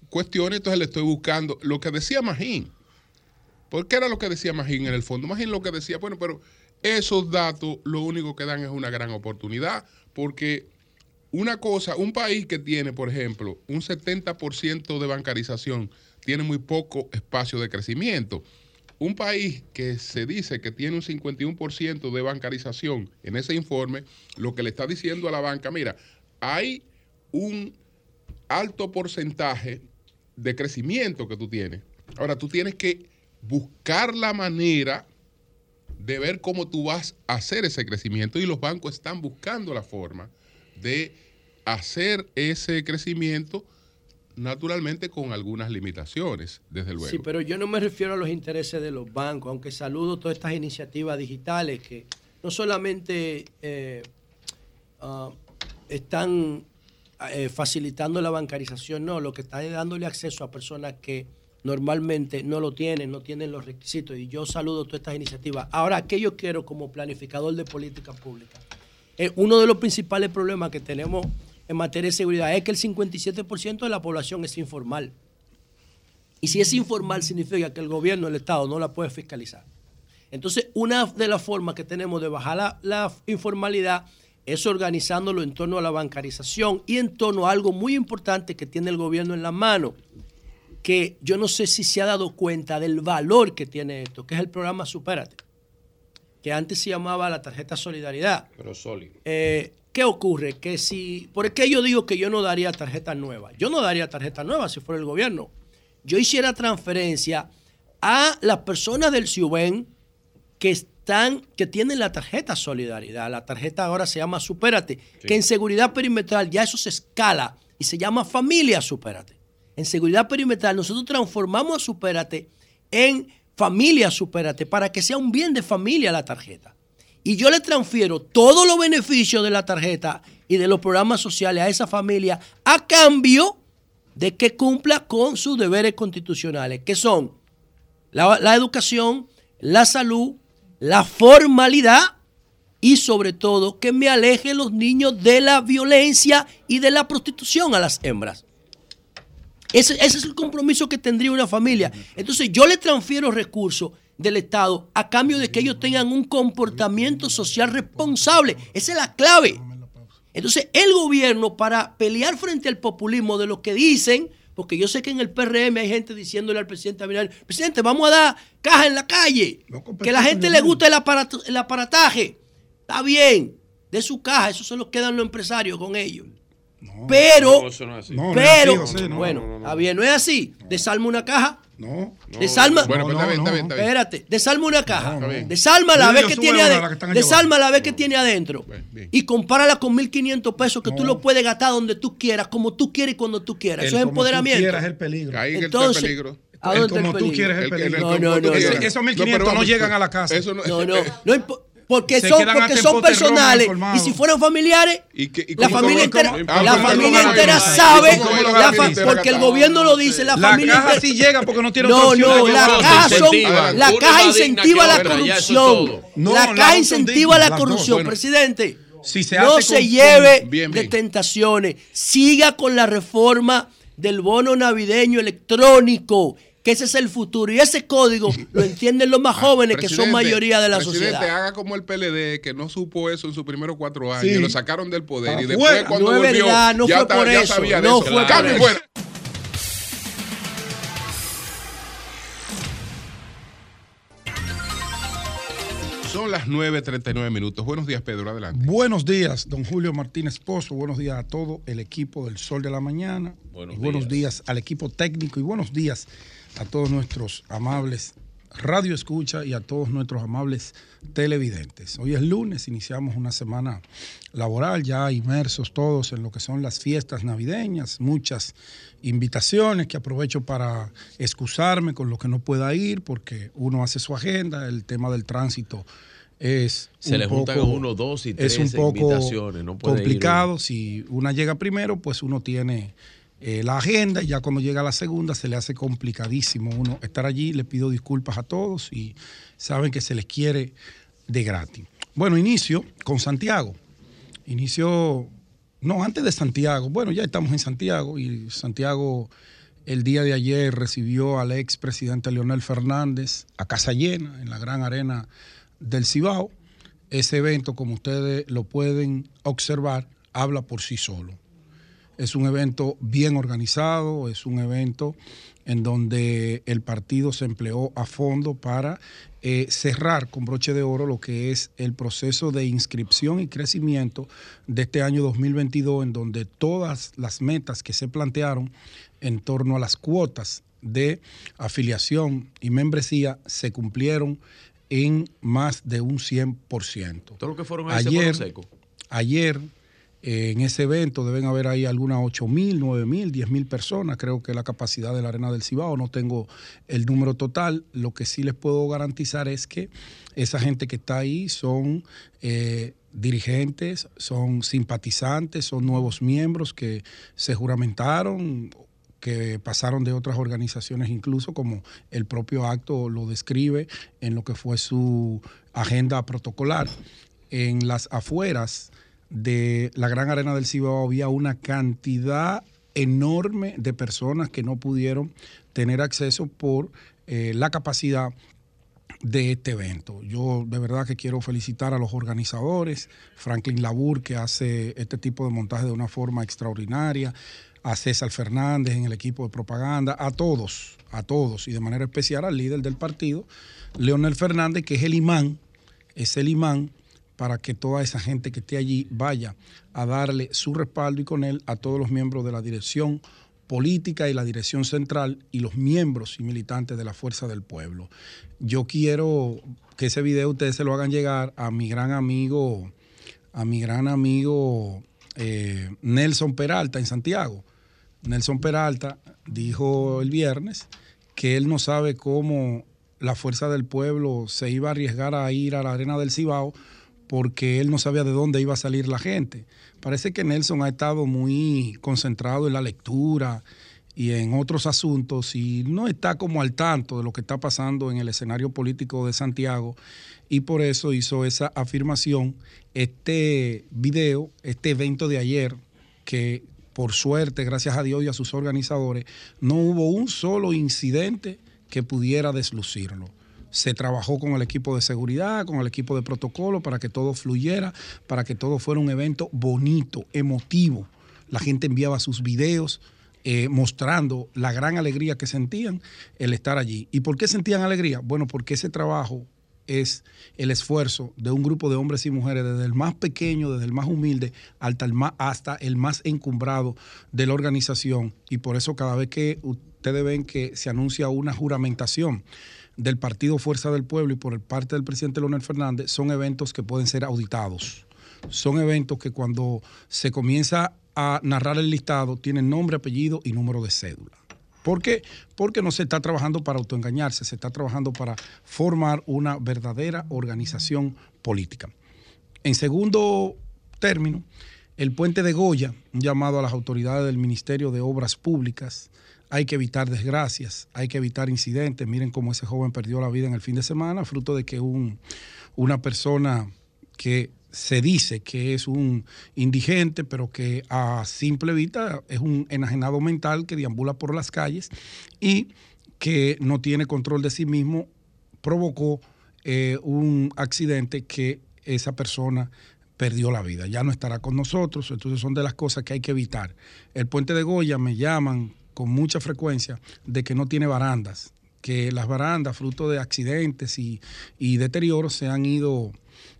cuestiones, entonces le estoy buscando. Lo que decía Magín. ¿Por qué era lo que decía Magín en el fondo? Magín lo que decía, bueno, pero esos datos lo único que dan es una gran oportunidad, porque una cosa, un país que tiene, por ejemplo, un 70% de bancarización, tiene muy poco espacio de crecimiento. Un país que se dice que tiene un 51% de bancarización en ese informe, lo que le está diciendo a la banca, mira, hay un alto porcentaje de crecimiento que tú tienes. Ahora tú tienes que buscar la manera de ver cómo tú vas a hacer ese crecimiento y los bancos están buscando la forma de hacer ese crecimiento naturalmente con algunas limitaciones, desde luego. Sí, pero yo no me refiero a los intereses de los bancos, aunque saludo todas estas iniciativas digitales que no solamente eh, ah, están eh, facilitando la bancarización, no, lo que están es dándole acceso a personas que normalmente no lo tienen, no tienen los requisitos, y yo saludo todas estas iniciativas. Ahora, ¿qué yo quiero como planificador de política pública? Eh, uno de los principales problemas que tenemos en materia de seguridad es que el 57% de la población es informal. Y si es informal significa que el gobierno, el Estado, no la puede fiscalizar. Entonces, una de las formas que tenemos de bajar la, la informalidad es organizándolo en torno a la bancarización y en torno a algo muy importante que tiene el gobierno en la mano, que yo no sé si se ha dado cuenta del valor que tiene esto, que es el programa Supérate, que antes se llamaba la tarjeta Solidaridad. Pero sólido. Eh, ¿Qué ocurre? Que si, ¿Por qué yo digo que yo no daría tarjeta nueva? Yo no daría tarjeta nueva si fuera el gobierno. Yo hiciera transferencia a las personas del CIUBEN que están, que tienen la tarjeta Solidaridad. La tarjeta ahora se llama Supérate, que en seguridad perimetral ya eso se escala y se llama Familia Supérate. En seguridad perimetral nosotros transformamos a Supérate en Familia Supérate para que sea un bien de familia la tarjeta y yo le transfiero todos los beneficios de la tarjeta y de los programas sociales a esa familia a cambio de que cumpla con sus deberes constitucionales, que son la, educación, la salud, la formalidad y sobre todo que me aleje los niños de la violencia y de la prostitución a las hembras. Ese, ese es el compromiso que tendría una familia. Entonces yo le transfiero recursos del Estado a cambio de que ellos tengan un comportamiento social responsable. Esa es la clave. Entonces el gobierno para pelear frente al populismo de lo que dicen, porque yo sé que en el PRM hay gente diciéndole al presidente Abinader, presidente, vamos a dar caja en la calle, que la gente le gusta el, aparato- el aparataje. Está bien, de su caja, eso se lo quedan los empresarios con ellos. Pero, No, eso no es así. No, no es pero, así, no. bueno, está bien, no es así. Desarma una caja. No. Desarma. Bueno, pues está bien, está bien, está bien. Espérate, desarma una caja. Está bien. Desarma la vez que tiene adentro. Desarma la vez que tiene adentro. Y compárala con 1.500 pesos que tú lo puedes gastar donde tú quieras, como tú quieras y cuando tú quieras. Eso es El como tú empoderamiento. quieras es el peligro. Ahí en el Entonces, peligro. ¿a El como el tú quieres es el El- el- peligro. el- No, no, no, no. Esos No, 1.500 pero no, llegan a la casa. Eso no, No, no, no porque Se son, porque son personales. Y si fueran familiares, ¿Y qué- y la familia entera, cómo- la cómo- familia entera sabe, la fa- porque el gobierno lo dice, la, La familia caja entera- sí llega porque no tiene No, no, la caja son, incentiva. la caja incentiva la corrupción. la caja incentiva la corrupción, presidente. Si se no hace se con- lleve Bien, de tentaciones. Siga con la reforma del bono navideño electrónico. Que ese es el futuro. Y ese código lo entienden los más jóvenes, que son Presidente, mayoría de la presidente, sociedad. haga como el PLD, que no supo eso en sus primeros cuatro años, Sí. y lo sacaron del poder. y después, cuando No es volvió, verdad, no ya, fue por ya eso, sabía de no eso. fue por y eso. fuera. Son las 9.39 minutos. Buenos días, Pedro. Adelante. Buenos días, don Julio Martínez Pozo. Buenos días a todo el equipo del Sol de la Mañana. Buenos y buenos días. al equipo técnico y buenos días a todos nuestros amables radio escucha y a todos nuestros amables televidentes. Hoy es lunes, iniciamos una semana laboral ya inmersos todos en lo que son las fiestas navideñas, muchas invitaciones que aprovecho para excusarme con lo que no pueda ir porque uno hace su agenda, el tema del tránsito es Se le juntan poco- uno, dos y es un tres poco invitaciones, no puede ir complicado. Si una llega primero, pues uno tiene eh, la agenda y ya cuando llega la segunda se le hace complicadísimo uno estar allí. Le pido disculpas a todos y saben que se les quiere de gratis. Bueno, inicio con Santiago. Inicio, no, antes de Santiago. Bueno, ya estamos en Santiago y Santiago el día de ayer recibió al expresidente Leonel Fernández a casa llena en la gran arena del Cibao. Ese evento, como ustedes lo pueden observar, habla por sí solo. Es un evento bien organizado, es un evento en donde el partido se empleó a fondo para eh, cerrar con broche de oro lo que es el proceso de inscripción y crecimiento de este año 2022, en donde todas las metas que se plantearon en torno a las cuotas de afiliación y membresía se cumplieron en más de un 100%. Todo lo que fueron Ayer, secos. ayer eh, en ese evento deben haber ahí algunas 8 mil, 9 mil, 10 mil personas. Creo que la capacidad de la Arena del Cibao, no tengo el número total. Lo que sí les puedo garantizar es que esa gente que está ahí son eh, dirigentes, son simpatizantes, son nuevos miembros que se juramentaron que pasaron de otras organizaciones incluso, como el propio acto lo describe en lo que fue su agenda protocolar. En las afueras de la Gran Arena del Cibao había una cantidad enorme de personas que no pudieron tener acceso por eh, la capacidad de este evento. Yo de verdad que quiero felicitar a los organizadores, Franklin Labur, que hace este tipo de montaje de una forma extraordinaria, a César Fernández en el equipo de propaganda, a todos, a todos, y de manera especial al líder del partido, Leonel Fernández, que es el imán, es el imán para que toda esa gente que esté allí vaya a darle su respaldo y con él a todos los miembros de la dirección política y la dirección central y los miembros y militantes de la Fuerza del Pueblo. Yo quiero que ese video ustedes se lo hagan llegar a mi gran amigo, a mi gran amigo eh, Nelson Peralta en Santiago. Nelson Peralta dijo el viernes que él no sabe cómo la Fuerza del Pueblo se iba a arriesgar a ir a la Arena del Cibao porque él no sabía de dónde iba a salir la gente. Parece que Nelson ha estado muy concentrado en la lectura y en otros asuntos y no está como al tanto de lo que está pasando en el escenario político de Santiago y por eso hizo esa afirmación. Este video, este evento de ayer, que por suerte, gracias a Dios y a sus organizadores, no hubo un solo incidente que pudiera deslucirlo se trabajó con el equipo de seguridad, con el equipo de protocolo para que todo fluyera, para que todo fuera un evento bonito, emotivo. La gente enviaba sus videos eh, mostrando la gran alegría que sentían el estar allí. ¿Y por qué sentían alegría? Bueno, porque ese trabajo es el esfuerzo de un grupo de hombres y mujeres, desde el más pequeño, desde el más humilde, hasta el más, hasta el más encumbrado de la organización. Y por eso cada vez que ustedes ven que se anuncia una juramentación, del Partido Fuerza del Pueblo y por parte del presidente Leonel Fernández son eventos que pueden ser auditados. Son eventos que cuando se comienza a narrar el listado tienen nombre, apellido y número de cédula. ¿Por qué? Porque no se está trabajando para autoengañarse, se está trabajando para formar una verdadera organización política. En segundo término, el puente de Goya, un llamado a las autoridades del Ministerio de Obras Públicas, hay que evitar desgracias, hay que evitar incidentes. Miren cómo ese joven perdió la vida en el fin de semana, fruto de que un, una persona que se dice que es un indigente, pero que a simple vista es un enajenado mental que deambula por las calles y que no tiene control de sí mismo, provocó eh, un accidente que esa persona perdió la vida. Ya no estará con nosotros, entonces son de las cosas que hay que evitar. El puente de Goya me llaman con mucha frecuencia de que no tiene barandas, que las barandas, fruto de accidentes y, y deterioros, se han ido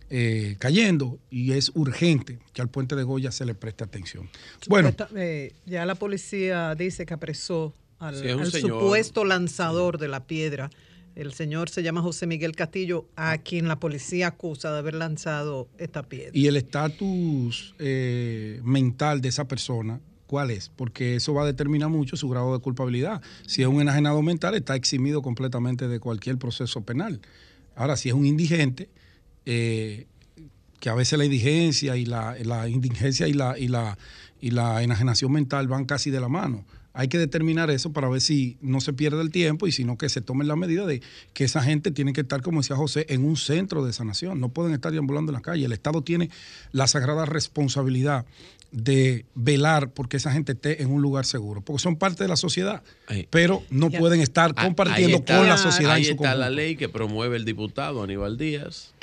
eh, cayendo y es urgente que al puente de Goya se le preste atención. Bueno, eh, ya la policía dice que apresó al, Sí, al supuesto lanzador de la piedra. El señor se llama José Miguel Castillo, a quien la policía acusa de haber lanzado esta piedra. y el estatus eh, mental de esa persona, ¿cuál es? Porque eso va a determinar mucho su grado de culpabilidad. Si es un enajenado mental, está eximido completamente de cualquier proceso penal. Ahora, si es un indigente, eh, que a veces la indigencia y la, la indigencia y la, y, la, y la enajenación mental van casi de la mano. Hay que determinar eso para ver si no se pierde el tiempo y sino que se tomen la medida de que esa gente tiene que estar, como decía José, en un centro de sanación. No pueden estar deambulando en la calle. El Estado tiene la sagrada responsabilidad de velar porque esa gente esté en un lugar seguro, porque son parte de la sociedad, pero no pueden estar Ah, compartiendo está- con la sociedad Ahí en su está la ley que promueve el diputado Aníbal Díaz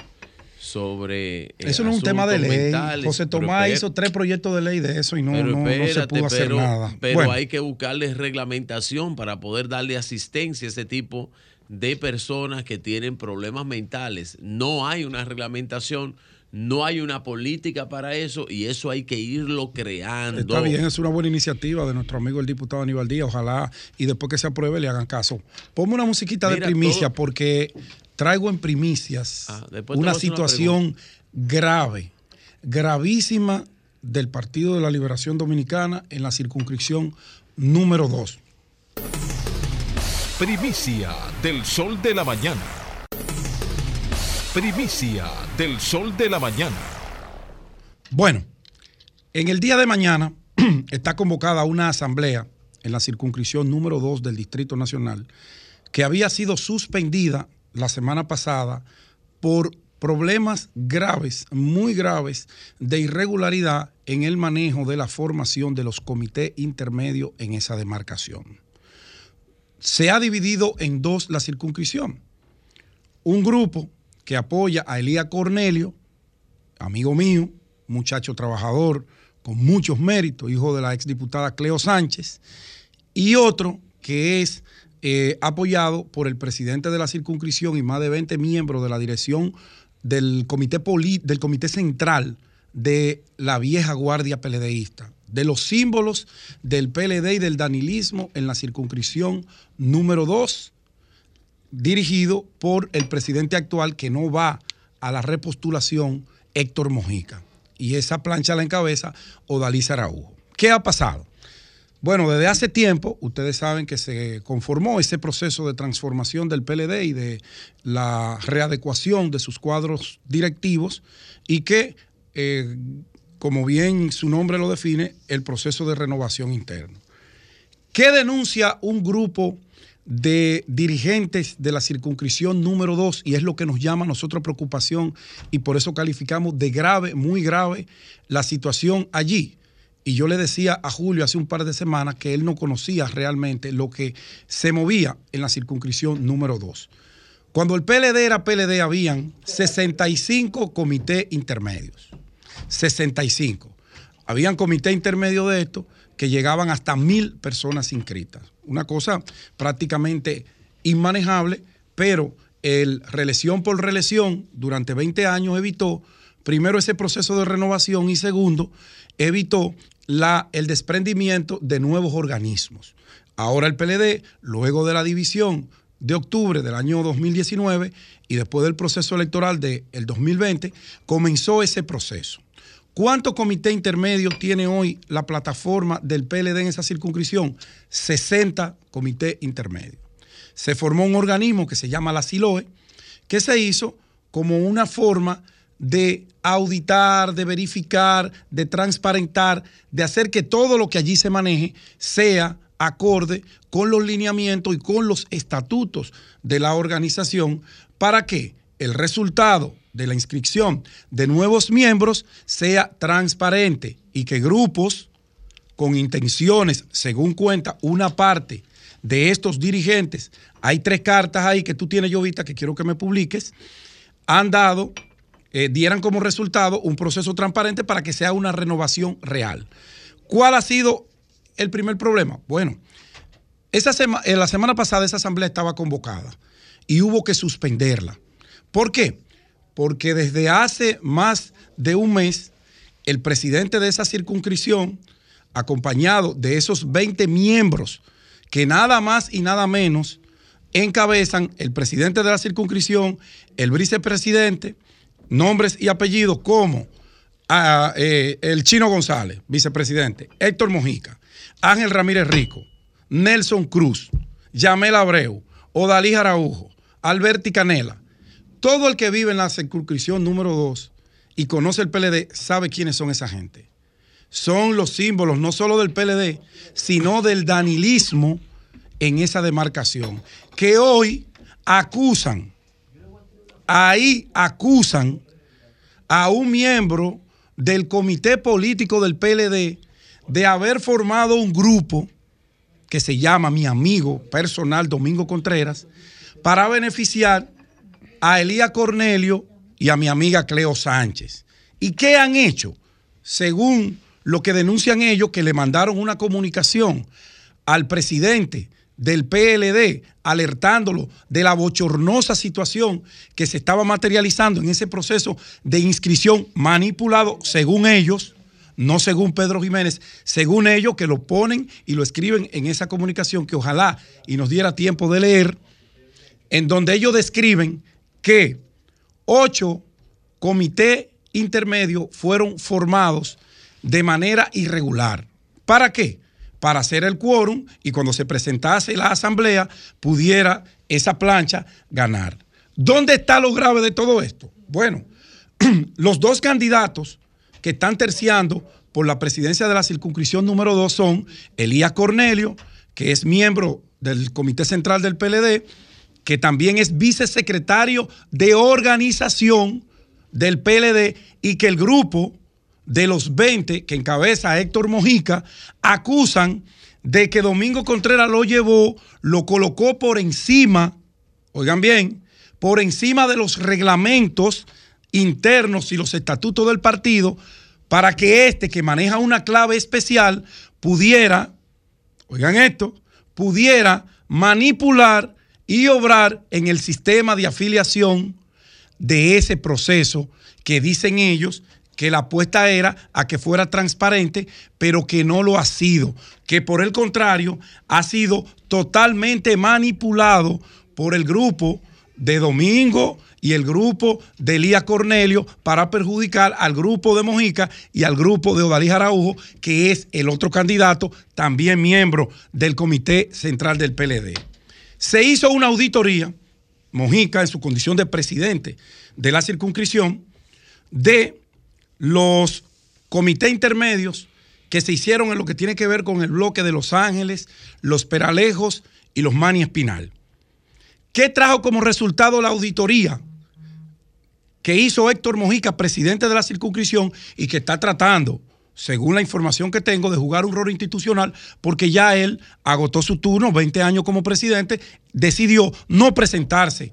sobre. eh, Eso no es un tema de ley. mentales. José Tomás hizo tres proyectos de ley de eso y no, pero no- no se pudo hacer pero, nada. pero Bueno, hay que buscarle reglamentación para poder darle asistencia a ese tipo de personas que tienen problemas mentales. No hay una reglamentación, no hay una política para eso y eso hay que irlo creando. Está bien, es una buena iniciativa de nuestro amigo el diputado Aníbal Díaz. Ojalá y después que se apruebe le hagan caso. Ponme una musiquita de primicia todo- porque traigo en primicias Ah, una situación grave, gravísima del Partido de la Liberación Dominicana en la circunscripción número 2. Primicia del sol de la mañana. Primicia del sol de la mañana. Bueno, en el día de mañana está convocada una asamblea en la circunscripción número 2 del Distrito Nacional que había sido suspendida la semana pasada por problemas graves, muy graves, de irregularidad en el manejo de la formación de los comités intermedios en esa demarcación. Se ha dividido en dos la circunscripción. Un grupo que apoya a Elías Cornelio, amigo mío, muchacho trabajador con muchos méritos, hijo de la exdiputada Cleo Sánchez, y otro que es eh, apoyado por el presidente de la circunscripción y más de 20 miembros de la dirección del comité, poli- del comité central de la vieja guardia peledeísta, de los símbolos del PLD y del danilismo en la circunscripción número 2, dirigido por el presidente actual que no va a la repostulación, Héctor Mojica. Y esa plancha la encabeza Odalís Araujo. ¿Qué ha pasado? Bueno, desde hace tiempo, ustedes saben que se conformó ese proceso de transformación del PLD y de la readecuación de sus cuadros directivos y que, eh, como bien su nombre lo define, el proceso de renovación interno. ¿Qué denuncia un grupo de dirigentes de la circunscripción número 2? Y es lo que nos llama a nosotros preocupación y por eso calificamos de grave, muy grave, la situación allí. Y yo le decía a Julio hace un par de semanas que él no conocía realmente lo que se movía en la circunscripción número 2. Cuando el PLD era PLD, habían 65 comités intermedios. 65. Habían comités intermedios de esto que llegaban hasta mil personas inscritas. Una cosa prácticamente inmanejable, pero el reelección por reelección durante 20 años evitó, primero, ese proceso de renovación y segundo, evitó la, el desprendimiento de nuevos organismos. Ahora el PLD, luego de la división de octubre del año 2019 y después del proceso electoral del 2020, comenzó ese proceso. ¿Cuántos comités intermedios tiene hoy la plataforma del PLD en esa circunscripción? 60 comités intermedios. Se formó un organismo que se llama la SILOE, que se hizo como una forma de auditar, de verificar, de transparentar, de hacer que todo lo que allí se maneje sea acorde con los lineamientos y con los estatutos de la organización para que el resultado de la inscripción de nuevos miembros sea transparente y que grupos con intenciones, según cuenta una parte de estos dirigentes, hay tres cartas ahí que tú tienes, Jovita, que quiero que me publiques, han dado, eh, dieran como resultado un proceso transparente para que sea una renovación real. ¿Cuál ha sido el primer problema? Bueno, esa eh, la semana pasada esa asamblea estaba convocada y hubo que suspenderla. ¿Por qué? Porque desde hace más de un mes, el presidente de esa circunscripción, acompañado de esos 20 miembros que nada más y nada menos encabezan el presidente de la circunscripción, el vicepresidente, nombres y apellidos como ah, eh, el Chino González, vicepresidente, Héctor Mojica, Ángel Ramírez Rico, Nelson Cruz, Yamel Abreu, Odalí Araujo, Alberti Canela. Todo el que vive en la circunscripción número 2 y conoce el PLD sabe quiénes son esa gente. Son los símbolos no solo del PLD, sino del danilismo en esa demarcación, que hoy acusan, ahí acusan a un miembro del comité político del PLD de haber formado un grupo que se llama mi amigo personal Domingo Contreras para beneficiar a Elías Cornelio y a mi amiga Cleo Sánchez. ¿Y qué han hecho? Según lo que denuncian ellos, que le mandaron una comunicación al presidente del PLD alertándolo de la bochornosa situación que se estaba materializando en ese proceso de inscripción manipulado, según ellos, no según Pedro Jiménez, según ellos que lo ponen y lo escriben en esa comunicación que ojalá y nos diera tiempo de leer, en donde ellos describen que ocho comités intermedios fueron formados de manera irregular. ¿Para qué? Para hacer el quórum y cuando se presentase la asamblea pudiera esa plancha ganar. ¿Dónde está lo grave de todo esto? Bueno, los dos candidatos que están terciando por la presidencia de la circunscripción número 2 son Elías Cornelio, que es miembro del Comité Central del PLD, que también es vicesecretario de organización del PLD y que el grupo de los 20 que encabeza Héctor Mojica acusan de que Domingo Contreras lo llevó, lo colocó por encima, oigan bien, por encima de los reglamentos internos y los estatutos del partido para que este que maneja una clave especial pudiera, oigan esto, pudiera manipular y obrar en el sistema de afiliación de ese proceso que dicen ellos que la apuesta era a que fuera transparente, pero que no lo ha sido, que por el contrario ha sido totalmente manipulado por el grupo de Domingo y el grupo de Elías Cornelio para perjudicar al grupo de Mojica y al grupo de Odalí Araujo, que es el otro candidato, también miembro del Comité Central del PLD. Se hizo una auditoría, Mojica en su condición de presidente de la circunscripción, de los comités intermedios que se hicieron en lo que tiene que ver con el bloque de Los Ángeles, los Peralejos y los Mani Espinal. ¿Qué trajo como resultado la auditoría que hizo Héctor Mojica, presidente de la circunscripción, y que está tratando, según la información que tengo, de jugar un rol institucional, porque ya él agotó su turno, 20 años como presidente, decidió no presentarse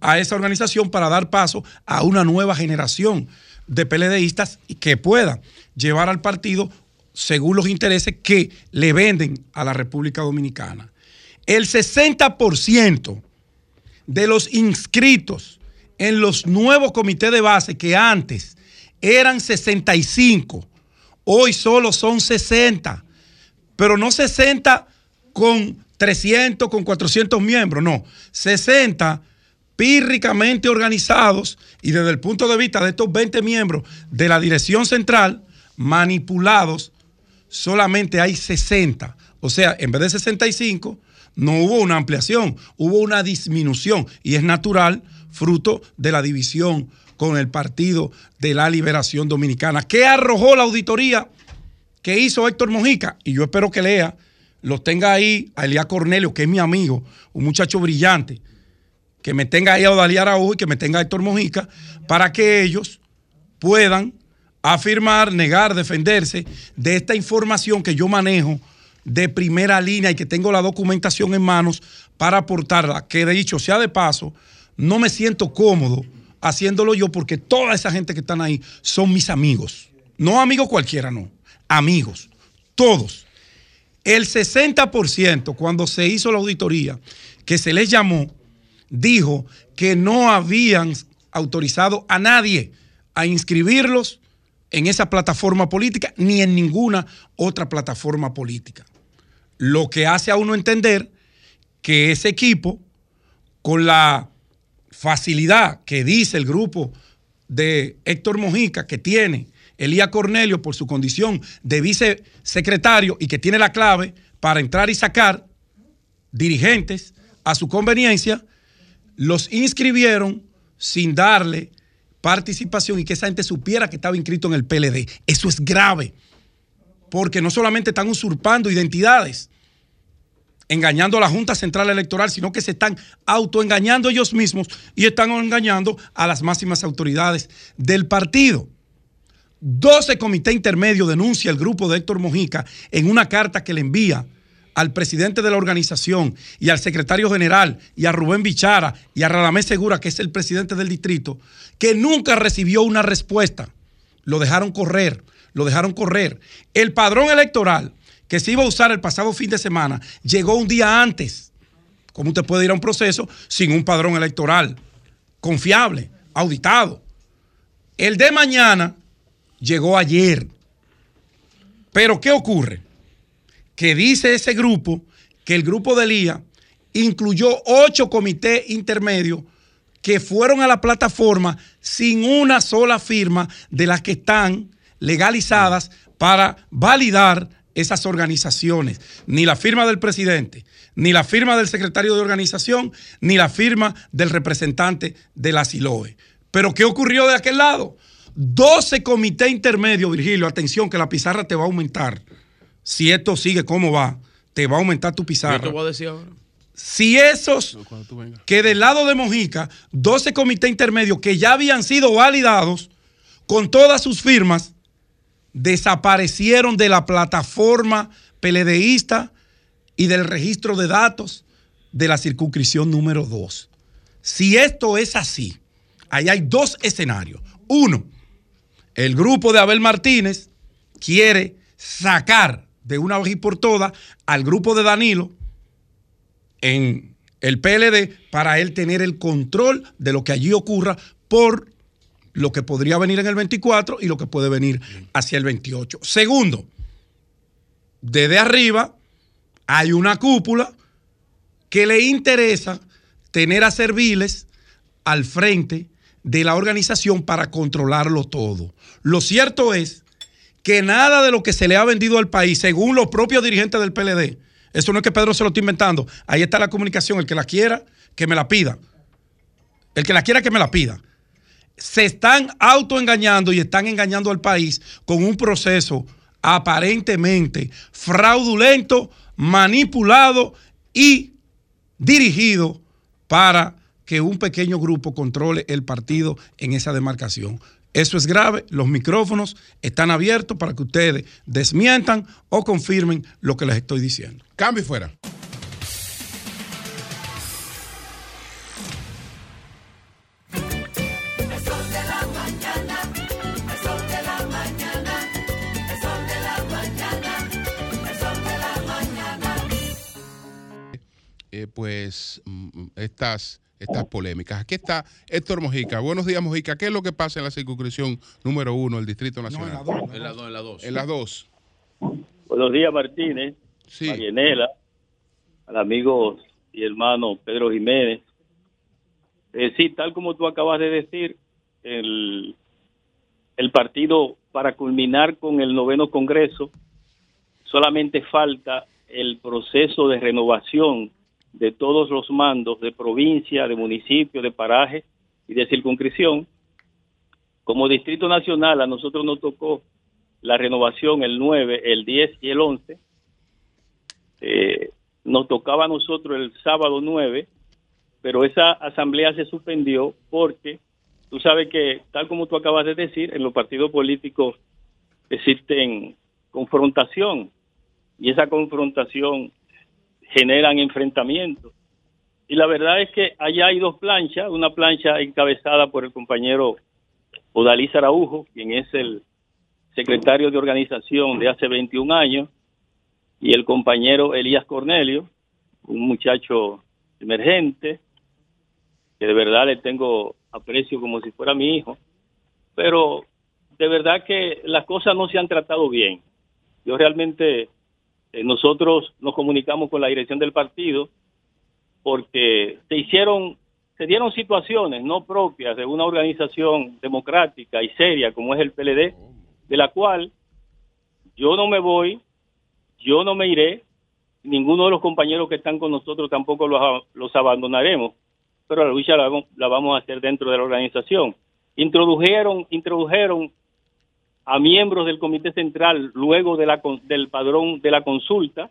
a esa organización para dar paso a una nueva generación de PLDistas que puedan llevar al partido según los intereses que le venden a la República Dominicana. El 60% de los inscritos en los nuevos comités de base que antes eran 65, hoy solo son 60, pero no 60 con 300, con 400 miembros, no, 60 pírricamente organizados y desde el punto de vista de estos 20 miembros de la dirección central, manipulados, solamente hay 60. O sea, en vez de 65, no hubo una ampliación, hubo una disminución y es natural, fruto de la división con el Partido de la Liberación Dominicana. ¿Qué arrojó la auditoría que hizo Héctor Mojica? Y yo espero que lea, los tenga ahí a Elías Cornelio, que es mi amigo, un muchacho brillante, que me tenga ahí a Odalí Araújo y que me tenga a Héctor Mojica, para que ellos puedan afirmar, negar, defenderse de esta información que yo manejo de primera línea y que tengo la documentación en manos para aportarla, que de dicho sea de paso, no me siento cómodo haciéndolo yo porque toda esa gente que están ahí son mis amigos. No amigos cualquiera, no. Amigos. Todos. El 60% cuando se hizo la auditoría que se les llamó, dijo que no habían autorizado a nadie a inscribirlos en esa plataforma política ni en ninguna otra plataforma política. Lo que hace a uno entender que ese equipo, con la facilidad que dice el grupo de Héctor Mojica que tiene Elías Cornelio por su condición de vicesecretario y que tiene la clave para entrar y sacar dirigentes a su conveniencia, los inscribieron sin darle participación y que esa gente supiera que estaba inscrito en el PLD. Eso es grave, porque no solamente están usurpando identidades, engañando a la Junta Central Electoral, sino que se están autoengañando ellos mismos y están engañando a las máximas autoridades del partido. 12 Comité Intermedio denuncia el grupo de Héctor Mojica en una carta que le envía al presidente de la organización y al secretario general y a Rubén Bichara y a Radamés Segura, que es el presidente del distrito, que nunca recibió una respuesta. Lo dejaron correr, lo dejaron correr. El padrón electoral que se iba a usar el pasado fin de semana llegó un día antes. ¿Cómo usted puede ir a un proceso sin un padrón electoral confiable, auditado? El de mañana llegó ayer. Pero ¿qué ocurre? Que dice ese grupo que el grupo de Lía incluyó ocho comités intermedios que fueron a la plataforma sin una sola firma de las que están legalizadas para validar esas organizaciones. Ni la firma del presidente, ni la firma del secretario de organización, ni la firma del representante de la SILOE. Pero ¿qué ocurrió de aquel lado? 12 comités intermedios, Virgilio, atención que la pizarra te va a aumentar si esto sigue como va, te va a aumentar tu pizarra. Yo te voy a decir ahora. Si esos que del lado de Mojica, 12 comités intermedios que ya habían sido validados con todas sus firmas, desaparecieron de la plataforma PLDista y del registro de datos de la circunscripción número 2. Si esto es así, ahí hay dos escenarios. Uno, el grupo de Abel Martínez quiere sacar de una vez y por todas al grupo de Danilo en el PLD para él tener el control de lo que allí ocurra por lo que podría venir en el 24 y lo que puede venir hacia el 28. Segundo, desde arriba hay una cúpula que le interesa tener a Serviles al frente de la organización para controlarlo todo. Lo cierto es que nada de lo que se le ha vendido al país, según los propios dirigentes del PLD, eso no es que Pedro se lo esté inventando, ahí está la comunicación, el que la quiera, que me la pida. El que la quiera, que me la pida. Se están autoengañando y están engañando al país con un proceso aparentemente fraudulento, manipulado y dirigido para que un pequeño grupo controle el partido en esa demarcación. Eso es grave. Los micrófonos están abiertos para que ustedes desmientan o confirmen lo que les estoy diciendo. Cambio fuera. Eh, pues mm, estas estas polémicas. Aquí está Héctor Mojica. Buenos días, Mojica. ¿Qué es lo que pasa en la circunscripción número uno del Distrito Nacional? en la dos. En la dos. En las dos. Buenos días, Martínez. Sí. Marianela, al amigo y hermano Pedro Jiménez. Eh, sí, tal como tú acabas de decir, el, el partido para culminar con el noveno Congreso, solamente falta el proceso de renovación de todos los mandos de provincia, de municipio, de paraje y de circunscripción. Como Distrito Nacional a nosotros nos tocó la renovación el 9, el 10 y el 11. Eh, nos tocaba a nosotros el sábado 9, pero esa asamblea se suspendió porque tú sabes que, tal como tú acabas de decir, en los partidos políticos existen confrontación y esa confrontación generan enfrentamientos. Y la verdad es que allá hay dos planchas, una plancha encabezada por el compañero Odalí Araujo, quien es el secretario de organización de hace 21 años, y el compañero Elías Cornelio, un muchacho emergente, que de verdad le tengo aprecio como si fuera mi hijo, pero de verdad que las cosas no se han tratado bien. Yo realmente, eh, nosotros nos comunicamos con la dirección del partido porque se hicieron, se dieron situaciones no propias de una organización democrática y seria como es el PLD, de la cual yo no me voy, yo no me iré, ninguno de los compañeros que están con nosotros tampoco los, los abandonaremos, pero la lucha la, la vamos a hacer dentro de la organización. Introdujeron, introdujeron a miembros del comité central luego de la, del padrón de la consulta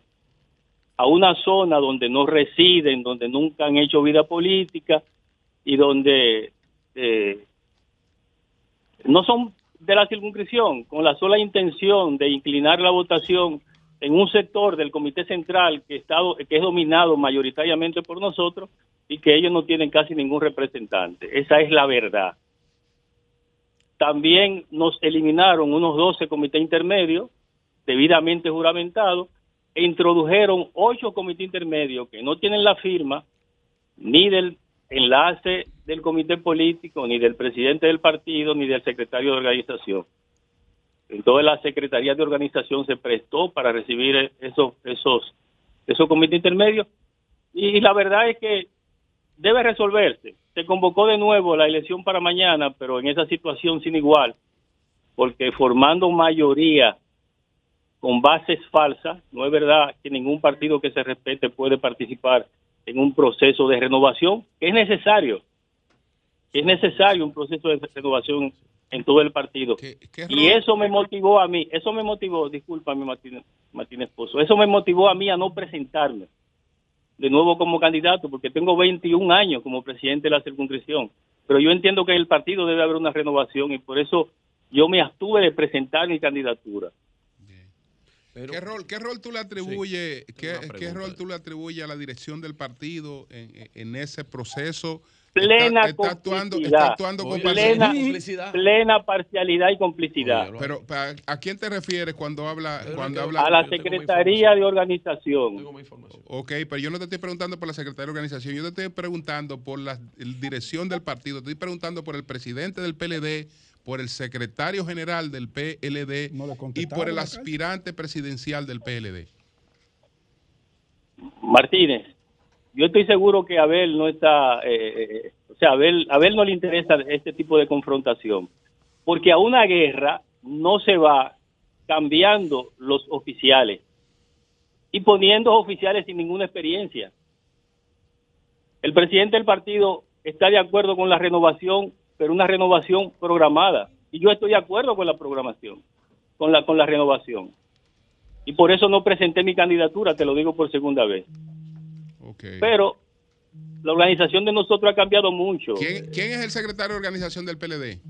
a una zona donde no residen, donde nunca han hecho vida política y donde eh, no son de la circunscripción, con la sola intención de inclinar la votación en un sector del comité central que, está, que es dominado mayoritariamente por nosotros y que ellos no tienen casi ningún representante. Esa es la verdad. También nos eliminaron unos 12 comités intermedios debidamente juramentados e introdujeron ocho comités intermedios que no tienen la firma ni del enlace del comité político, ni del presidente del partido, ni del secretario de organización. Entonces la Secretaría de Organización se prestó para recibir esos, esos, esos comités intermedios y la verdad es que debe resolverse. Se convocó de nuevo la elección para mañana, pero en esa situación sin igual, porque formando mayoría con bases falsas, no es verdad que ningún partido que se respete puede participar en un proceso de renovación, que es necesario, es necesario un proceso de renovación en todo el partido. y eso me motivó a mí, eso me motivó, discúlpame Martínez, Martínez Pozo, eso me motivó a mí a no presentarme de nuevo como candidato, porque tengo 21 años como presidente de la circunscripción, pero yo entiendo que en el partido debe haber una renovación y por eso yo me abstuve de presentar mi candidatura. ¿Qué, rol, ¿Qué rol tú le atribuyes, qué, qué rol tú le atribuyes a la dirección del partido en, en ese proceso? Plena está, está actuando, complicidad. está actuando con plena, parcialidad. plena parcialidad y complicidad. Pero ¿a, a quién te refieres cuando habla cuando habla a la Secretaría de Organización. Ok, pero yo no te estoy preguntando por la Secretaría de Organización, yo te estoy preguntando por la dirección del partido, te estoy preguntando por el presidente del PLD, por el secretario general del PLD y por el aspirante presidencial del PLD. Martínez, yo estoy seguro que Abel no está, eh, eh, o sea, Abel, Abel no le interesa este tipo de confrontación, porque a una guerra no se va cambiando los oficiales y poniendo oficiales sin ninguna experiencia. El presidente del partido está de acuerdo con la renovación, pero una renovación programada. Y yo estoy de acuerdo con la programación, con la, con la renovación. Y por eso no presenté mi candidatura, te lo digo por segunda vez. Okay. Pero la organización de nosotros ha cambiado mucho. ¿Quién, ¿Quién, es el secretario de organización del PLD?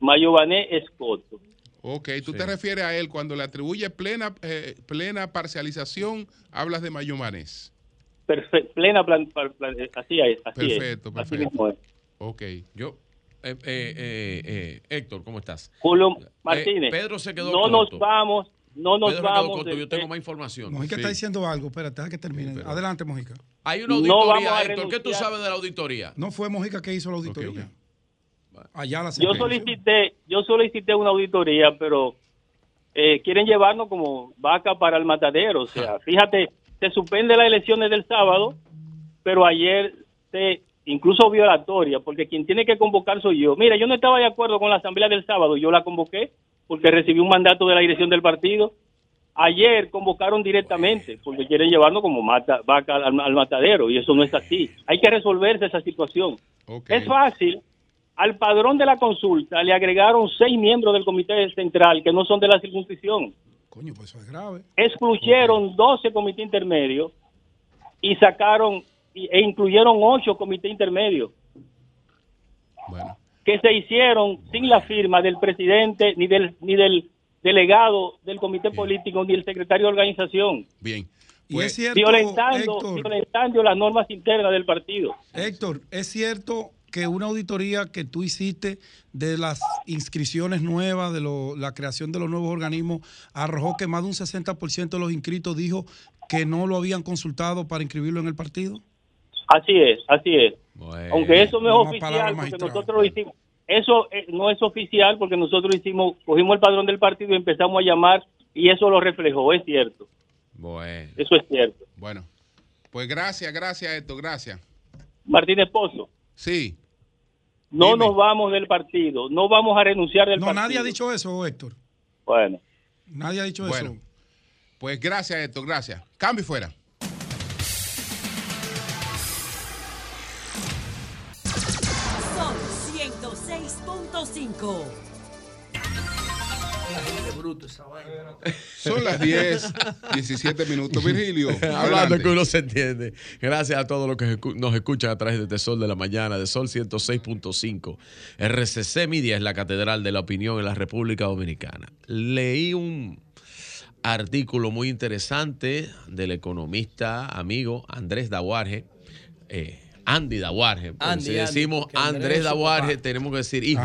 Mayované Escoto. Ok, tú sí. te refieres a él cuando le atribuye plena eh, plena parcialización, hablas de Mayomanés. Perfecto, plena plan, plan, plan, así es, así perfecto, es. Perfecto, así es. Ok, yo eh, eh, Héctor, ¿cómo estás? Julio Martínez. Pedro se quedó No corto. nos vamos no nos Pedro vamos. Corto, yo tengo más información. Mojica sí. está diciendo algo, espérate, deja que termine. Sí, pero... Adelante, Mojica. Hay una auditoría, no Héctor, ¿qué tú sabes de la auditoría? No fue Mojica que hizo la auditoría. Okay, okay. Allá la yo solicité, yo solicité una auditoría, pero eh, quieren llevarnos como vaca para el matadero. O sea, fíjate, se suspende las elecciones del sábado, pero ayer se incluso violatoria, porque quien tiene que convocar soy yo. Mira, yo no estaba de acuerdo con la asamblea del sábado, yo la convoqué porque recibí un mandato de la dirección del partido. Ayer convocaron directamente porque quieren llevarnos como mata, vaca al, al, matadero y eso no es así. Hay que resolverse esa situación. Okay. Es fácil. Al padrón de la consulta le agregaron seis miembros del comité central que no son de la circunscripción. Coño, pues eso es grave. Excluyeron okay. 12 comités intermedios y sacaron e incluyeron ocho comités intermedios. Bueno que se hicieron sin la firma del presidente ni del ni del delegado del comité político ni el secretario de organización. Bien. Y es cierto, violentando, Héctor, violentando las normas internas del partido. Héctor, es cierto que una auditoría que tú hiciste de las inscripciones nuevas, de lo- la creación de los nuevos organismos, arrojó que más de un 60% de los inscritos dijo que no lo habían consultado para inscribirlo en el partido. Así es, así es. Aunque eso no es oficial, porque nosotros lo hicimos. Eso eh, no es oficial porque nosotros hicimos, cogimos el padrón del partido y empezamos a llamar y eso lo reflejó, es cierto. Bueno. Eso es cierto. Bueno, pues gracias, gracias, Héctor, gracias. Martínez Pozo. Sí. No nos vamos del partido, no vamos a renunciar del No, partido. nadie ha dicho eso, Héctor. Bueno. Nadie ha dicho Bueno, eso. pues gracias, Héctor, gracias. Cambio y fuera. 106.5. Son las 10, 17 minutos. Virgilio, Hablando que uno se entiende. Gracias a todos los que nos escuchan a través de este Sol de la Mañana, de Sol 106.5. RCC Media es la catedral de la opinión en la República Dominicana. Leí un artículo muy interesante del economista amigo Andrés Dawarge, eh, Andy Andy, si decimos Andrés Andrés tenemos que decir hijo.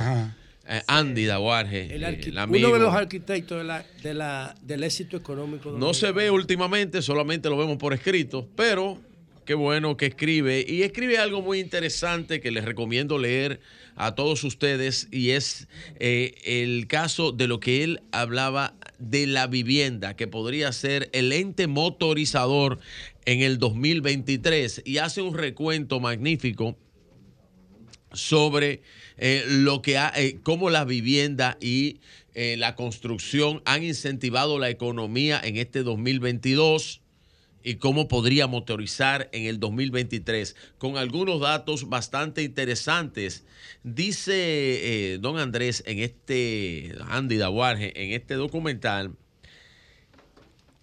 Andy Dawarge, El eh, amigo. uno de los arquitectos de la, de la, del éxito económico. No se ve últimamente, solamente lo vemos por escrito, pero qué bueno que escribe. Y escribe algo muy interesante que les recomiendo leer a todos ustedes y es eh, el caso de lo que él hablaba de la vivienda, que podría ser el ente motorizador en el 2023 y hace un recuento magnífico sobre eh, lo que ha, eh, cómo la vivienda y eh, la construcción han incentivado la economía en este 2022 y cómo podría motorizar en el 2023, con algunos datos bastante interesantes. Dice don Andrés en este, Andy Dawarge, en este documental,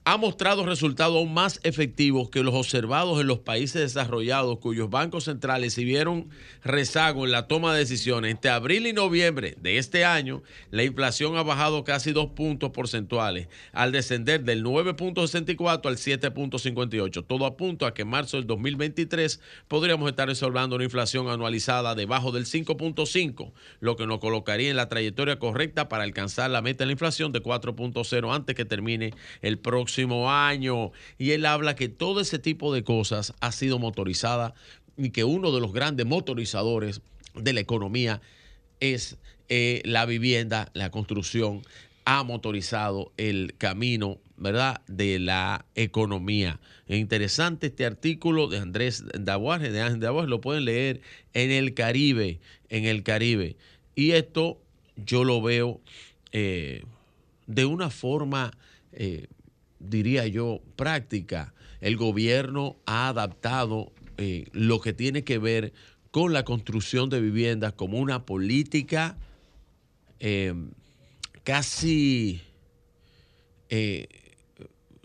ha mostrado resultados aún más efectivos que los observados en los países desarrollados cuyos bancos centrales se vieron rezago en la toma de decisiones. Entre abril y noviembre de este año, la inflación ha bajado casi dos puntos porcentuales, al descender del 9.64 al 7.58. Todo apunta a que en marzo del 2023 podríamos estar observando una inflación anualizada debajo del 5.5, lo que nos colocaría en la trayectoria correcta para alcanzar la meta de la inflación de 4.0 antes que termine el próximo año. Y él habla que todo ese tipo de cosas ha sido motorizada y que uno de los grandes motorizadores de la economía es eh, la vivienda, la construcción, ha motorizado el camino, ¿verdad?, de la economía. Es interesante este artículo de Andrés Daguarje, de Ángel Daguarje, lo pueden leer en el Caribe, en el Caribe. Y esto yo lo veo eh, de una forma, eh, diría yo, práctica. El gobierno ha adaptado eh, lo que tiene que ver con la construcción de viviendas como una política eh, casi, eh,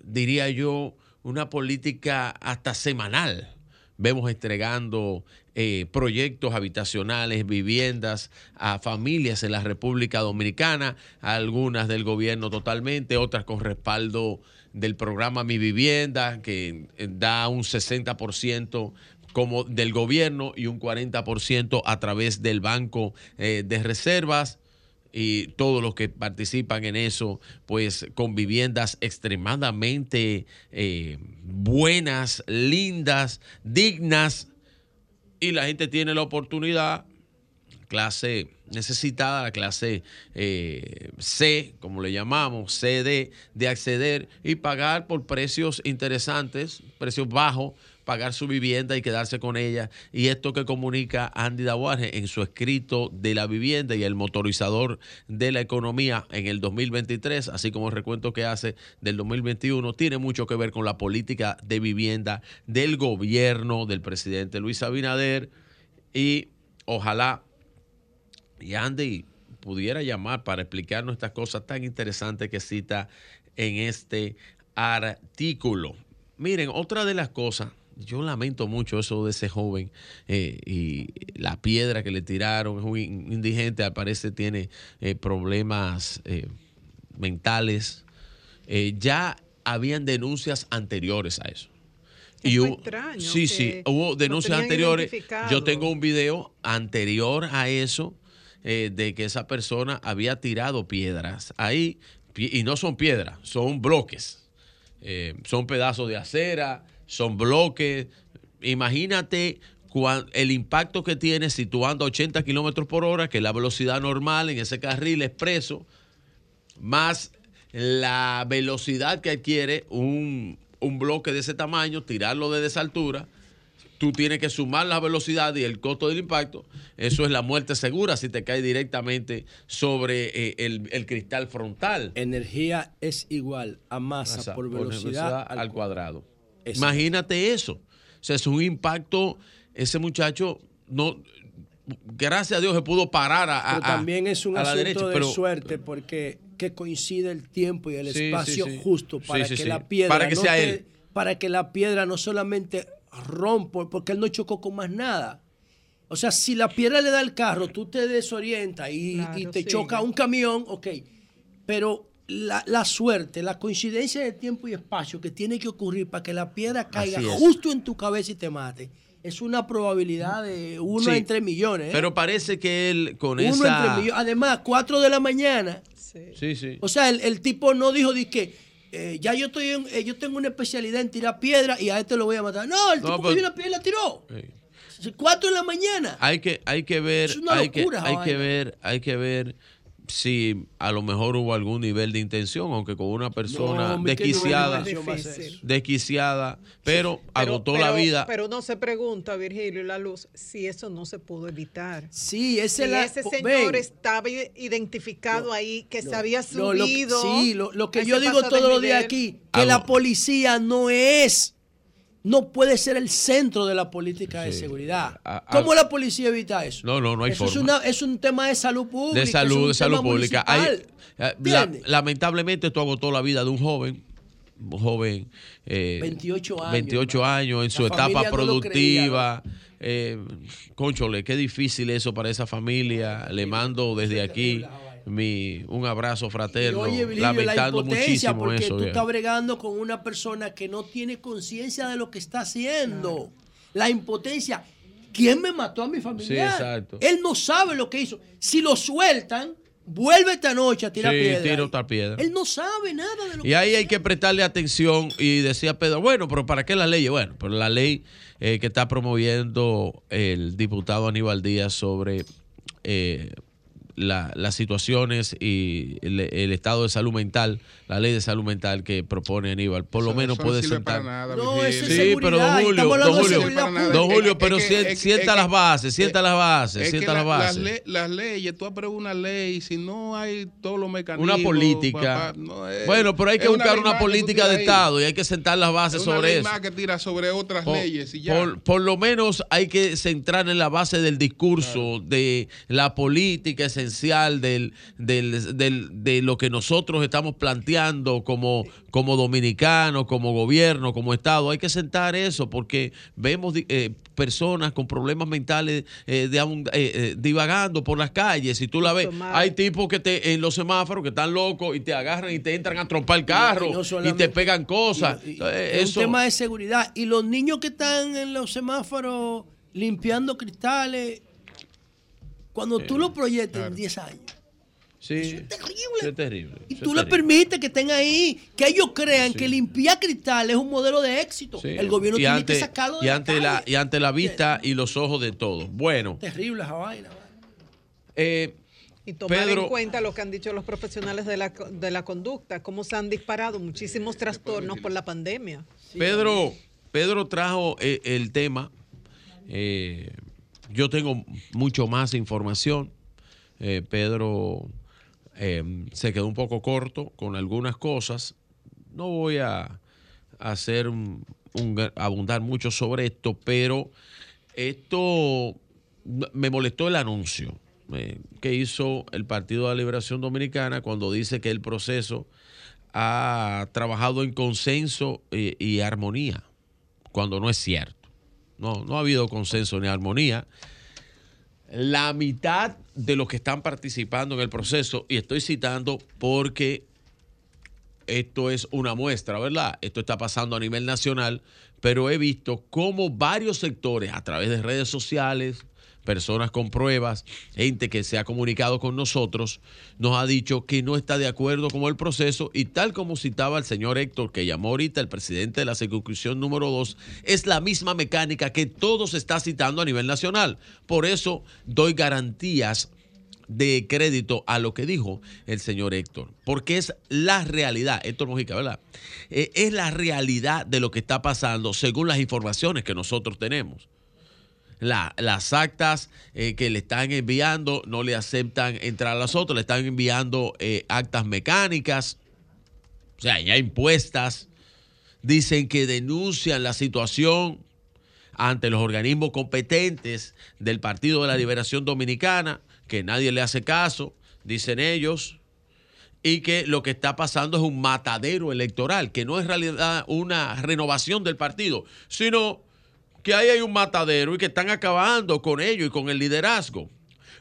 diría yo, una política hasta semanal. Vemos entregando eh, proyectos habitacionales, viviendas a familias en la República Dominicana, algunas del gobierno totalmente, otras con respaldo del programa Mi Vivienda, que eh, da un 60% como del gobierno y un 40% a través del Banco eh, de Reservas y todos los que participan en eso, pues con viviendas extremadamente eh, buenas, lindas, dignas, y la gente tiene la oportunidad, clase necesitada, la clase eh, C, como le llamamos, CD, de acceder y pagar por precios interesantes, precios bajos, pagar su vivienda y quedarse con ella. Y esto que comunica Andy Dawarge en su escrito de la vivienda y el motorizador de la economía en el 2023, así como el recuento que hace del 2021, tiene mucho que ver con la política de vivienda del gobierno del presidente Luis Abinader y ojalá y Andy pudiera llamar para explicarnos estas cosas tan interesantes que cita en este artículo. Miren, otra de las cosas, yo lamento mucho eso de ese joven eh, y la piedra que le tiraron, es un indigente, al parecer tiene eh, problemas eh, mentales. Ya habían denuncias anteriores a eso. Es hubo- extraño sí, sí, hubo denuncias anteriores. Yo tengo un video anterior a eso eh, de que esa persona había tirado piedras ahí, y no son piedras, son bloques. Eh, son pedazos de acera, son bloques. Imagínate cuan- el impacto que tiene si tú andas 80 kilómetros por hora, que es la velocidad normal en ese carril expreso, más la velocidad que adquiere un, un bloque de ese tamaño, tirarlo desde esa altura. Tú tienes que sumar la velocidad y el costo del impacto. Eso es la muerte segura si te cae directamente sobre eh, el, el cristal frontal. Energía es igual a masa, Masa por por velocidad, al cuadrado. Imagínate eso. O sea, es un impacto. Ese muchacho no. Gracias a Dios se pudo parar a, a- Pero también es un la asunto derecha, de pero- suerte porque que coincide el tiempo y el Sí, espacio sí, sí. justo para que la piedra Para que no sea te- él. para que la piedra no solamente rompa porque él no chocó con más nada. O sea, si la piedra le da al carro, tú te desorientas y, Claro, y te sí. choca un camión, ok. Pero la, la suerte, la coincidencia de tiempo y espacio que tiene que ocurrir para que la piedra caiga justo en tu cabeza y te mate, es una probabilidad de uno Sí. entre millones. ¿eh? Pero parece que él con Uno esa. entre millones. Además, 4 de la mañana. Sí, sí. O sea, el, el tipo no dijo de que eh, ya yo estoy en- eh, yo tengo una especialidad en tirar piedra y a este lo voy a matar. No, el No, tipo pero- cogió una piedra la tiró. Sí. 4 de la mañana. Hay que, hay que ver, Es una hay, que, locura hay que ver, hay que ver si a lo mejor hubo algún nivel de intención, aunque con una persona hombre, ¿qué nivel de desquiciada, desquiciada, pero, agotó pero, la vida. Pero uno se pregunta, Virgilio y la luz, si eso no se pudo evitar. Sí, esa si la- ese señor ven. estaba identificado ahí, que se había No, lo que- subido. sí, lo, lo que yo ese digo todos los días aquí, que la policía no es, no puede ser el centro de la política de seguridad. A- a- ¿Cómo la policía evita eso? No, no, no hay eso es, forma. una- es un tema de salud pública. de es salud, de salud pública. Hay- eh, lamentablemente esto agotó la vida de un joven, joven, eh, 28 años, 28 años en su etapa no productiva. eh, conchole, qué difícil eso para esa familia. Le mando desde aquí mi un abrazo fraterno, Oye, Virgilio, la lamentando muchísimo porque eso. tú estás bregando con una persona que no tiene conciencia de lo que está haciendo. La impotencia. ¿Quién me mató a mi? Sí, exacto. Él no sabe lo que hizo. Si lo sueltan, vuelve esta noche a tirar Sí, piedra. otra. Él no sabe nada de lo Y que ahí hay que prestarle atención y decía Pedro, bueno, pero ¿para qué la ley? Bueno, pero la ley eh, que está promoviendo el diputado Aníbal Díaz sobre eh, la- las situaciones y el, el estado de salud mental, la ley de salud mental que propone Aníbal, por lo Eso- menos eso no puede sirve sentar. para nada, No, ese es Sí, seguridad, pero don Julio, don Julio, don Julio, pero es que- sienta es que- las bases, sienta las bases, sienta la- las las, bases. le- las leyes, tú apruebas una ley, si no hay todos los mecanismos. Una política. papá, no es- bueno, pero hay que buscar una tú política de ahí. Estado y hay que sentar las bases Es una sobre ley eso. más que tira sobre otras Por, leyes y ya. por- por lo menos hay que centrar en la base del discurso, de la política esencial, del, del- del- de lo que nosotros estamos planteando como, como dominicanos, como gobierno, como Estado. Hay que sentar eso porque vemos eh, personas con problemas mentales eh, de eh, divagando por las calles. Si tú la ves, hay tipos que te en los semáforos que están locos y te agarran y te entran a trompar el carro Y no y, te pegan cosas. Y- y- es un tema de seguridad. Y los niños que están en los semáforos limpiando cristales, cuando tú lo proyectas en 10 años, Sí, es terrible. Es terrible. y eso tú le permites que estén ahí, que ellos crean que limpiar cristales es un modelo de éxito. Sí. El gobierno y tiene ante, que sacarlo de y la ante la y ante la vista y los ojos de todos. Bueno, Terrible esa vaina. eh, Y tomar Pedro- en cuenta lo que han dicho los profesionales de la, de la conducta, cómo se han disparado muchísimos trastornos por la pandemia. Pedro, Pedro trajo eh, el tema. eh, yo tengo mucho más información. Eh, Pedro eh, se quedó un poco corto con algunas cosas. No voy a, hacer un, un- abundar mucho sobre esto, pero esto me molestó el anuncio eh, que hizo el Partido de la Liberación Dominicana cuando dice que el proceso ha trabajado en consenso y armonía, cuando no es cierto. No, no ha habido consenso ni armonía. La mitad de los que están participando en el proceso, y estoy citando porque esto es una muestra, ¿verdad? Esto está pasando a nivel nacional, pero he visto cómo varios sectores a través de redes sociales, personas con pruebas, gente que se ha comunicado con nosotros, nos ha dicho que no está de acuerdo con el proceso y tal como citaba el señor Héctor, que llamó ahorita el presidente de la circunscripción número 2, es la misma mecánica que todos está citando a nivel nacional. Por eso doy garantías de crédito a lo que dijo el señor Héctor, porque es la realidad, Héctor Mojica, ¿verdad? Eh, es la realidad de lo que está pasando según las informaciones que nosotros tenemos. La- las actas eh, que le están enviando no le aceptan entrar a las otras, le están enviando eh, actas mecánicas, o sea, ya impuestas. Dicen que denuncian la situación ante los organismos competentes del Partido de la Liberación Dominicana, que nadie le hace caso, dicen ellos, y que lo que está pasando es un matadero electoral, que no es realidad una renovación del partido, sino que ahí hay un matadero y que están acabando con ellos y con el liderazgo.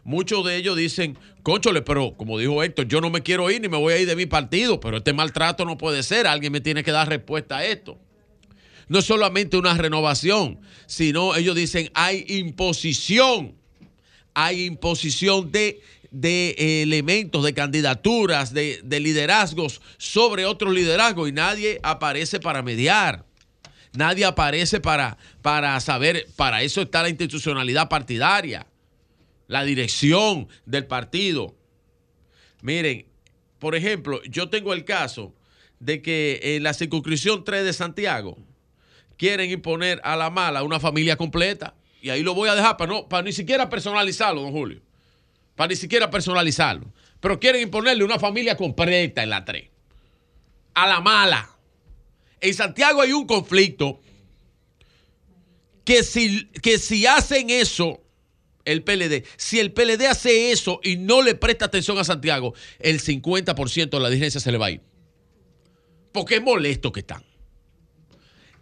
Muchos de ellos dicen, conchole, pero como dijo Héctor, yo no me quiero ir ni me voy a ir de mi partido, pero este maltrato no puede ser, alguien me tiene que dar respuesta a esto. No es solamente una renovación, sino ellos dicen, hay imposición, hay imposición de, de eh, elementos, de candidaturas, de, de liderazgos sobre otros liderazgos y nadie aparece para mediar. Nadie aparece para, para saber, para eso está la institucionalidad partidaria, la dirección del partido. Miren, por ejemplo, yo tengo el caso de que en la circunscripción 3 de Santiago quieren imponer a la mala una familia completa. Y ahí lo voy a dejar para, no, para ni siquiera personalizarlo, don Julio. Para ni siquiera personalizarlo. Pero quieren imponerle una familia completa en la 3. A la mala. En Santiago hay un conflicto que si, que si hacen eso, el PLD, si el PLD hace eso y no le presta atención a Santiago, el 50% de la dirigencia se le va a ir. Porque es molesto que están.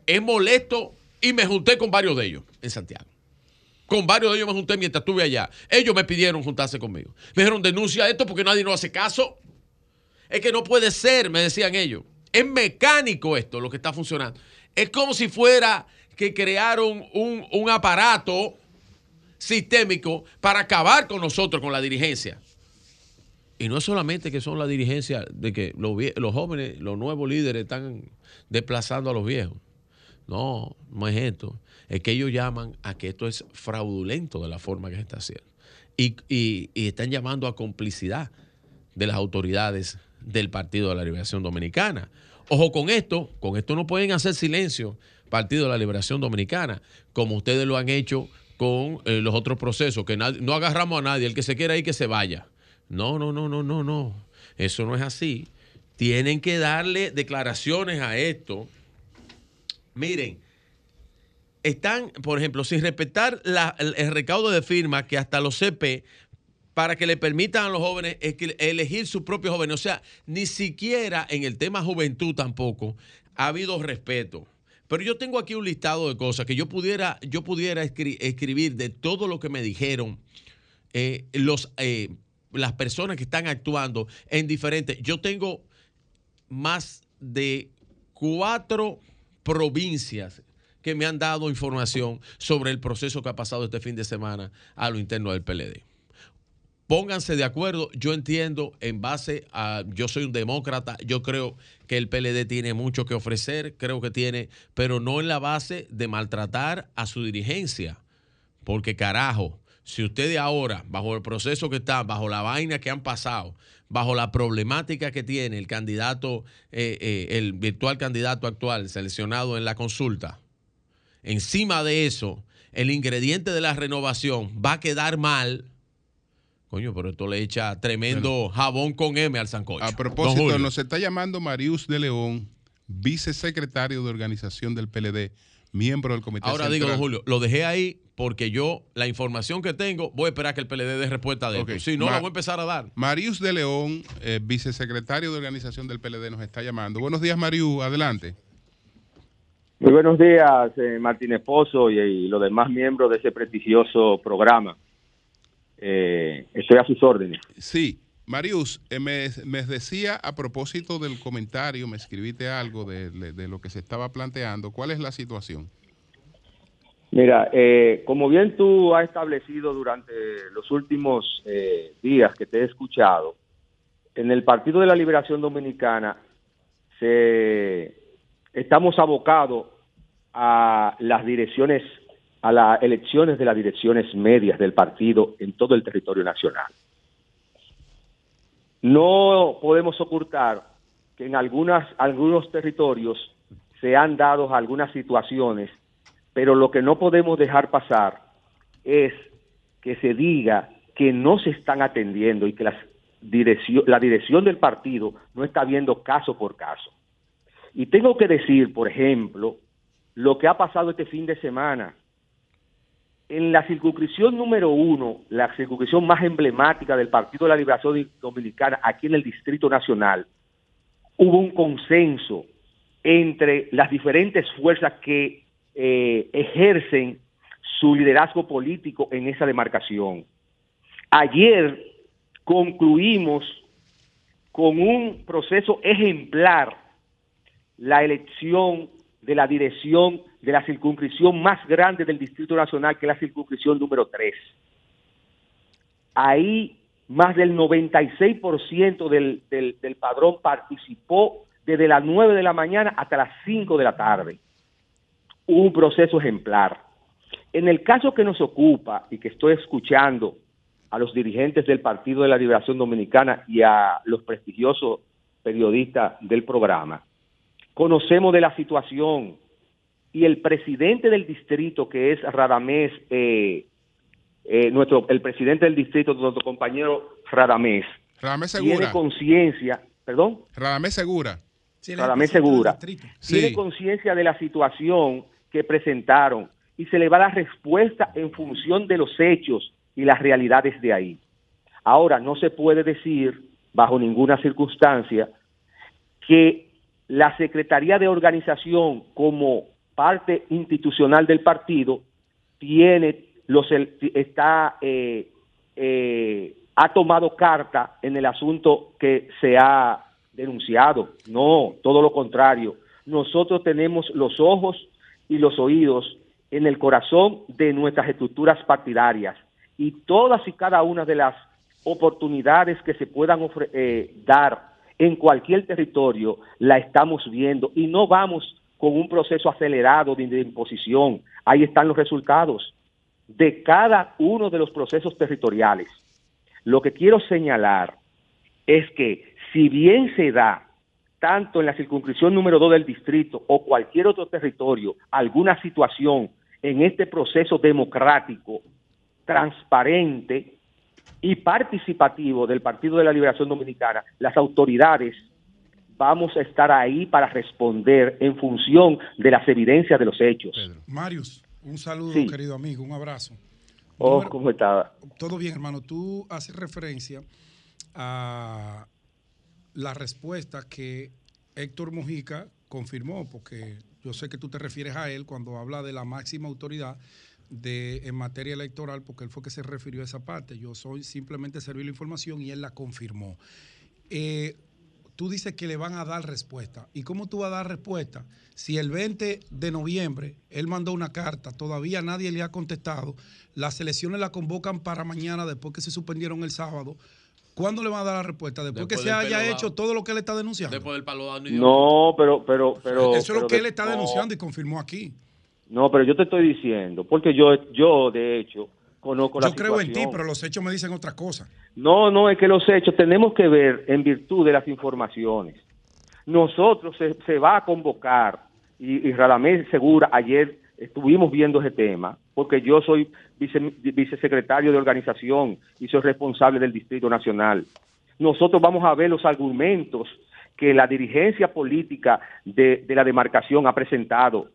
Es molesto y me junté con varios de ellos en Santiago. Con varios de ellos me junté mientras estuve allá. Ellos me pidieron juntarse conmigo. Me dijeron, denuncia esto porque nadie nos hace caso. Es que no puede ser, me decían ellos. Es mecánico esto lo que está funcionando. Es como si fuera que crearon un, aparato sistémico para acabar con nosotros, con la dirigencia. Y no es solamente que son la dirigencia de que los, jóvenes, los nuevos líderes están desplazando a los viejos. No, no es esto. Es que ellos llaman a que esto es fraudulento de la forma que se está haciendo. Y- y están llamando a complicidad de las autoridades del Partido de la Liberación Dominicana. Ojo con esto, con esto no pueden hacer silencio, Partido de la Liberación Dominicana, como ustedes lo han hecho con eh, los otros procesos, que no agarramos a nadie, el que se quiera ir que se vaya. No, no, no, no, no, no. Eso no es así. Tienen que darle declaraciones a esto. Miren, están, por ejemplo, sin respetar el, el recaudo de firmas que hasta los CP para que le permitan a los jóvenes elegir sus propios jóvenes. O sea, ni siquiera en el tema juventud tampoco ha habido respeto. Pero yo tengo aquí un listado de cosas que yo pudiera, yo pudiera escri- escribir de todo lo que me dijeron eh, los, eh, las personas que están actuando en diferentes. Yo tengo más de cuatro provincias que me han dado información sobre el proceso que ha pasado este fin de semana a lo interno del PLD. Pónganse de acuerdo, yo entiendo en base a, yo soy un demócrata, yo creo que el PLD tiene mucho que ofrecer, creo que tiene, pero no en la base de maltratar a su dirigencia, porque carajo, si ustedes ahora, bajo el proceso que están, bajo la vaina que han pasado, bajo la problemática que tiene el candidato, eh, eh, el virtual candidato actual seleccionado en la consulta, encima de eso, el ingrediente de la renovación va a quedar mal. Coño, pero esto le echa tremendo jabón con M al sancocho. A propósito, nos está llamando Marius de León, vicesecretario de organización del PLD, miembro del comité Ahora central. digo, don Julio, lo dejé ahí porque yo, la información que tengo, voy a esperar que el PLD dé respuesta de Ok. esto. Si no, Ma- la voy a empezar a dar. Marius de León, eh, vicesecretario de organización del PLD, nos está llamando. Buenos días, Marius, adelante. Muy buenos días, eh, Martín Esposo y, y los demás miembros de ese prestigioso programa. Eh, estoy a sus órdenes. Sí, Marius, eh, me, me decía a propósito del comentario, me escribiste algo de, de- lo que se estaba planteando. ¿Cuál es la situación? Mira, eh, como bien tú has establecido durante los últimos eh, días que te he escuchado, en el Partido de la Liberación Dominicana se, estamos abocados a las direcciones, a las elecciones de las direcciones medias del partido en todo el territorio nacional. No podemos ocultar que en algunas, algunos territorios se han dado algunas situaciones pero lo que no podemos dejar pasar es que se diga que no se están atendiendo y que la dirección del partido no está viendo caso por caso. Y tengo que decir, por ejemplo, lo que ha pasado este fin de semana. En la circunscripción número uno, la circunscripción más emblemática del Partido de la Liberación Dominicana, aquí en el Distrito Nacional, hubo un consenso entre las diferentes fuerzas que eh, ejercen su liderazgo político en esa demarcación. Ayer concluimos con un proceso ejemplar la elección de la dirección de la circunscripción más grande del Distrito Nacional, que es la circunscripción número 3. Ahí más del 96% del, del, del padrón participó desde las 9 de la mañana hasta las 5 de la tarde un proceso ejemplar. En el caso que nos ocupa y que estoy escuchando a los dirigentes del Partido de la Liberación Dominicana y a los prestigiosos periodistas del programa, conocemos de la situación y el presidente del distrito, que es Radamés, eh, eh, nuestro, el presidente del distrito, nuestro compañero Radamés, Radamés tiene conciencia, perdón, Radamés Segura. Radamés Segura, Sí. tiene conciencia de la situación que presentaron y se le va a dar respuesta en función de los hechos y las realidades de ahí. Ahora, no se puede decir, bajo ninguna circunstancia, que la Secretaría de Organización, como parte institucional del partido, tiene los está eh, eh, ha tomado carta en el asunto que se ha denunciado. No, todo lo contrario. Nosotros tenemos los ojos y los oídos en el corazón de nuestras estructuras partidarias y todas y cada una de las oportunidades que se puedan ofre- eh, dar en cualquier territorio la estamos viendo y no vamos con un proceso acelerado de, imposición. Ahí están los resultados de cada uno de los procesos territoriales. Lo que quiero señalar es que si bien se da tanto en la circunscripción número 2 del distrito o cualquier otro territorio alguna situación en este proceso democrático, transparente y participativo del Partido de la Liberación Dominicana, las autoridades vamos a estar ahí para responder en función de las evidencias de los hechos. Marius, un saludo, Sí. querido amigo, un abrazo. Oh, Número- ¿cómo está? Todo bien, hermano. Tú haces referencia a la respuesta que Héctor Mojica confirmó, porque yo sé que tú te refieres a él cuando habla de la máxima autoridad de, en materia electoral, porque él fue que se refirió a esa parte. Yo soy simplemente servir la información y él la confirmó. Eh, tú dices que le van a dar respuesta. ¿Y cómo tú vas a dar respuesta? Si el 20 de noviembre él mandó una carta, todavía nadie le ha contestado, las elecciones la convocan para mañana después que se suspendieron el sábado. ¿Cuándo le van a dar la respuesta? Después, Después que se haya hecho todo lo que él está denunciando. Después del palo dado. No, pero, pero, pero. Eso es pero lo que él está no, denunciando y confirmó aquí. No, pero yo te estoy diciendo, porque yo, yo de hecho, conozco la Yo creo en ti, situación. pero los hechos me dicen otra cosa. No, no, es que los hechos tenemos que ver en virtud de las informaciones. Nosotros se, se va a convocar, y, y Radamés Segura, ayer estuvimos viendo ese tema, porque yo soy vice- vicesecretario de organización y soy responsable del Distrito Nacional. Nosotros vamos a ver los argumentos que la dirigencia política de, de la demarcación ha presentado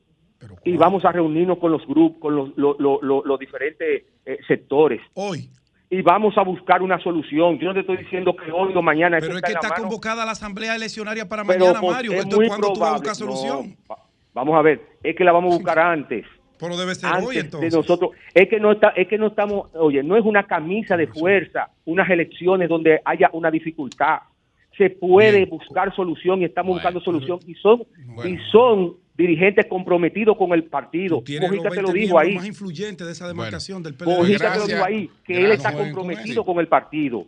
y vamos a reunirnos con los grupos, con los, lo- lo- lo- los diferentes eh, sectores. Hoy. Y vamos a buscar una solución. Yo no te estoy diciendo que hoy o mañana. Pero es que está mano. convocada la asamblea eleccionaria para Pero, mañana, pues, Mario. es Entonces, ¿cuándo tú vas a buscar solución? No, vamos a ver, es que la vamos a buscar antes. Pero debe ser antes hoy, de entonces. nosotros. Es que no está, es que no estamos, oye, no es una camisa de fuerza, unas elecciones donde haya una dificultad. Se puede buscar solución y estamos buscando solución y son y son dirigentes comprometidos con el partido. Mojica te 20 lo dijo ahí. más influyentes de esa demarcación del PLD. Mojica te lo dijo ahí, que él está comprometido con el partido.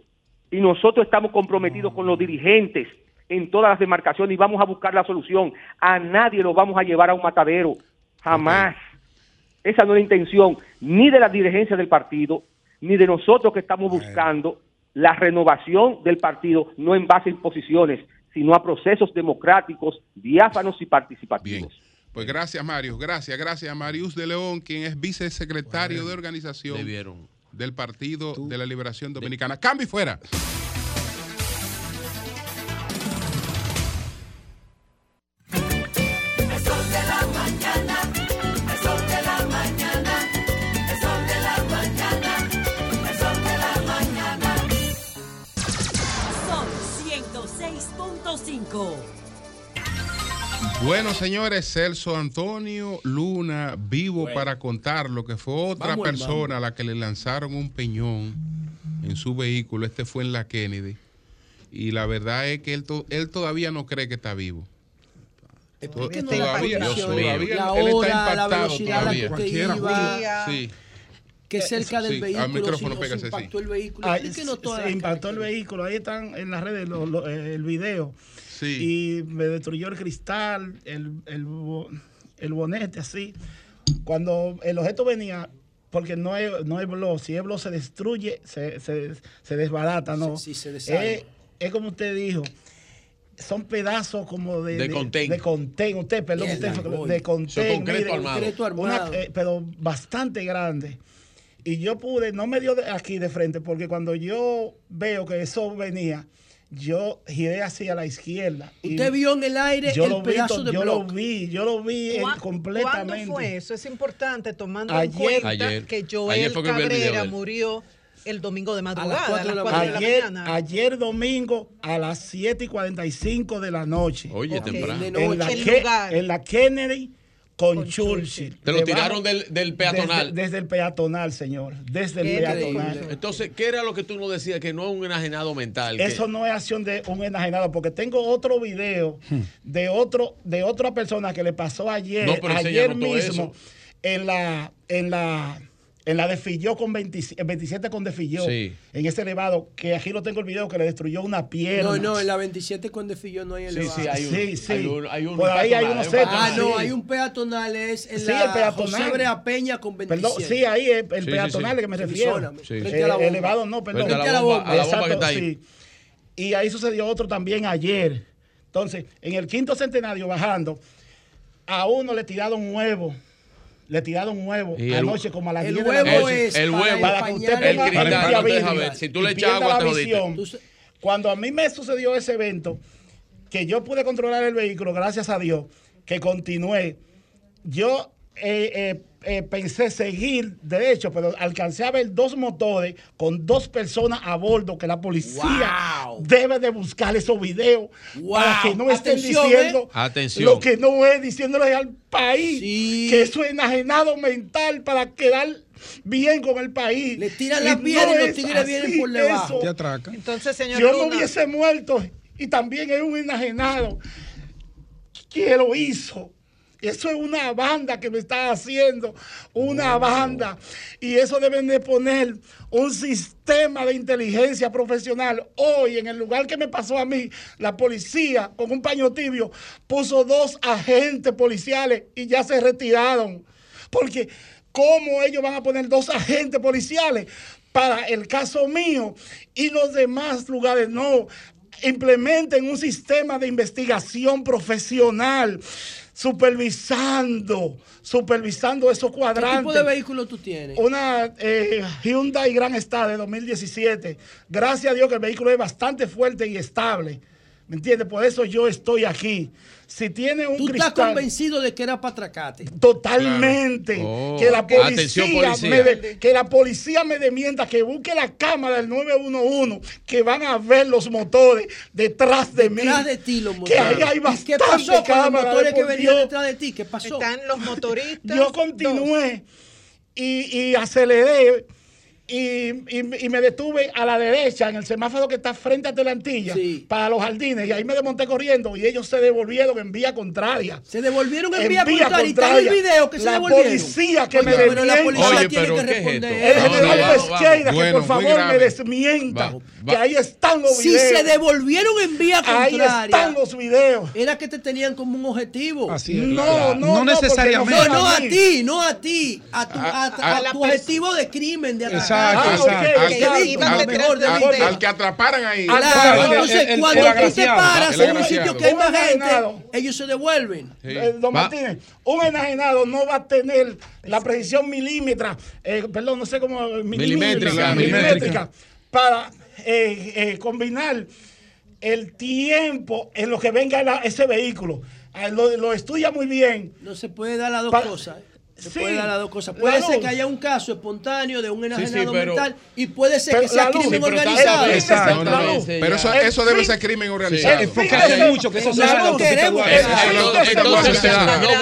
Y nosotros estamos comprometidos con los dirigentes en todas las demarcaciones y vamos a buscar la solución. A nadie lo vamos a llevar a un matadero. Jamás. Esa no es la intención ni de la dirigencia del partido, ni de nosotros que estamos buscando la renovación del partido, no en base a imposiciones, sino a procesos democráticos, diáfanos y participativos. Pues gracias, Mario. Gracias, gracias a Marius de León, quien es vicesecretario de organización Debieron. del Partido de la Liberación Dominicana. Cambio y fuera. De mañana. Sol 106.5. Bueno, señores, Celso Antonio Luna, vivo para contar lo que fue otra Vamos, persona hermano. a la que le lanzaron un peñón en su vehículo. Este fue en la Kennedy. Y la verdad es que él, to- él todavía no cree que está vivo. Todavía, las todavía, condiciones, la él está hora, la impactado velocidad a la todavía. que iba, Sí. que cerca del Sí, al vehículo micrófono si- pégase, se sí. impactó el vehículo. Ah, Explíquenos se- todas se impactó el vehículo, ahí están en las redes lo- lo- eh, el video. Sí. Y me destruyó el cristal, el, el, el bonete, así. Cuando el objeto venía, porque no es, no es blog, si es blog se destruye, se, se, se desbarata, ¿no? Sí, sí, se es, es como usted dijo, son pedazos como de... De contén. De contén, usted, perdón, usted, de contén. Eso concreto mire, armado. Concreto una- armado. eh, pero bastante grande. Y yo pude, no me dio de aquí de frente, porque cuando yo veo que eso venía, yo giré hacia la izquierda. Usted vio en el aire yo el lo vi, pedazo to- de yo lo bloque. vi, yo lo vi en- ¿Cuá- completamente. ¿Cuándo fue eso? Es importante tomando Ayer- en cuenta Ayer. que Ayer Joel vi de Cabrera murió el domingo de madrugada, a las de la 4 de la ayer, mañana. ayer domingo a las 7 y 45 de la noche. Oye, Ok. temprano. En la, en la Kennedy con, Churchill. Te lo Debajo- tiraron del, del peatonal. Desde, desde el peatonal, señor. Desde el peatonal. Entonces, ¿qué era lo que tú nos decías? Que no es un enajenado mental. que- Eso no es acción de un enajenado, porque tengo otro video de otro de otra persona que le pasó ayer, No, pero ayer mismo, en la, en la, en la de Filló con 20 en 27 con de Filló, Sí. en ese elevado, que aquí lo tengo el video que le destruyó una pierna. No, no, en la 27 con Defilló no hay Sí, elevado. sí, hay uno. Sí, sí. Hay un- hay un Por ahí hay peatonal, uno hay un cerca. Ah, no, Sí. hay un peatonal, es en Sí, la el peatonal. José Brea Peña con 27. Perdón, sí, ahí es el Sí, sí, peatonal sí. que me Sí, refiero. perdóname. Eh, Frente a la bomba. elevado no, perdón. Frente a la bomba, a la bomba que está ahí. sí. Y ahí sucedió otro también ayer. Entonces, en el quinto centenario bajando, a uno le tiraron un huevo. Le tiraron un huevo Y el- anoche como a las el 10 de la huevo noche. es el huevo, para que usted el cristal, la no te deja ver. Si tú le echas agua, la te visión. Cuando a mí me sucedió ese evento, que yo pude controlar el vehículo, gracias a Dios, que continué, yo eh, eh, eh, pensé seguir derecho, pero alcancé a ver dos motores con dos personas a bordo que la policía debe de buscar esos videos para que no estén diciendo ¿eh? Atención. lo que no es, diciéndole al país que eso es enajenado mental para quedar bien con el país. Le tiran las piedras y los tigres vienen por debajo. Te atraca. Entonces, señor yo no hubiese muerto y también es un enajenado que lo hizo. Eso es una banda que me está haciendo, una banda. Y eso deben de poner un sistema de inteligencia profesional. Hoy, en el lugar que me pasó a mí, la policía con un paño tibio puso dos agentes policiales y ya se retiraron. Porque, ¿cómo ellos van a poner dos agentes policiales para el caso mío y los demás lugares? No, implementen un sistema de investigación profesional, supervisando, supervisando esos ¿Qué cuadrantes. tipo de vehículo tú tienes? Una eh, Hyundai Grand Star de 2017. Gracias a Dios que el vehículo es bastante fuerte y estable. ¿Me entiendes? Por eso yo estoy aquí. Si tiene un Tú estás cristal, convencido de que era patracate. Totalmente. Claro. Que la Oh. policía, Atención, policía. Me de- que la policía me demienta, que busque la cámara del 911, que van a ver los motores detrás de mí. Detrás de ti los Que ahí motores. hay ¿Y bastante qué pasó con los cámara, motores que venían detrás de ti? ¿Qué pasó? Están los motoristas. Yo continué y, y aceleré y, y- y me detuve a la derecha en el semáforo que está frente a Telantilla para los jardines y ahí me desmonté corriendo y ellos se devolvieron en vía contraria. Se devolvieron en vía contraria. Y el video que se la devolvieron. policía que Oye, me pero la policía Oye, tiene pero que ¿qué es responder. esto? El general vamos, Pesqueira que Bueno, por favor me desmienta. Que ahí están los Si videos. se devolvieron en vía Ahí contraria. están los videos. Era que te tenían como un objetivo. Así es, No, claro. no, no, No necesariamente. No, no a ti, no a ti. A tu, a, a- a- a tu objetivo de crimen, de Exacto, atacar. exacto. Ah, ok, Al- que al- mejor de al- que atraparan ahí. Claro, entonces El- el- cuando tú te paras en un sitio que hay más gente, enajenado. ellos se devuelven. Eh, don Martínez, un enajenado no va a tener la precisión milímetra, eh, perdón, no sé cómo, Milimétrica, milimétrica, para eh, eh, combinar el tiempo en lo que venga la- ese vehículo. Ah, Lo, lo estudia muy bien. No se puede dar las dos Pa- cosas. ¿eh? Se Sí, puede dar las dos cosas. Puede ser luz. que haya un caso espontáneo de un sí, enajenado pero- mental y puede ser que sea luz, crimen organizado. está- Exacto. No, no, no. Pero eso, eso debe ser crimen organizado. Mucho que eso Claro, no queremos Entonces, no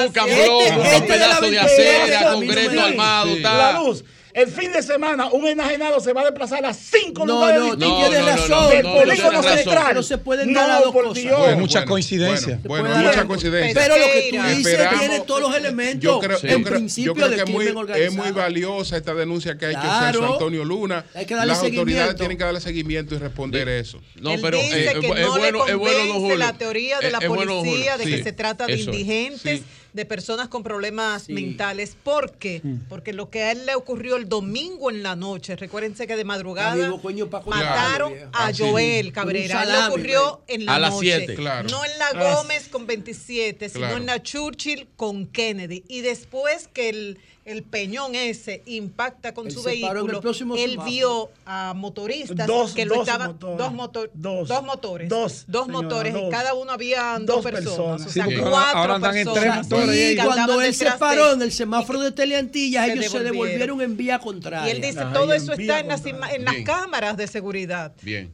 buscan Este- bloques, este buscan de acera, concreto me- armado, La tal. luz. El fin de semana, un enajenado se va a desplazar a cinco No, lugares no, distintos tienes no, no, razón. del no, polígono tienes central. No se pueden No, dar las dos por cosas. Dios. Bueno, mucha bueno, coincidencia. Bueno, bueno, puede dar- mucha coincidencia. Pero lo que tú dices Esperamos- tiene todos los elementos. Yo creo, en yo creo- principio yo creo de que es muy, es muy valiosa esta denuncia que ha hecho Claro. Celso Antonio Luna. Hay que darle Las autoridades seguimiento. tienen que darle seguimiento y responder eso. No, Él pero dice eh, que es no bueno, le es bueno, la teoría de Es- la policía de que Sí, se trata de indigentes, Sí. De personas con problemas mentales. ¿Por qué? Porque lo que a él le ocurrió el domingo en la noche, recuérdense que de madrugada coño, mataron Claro, a viejo. Joel. Cabrera. Le ocurrió en la A las noche. Claro. No en la A las- Gómez con 27, sino Claro. en la Churchill con Kennedy. Y después que el, el peñón ese impacta con Él su vehículo, próximo él semáforo. vio a motoristas Dos- que lo dos estaban... motores. Dos, motor- Dos. dos motores. Dos, Dos señora, motores. dos. Y cada uno había dos, Dos personas. personas. O sea, cuatro ahora- ahora andan en personas. tres. Y cuando él se paró en el semáforo de Teleantillas, Se ellos se devolvieron. en vía contraria. Y él dice, todo eso está en las, en las cámaras de seguridad. Bien.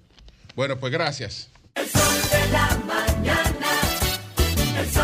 Bueno, pues gracias. El sol de la mañana. El sol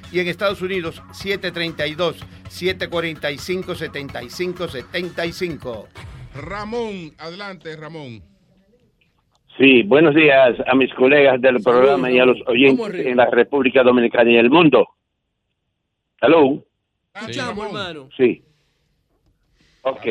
y en Estados Unidos 732-745-7575. Ramón, adelante, Ramón. Sí, buenos días a mis colegas del programa y a los oyentes en la República Dominicana y el mundo. Hello. Escuchamos, hermano. Sí. Ok.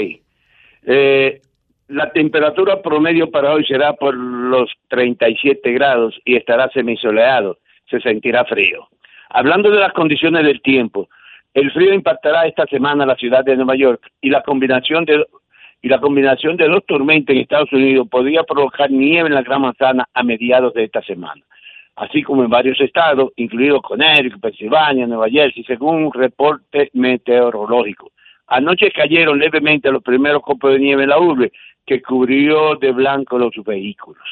Eh, la temperatura promedio para hoy será por los 37 grados y estará semisoleado. Se sentirá frío. Hablando de las condiciones del tiempo, el frío impactará esta semana la ciudad de Nueva York y la combinación de y la combinación de dos tormentas en Estados Unidos podría provocar nieve en la Gran Manzana a mediados de esta semana, así como en varios estados, incluidos Connecticut, Pensilvania, Nueva Jersey, según un reporte meteorológico. Anoche cayeron levemente los primeros copos de nieve en la urbe, que cubrió de blanco los vehículos.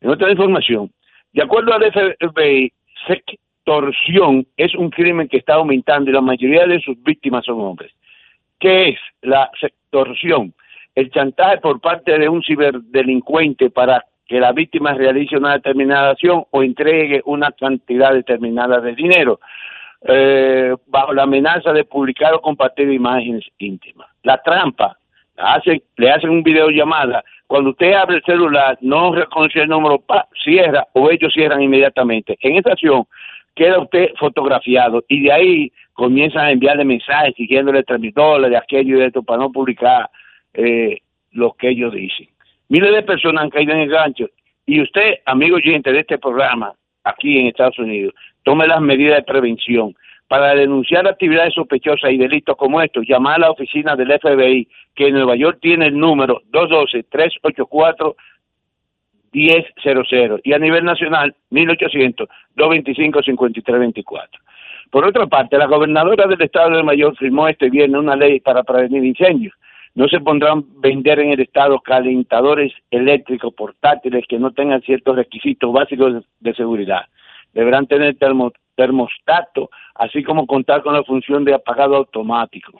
En otra información, de acuerdo al FBI, sectorsión es un crimen que está aumentando y la mayoría de sus víctimas son hombres. ¿Qué es la sectorsión? El chantaje por parte de un ciberdelincuente para que la víctima realice una determinada acción o entregue una cantidad determinada de dinero eh, bajo la amenaza de publicar o compartir imágenes íntimas. La trampa, le hacen un videollamada, cuando usted abre el celular, no reconoce el número, cierra o ellos cierran inmediatamente. En esta acción queda usted fotografiado y de ahí comienzan a enviarle mensajes siguiéndole transmisores de aquello y esto para no publicar eh, lo que ellos dicen. Miles de personas han caído en el gancho Y usted, amigo oyente de este programa, aquí en Estados Unidos, tome las medidas de prevención. Para denunciar actividades sospechosas y delitos como estos, llamar a la oficina del FBI, que en Nueva York tiene el número 212-384 1000 y a nivel nacional 1800-225-5324. Por otra parte, la gobernadora del estado de York firmó este viernes una ley para prevenir incendios. No se pondrán vender en el estado calentadores eléctricos portátiles que no tengan ciertos requisitos básicos de, seguridad. Deberán tener termo- termostato, así como contar con la función de apagado automático.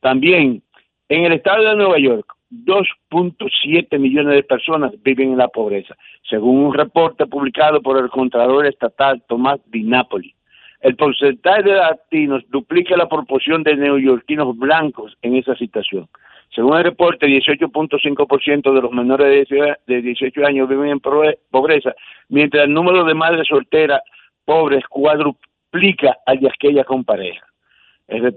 También, en el estado de Nueva York, 2.7 millones de personas viven en la pobreza, según un reporte publicado por el Contralor Estatal Tomás Di Napoli. El porcentaje de latinos duplica la proporción de neoyorquinos blancos en esa situación. Según el reporte, 18.5% de los menores de 18 de 18 años viven en pobre- pobreza, mientras el número de madres solteras pobres cuadruplica al de aquellas con pareja. Se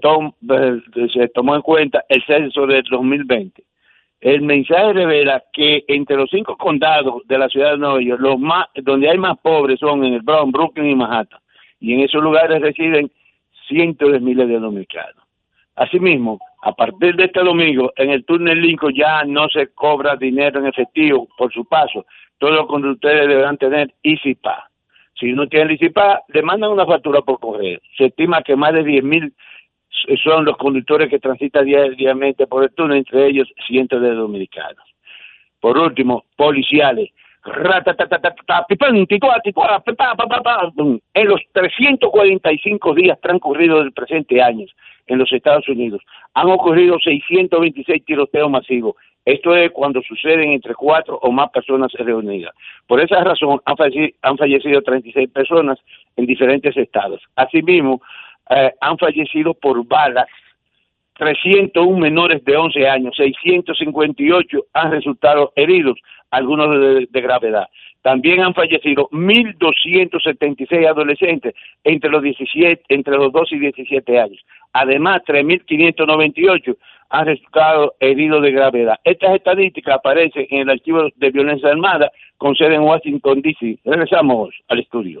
tomó en cuenta el censo del 2020. El mensaje revela que entre los cinco condados de la ciudad de Nueva York, los donde hay más pobres son en el Bronx, Brooklyn y Manhattan. Y en esos lugares residen cientos de miles de dominicanos. Asimismo, a partir de este domingo, en el túnel Lincoln ya no se cobra dinero en efectivo por su paso. Todos los conductores deberán tener EasyPay. Si no tienen EasyPay, le mandan una factura por correo. Se estima que más de 10 mil son los conductores que transitan diariamente por el túnel, entre ellos cientos de dominicanos. Por último, policiales. En los 345 días transcurridos del presente año en los Estados Unidos han ocurrido 626 tiroteos masivos. Esto es cuando suceden entre cuatro o más personas reunidas. Por esa razón han fallecido, han fallecido 36 personas en diferentes estados. Asimismo, eh, han fallecido por balas 301 menores de 11 años, 658 han resultado heridos, algunos de, gravedad. También han fallecido 1.276 adolescentes entre los 17, entre los 12 y 17 años. Además, 3.598 han resultado heridos de gravedad. Estas estadísticas aparecen en el archivo de violencia armada con sede en Washington, D.C. Regresamos al estudio.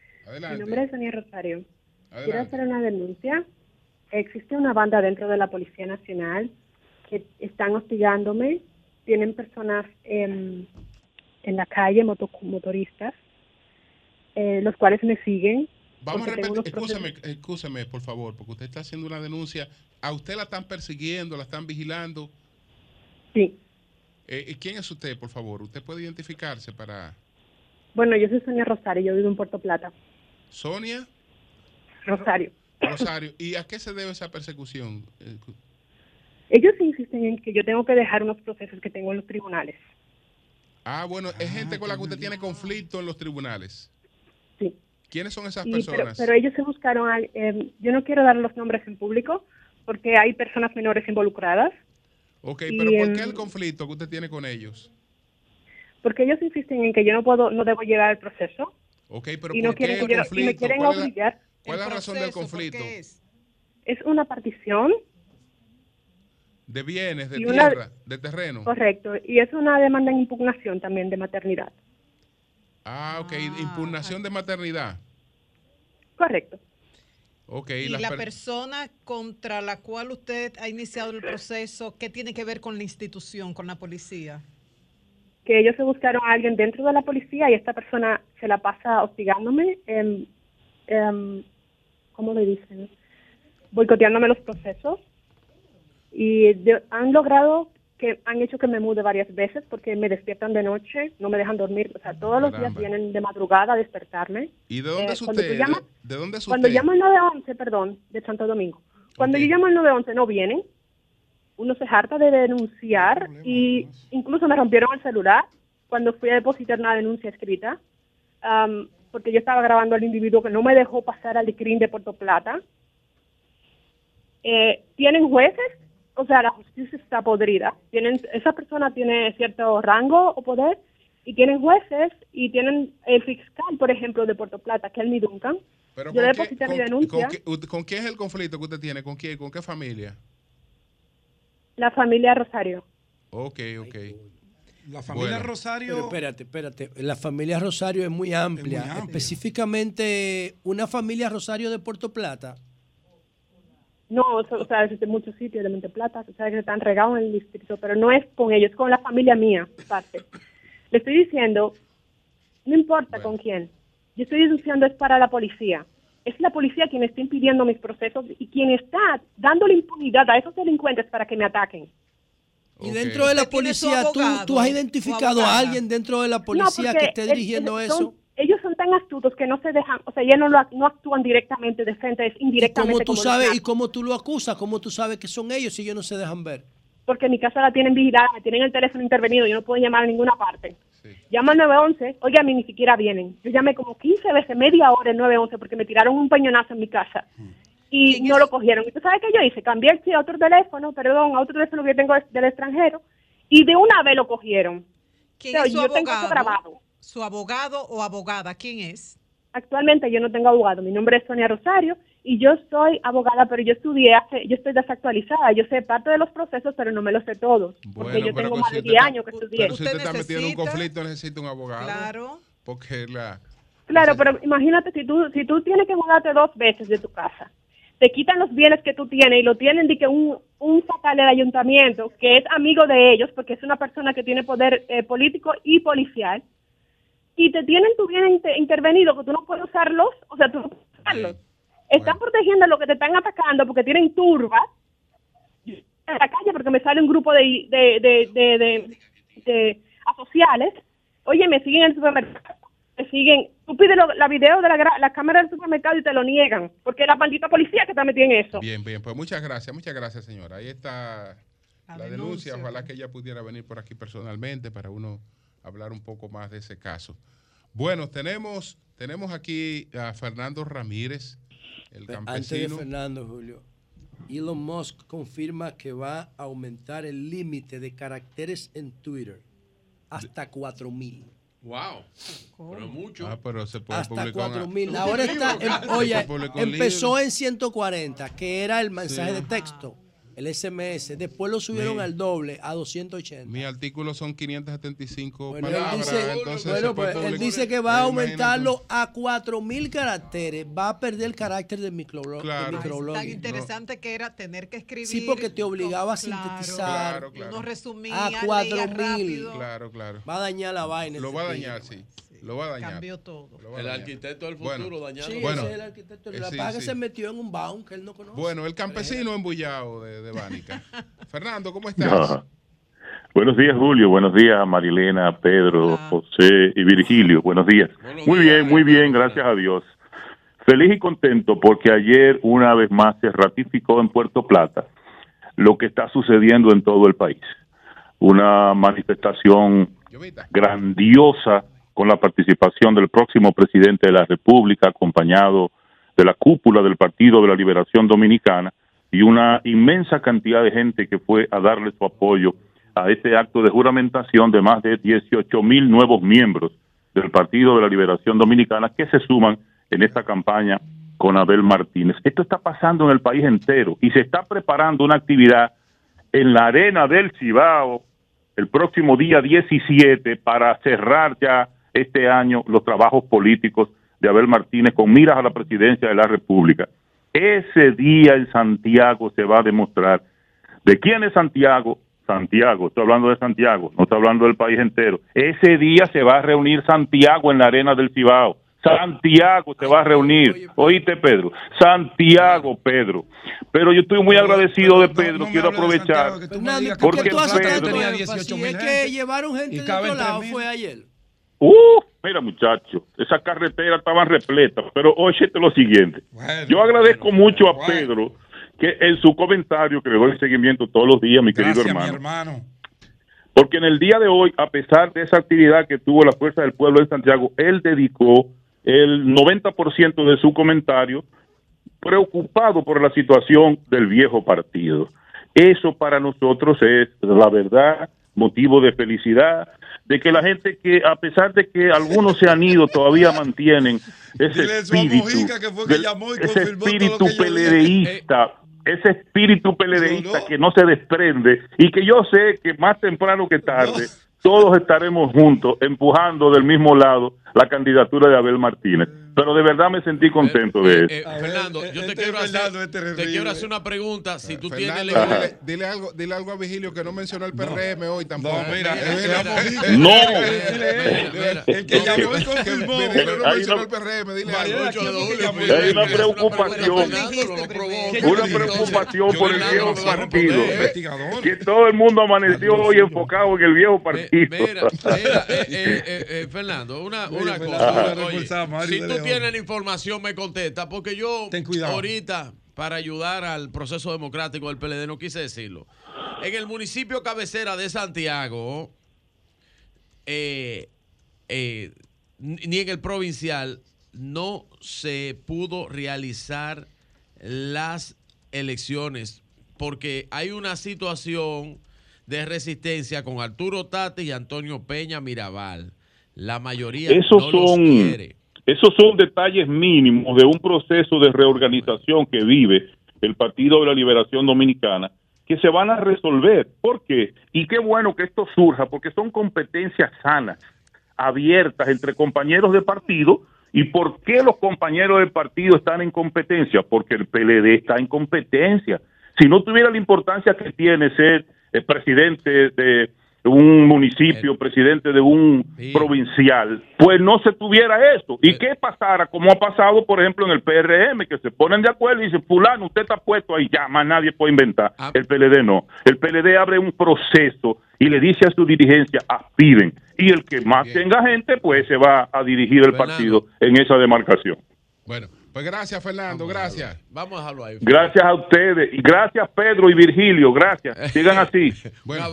Adelante. Mi nombre es Sonia Rosario. Quiero hacer una denuncia. Existe una banda dentro de la Policía Nacional que están hostigándome. Tienen personas en, en la calle, moto- motoristas, eh, los cuales me siguen. Vamos a repetir, escúcheme, escúcheme, por favor, porque usted está haciendo una denuncia. ¿A usted la están persiguiendo, la están vigilando? Sí. Eh, ¿y ¿Quién es usted, por favor? ¿Usted puede identificarse para Bueno, yo soy Sonia Rosario, yo vivo en Puerto Plata. Sonia Rosario. Rosario? ¿Y a qué se debe esa persecución? Eh, Ellos insisten en que yo tengo que dejar unos procesos que tengo en los tribunales. Ah, bueno, es gente con la que usted tiene conflicto en los tribunales. Sí. ¿Quiénes son esas personas? pero ellos se buscaron, a- eh, yo no quiero dar los nombres en público porque hay personas menores involucradas, ok, y, pero ¿por qué em, el conflicto que usted tiene con ellos? porque ellos insisten en que yo no puedo, no debo llegar al proceso Ok, pero y no ¿por qué quieren el y me conflicto? quieren ¿Cuál es la- obligar. ¿Cuál es la razón del conflicto? Es una partición, De bienes, de una- tierra, de terreno. correcto, y es una demanda en impugnación también de maternidad. Ah, ok, impugnación de maternidad. Correcto. Ok, Y la per- persona contra la cual usted ha iniciado el proceso, ¿qué tiene que ver con la institución, con la policía? Que ellos se buscaron a alguien dentro de la policía y esta persona se la pasa hostigándome, em, em, ¿cómo le dicen? Boicoteándome los procesos. Y de- han logrado que han hecho que me mude varias veces porque me despiertan de noche, no me dejan dormir, o sea, todos los días vienen de madrugada a despertarme. ¿Y de dónde Eh, es cuando usted? llamas- ¿De, de dónde es Cuando usted? llamo al 911, perdón, de Santo Domingo. Cuando yo llamo al 911 no vienen uno se harta de denunciar y incluso me rompieron el celular cuando fui a depositar una denuncia escrita, am, porque yo estaba grabando al individuo que no me dejó pasar al DICRIN de Puerto Plata. Eh, tienen jueces, o sea, la justicia está podrida. Tienen, esa persona tiene cierto rango o poder y tienen jueces y tienen el fiscal, por ejemplo, de Puerto Plata, que es mi Duncan. Pero Yo ¿con qué- deposité mi con- denuncia. ¿con qué, ut- con quién es el conflicto que usted tiene? ¿Con quién? ¿Con qué familia? La familia Rosario. Ok, ok. La familia Bueno. Rosario. Pero espérate, espérate. La familia Rosario es muy amplia. Específicamente, una familia Rosario de Puerto Plata. No, o sea, o sea, es de muchos sitios, de Monteplata, o sea, que están regados en el distrito, pero no es con ellos, es con la familia mía, aparte. Le estoy diciendo, no importa con quién, yo estoy denunciando es para la policía. Es la policía quien está impidiendo mis procesos y quien está dándole impunidad a esos delincuentes para que me ataquen. Y dentro de la policía, ¿tú, has identificado a alguien dentro de la policía No, que esté dirigiendo eso? son- ellos son tan astutos que no se dejan, o sea, ellos no, lo, no actúan directamente de frente, es ¿Y indirectamente. cómo tú como sabes y cómo tú lo acusas? ¿Cómo tú sabes que son ellos si ellos no se dejan ver? porque mi casa la tienen vigilada, me tienen el teléfono intervenido, yo no puedo llamar a ninguna parte. Llamo al 911, oye, a mí ni siquiera vienen. Yo llamé como 15 veces, media hora el 911, porque me tiraron un peñonazo en mi casa. Y no lo cogieron. ¿Y tú sabes qué yo hice? Cambié el chip a otro teléfono, perdón, a otro teléfono que yo tengo del extranjero, y de una vez lo cogieron. ¿Quién O sea, es su yo tengo abogado? grabado. ¿Su abogado o abogada? ¿Quién es? Actualmente yo no tengo abogado. Mi nombre es Sonia Rosario y yo soy abogada, pero yo estudié hace, yo estoy desactualizada. Yo sé parte de los procesos, pero no me los sé todos. Porque Bueno, yo tengo que más si de usted 10 está- años que estudié. Pero si usted está metido en un conflicto, necesita un abogado. Claro. Porque la... Claro, pero imagínate si tú, si tú tienes que mudarte dos veces de tu casa, te quitan los bienes que tú tienes y lo tienen de que un, un fatal del ayuntamiento que es amigo de ellos, porque es una persona que tiene poder eh, político y policial, y te tienen tu bien inter- intervenido que tú no puedes usarlos, o sea, tú no puedes usarlos. Están protegiendo a los que te están atacando porque tienen turbas en la calle porque me sale un grupo de, de, de, de, de- de asociales. Oye, me siguen en el supermercado, me siguen. Tú pides lo- la video de la, gra- la cámara del supermercado y te lo niegan porque es la maldita policía que está metida en eso. Bien, bien, pues muchas gracias, muchas gracias, señora. Ahí está la, denuncia. Ojalá que ella pudiera venir por aquí personalmente para uno hablar un poco más de ese caso. Bueno, tenemos, tenemos aquí a Fernando Ramírez, el Antes de campesino. Fernando, Julio, Elon Musk confirma que va a aumentar el límite de caracteres en Twitter hasta 4000. Wow. Pero mucho. Ah, pero se puede Hasta publicar una- 4000. Ahora está, oye, empezó en 140, que era el mensaje Sí. de texto, el SMS. Después lo subieron Mi- al doble, a 280. Mi artículo son 575 Bueno, él palabras, dice, entonces bueno, pues, él dice que va a aumentarlo a 4000 caracteres. Va a perder el carácter de, microblo- de Claro. microblogging. Tan interesante que era tener que escribir. Sí, porque te obligaba a Claro. sintetizar. Claro, claro. Uno resumía, a leía 4000. rápido. Claro, claro. Va a dañar la vaina. Lo va a dañar, sí. Lo va a dañar. Cambió todo. Lo va a El dañar. arquitecto del Bueno, futuro dañando. Sí, Bueno, ese es el arquitecto. eh, La sí, paga sí. se metió en un baúl que él no conoce. Bueno, el campesino embullado de, de Bánica. Fernando, ¿cómo estás? Buenos días, Julio. Buenos días, Marilena, Pedro, José y Virgilio. Buenos días. muy bien, muy bien, gracias a Dios. Feliz y contento porque ayer una vez más se ratificó en Puerto Plata lo que está sucediendo en todo el país. Una manifestación grandiosa con la participación del próximo presidente de la República, acompañado de la cúpula del Partido de la Liberación Dominicana y una inmensa cantidad de gente que fue a darle su apoyo a este acto de juramentación de más de 18 mil nuevos miembros del Partido de la Liberación Dominicana que se suman en esta campaña con Abel Martínez. Esto está pasando en el país entero y se está preparando una actividad en la arena del Cibao el próximo día 17 para cerrar ya este año los trabajos políticos de Abel Martínez con miras a la presidencia de la República. Ese día en Santiago se va a demostrar de quién es Santiago. Santiago, estoy hablando de Santiago, no estoy hablando del país entero. Ese día se va a reunir Santiago en la arena del Cibao. Santiago se va a reunir. Oíste, Pedro. Santiago, Pedro. Pero yo estoy muy agradecido de Pedro. Quiero aprovechar. Fernando, ¿por Porque tú haces Pedro- tenía énfasis? 18.000 Es que llevaron gente de otro lado, 3.000. fue ayer. Uh, mira muchacho, esas carreteras estaban repletas, pero óyete lo siguiente. Yo agradezco mucho a Pedro que en su comentario, que le doy seguimiento todos los días, mi querido mi hermano, porque en el día de hoy, a pesar de esa actividad que tuvo la Fuerza del Pueblo en Santiago, él dedicó el 90% de su comentario preocupado por la situación del viejo partido. Eso para nosotros es, la verdad, motivo de felicidad, de que la gente que, a pesar de que algunos se han ido, todavía mantienen ese espíritu, y ese espíritu peledeísta, ese espíritu peledeísta que no se desprende y que yo sé que más temprano que tarde todos estaremos juntos empujando del mismo lado la candidatura de Abel Martínez. Pero de verdad me sentí contento de eso. Eh, Fernando, yo te quiero hacer, te quiero hacer una pregunta. Si tú tienes Fernando, la- dile, dile algo, dile algo a Vigilio que no mencionó el PRM hoy tampoco. mira, No. El que llamó y confirmó. Vigilio no mencionó no- el PRM. Dile algo. Hay una preocupación, una preocupación por el viejo partido. Que todo el mundo amaneció hoy enfocado en el viejo partido. Mira, eh, eh, eh, eh, Fernando, una, una cosa. Si tú tienes la información, me contesta, porque yo ahorita, para ayudar al proceso democrático del PLD, no quise decirlo. En el municipio cabecera de Santiago, eh, eh, ni en el provincial, no se pudo realizar las elecciones porque hay una situación de resistencia con Arturo Tate y Antonio Peña Mirabal. La mayoría Esos no los son, quiere. Esos son detalles mínimos de un proceso de reorganización que vive el Partido de la Liberación Dominicana que se van a resolver. ¿Por qué? Y qué bueno que esto surja, porque son competencias sanas, abiertas entre compañeros de partido. ¿Y por qué los compañeros de partido están en competencia? Porque el PLD está en competencia. Si no tuviera la importancia que tiene ser el presidente de un municipio, presidente de un provincial, pues no se tuviera eso. ¿Y qué pasara? Como ha pasado, por ejemplo, en el PRM, que se ponen de acuerdo y dicen, fulano, usted está puesto ahí, ya, más nadie puede inventar. El PLD no. El PLD abre un proceso y le dice a su dirigencia, aspiren. Y el que más tenga gente, pues se va a dirigir el partido en esa demarcación. Bueno, pues gracias, Fernando, gracias. Vamos a dejarlo ahí. Gracias a ustedes y gracias Pedro y Virgilio, gracias. Sigan así. Bueno,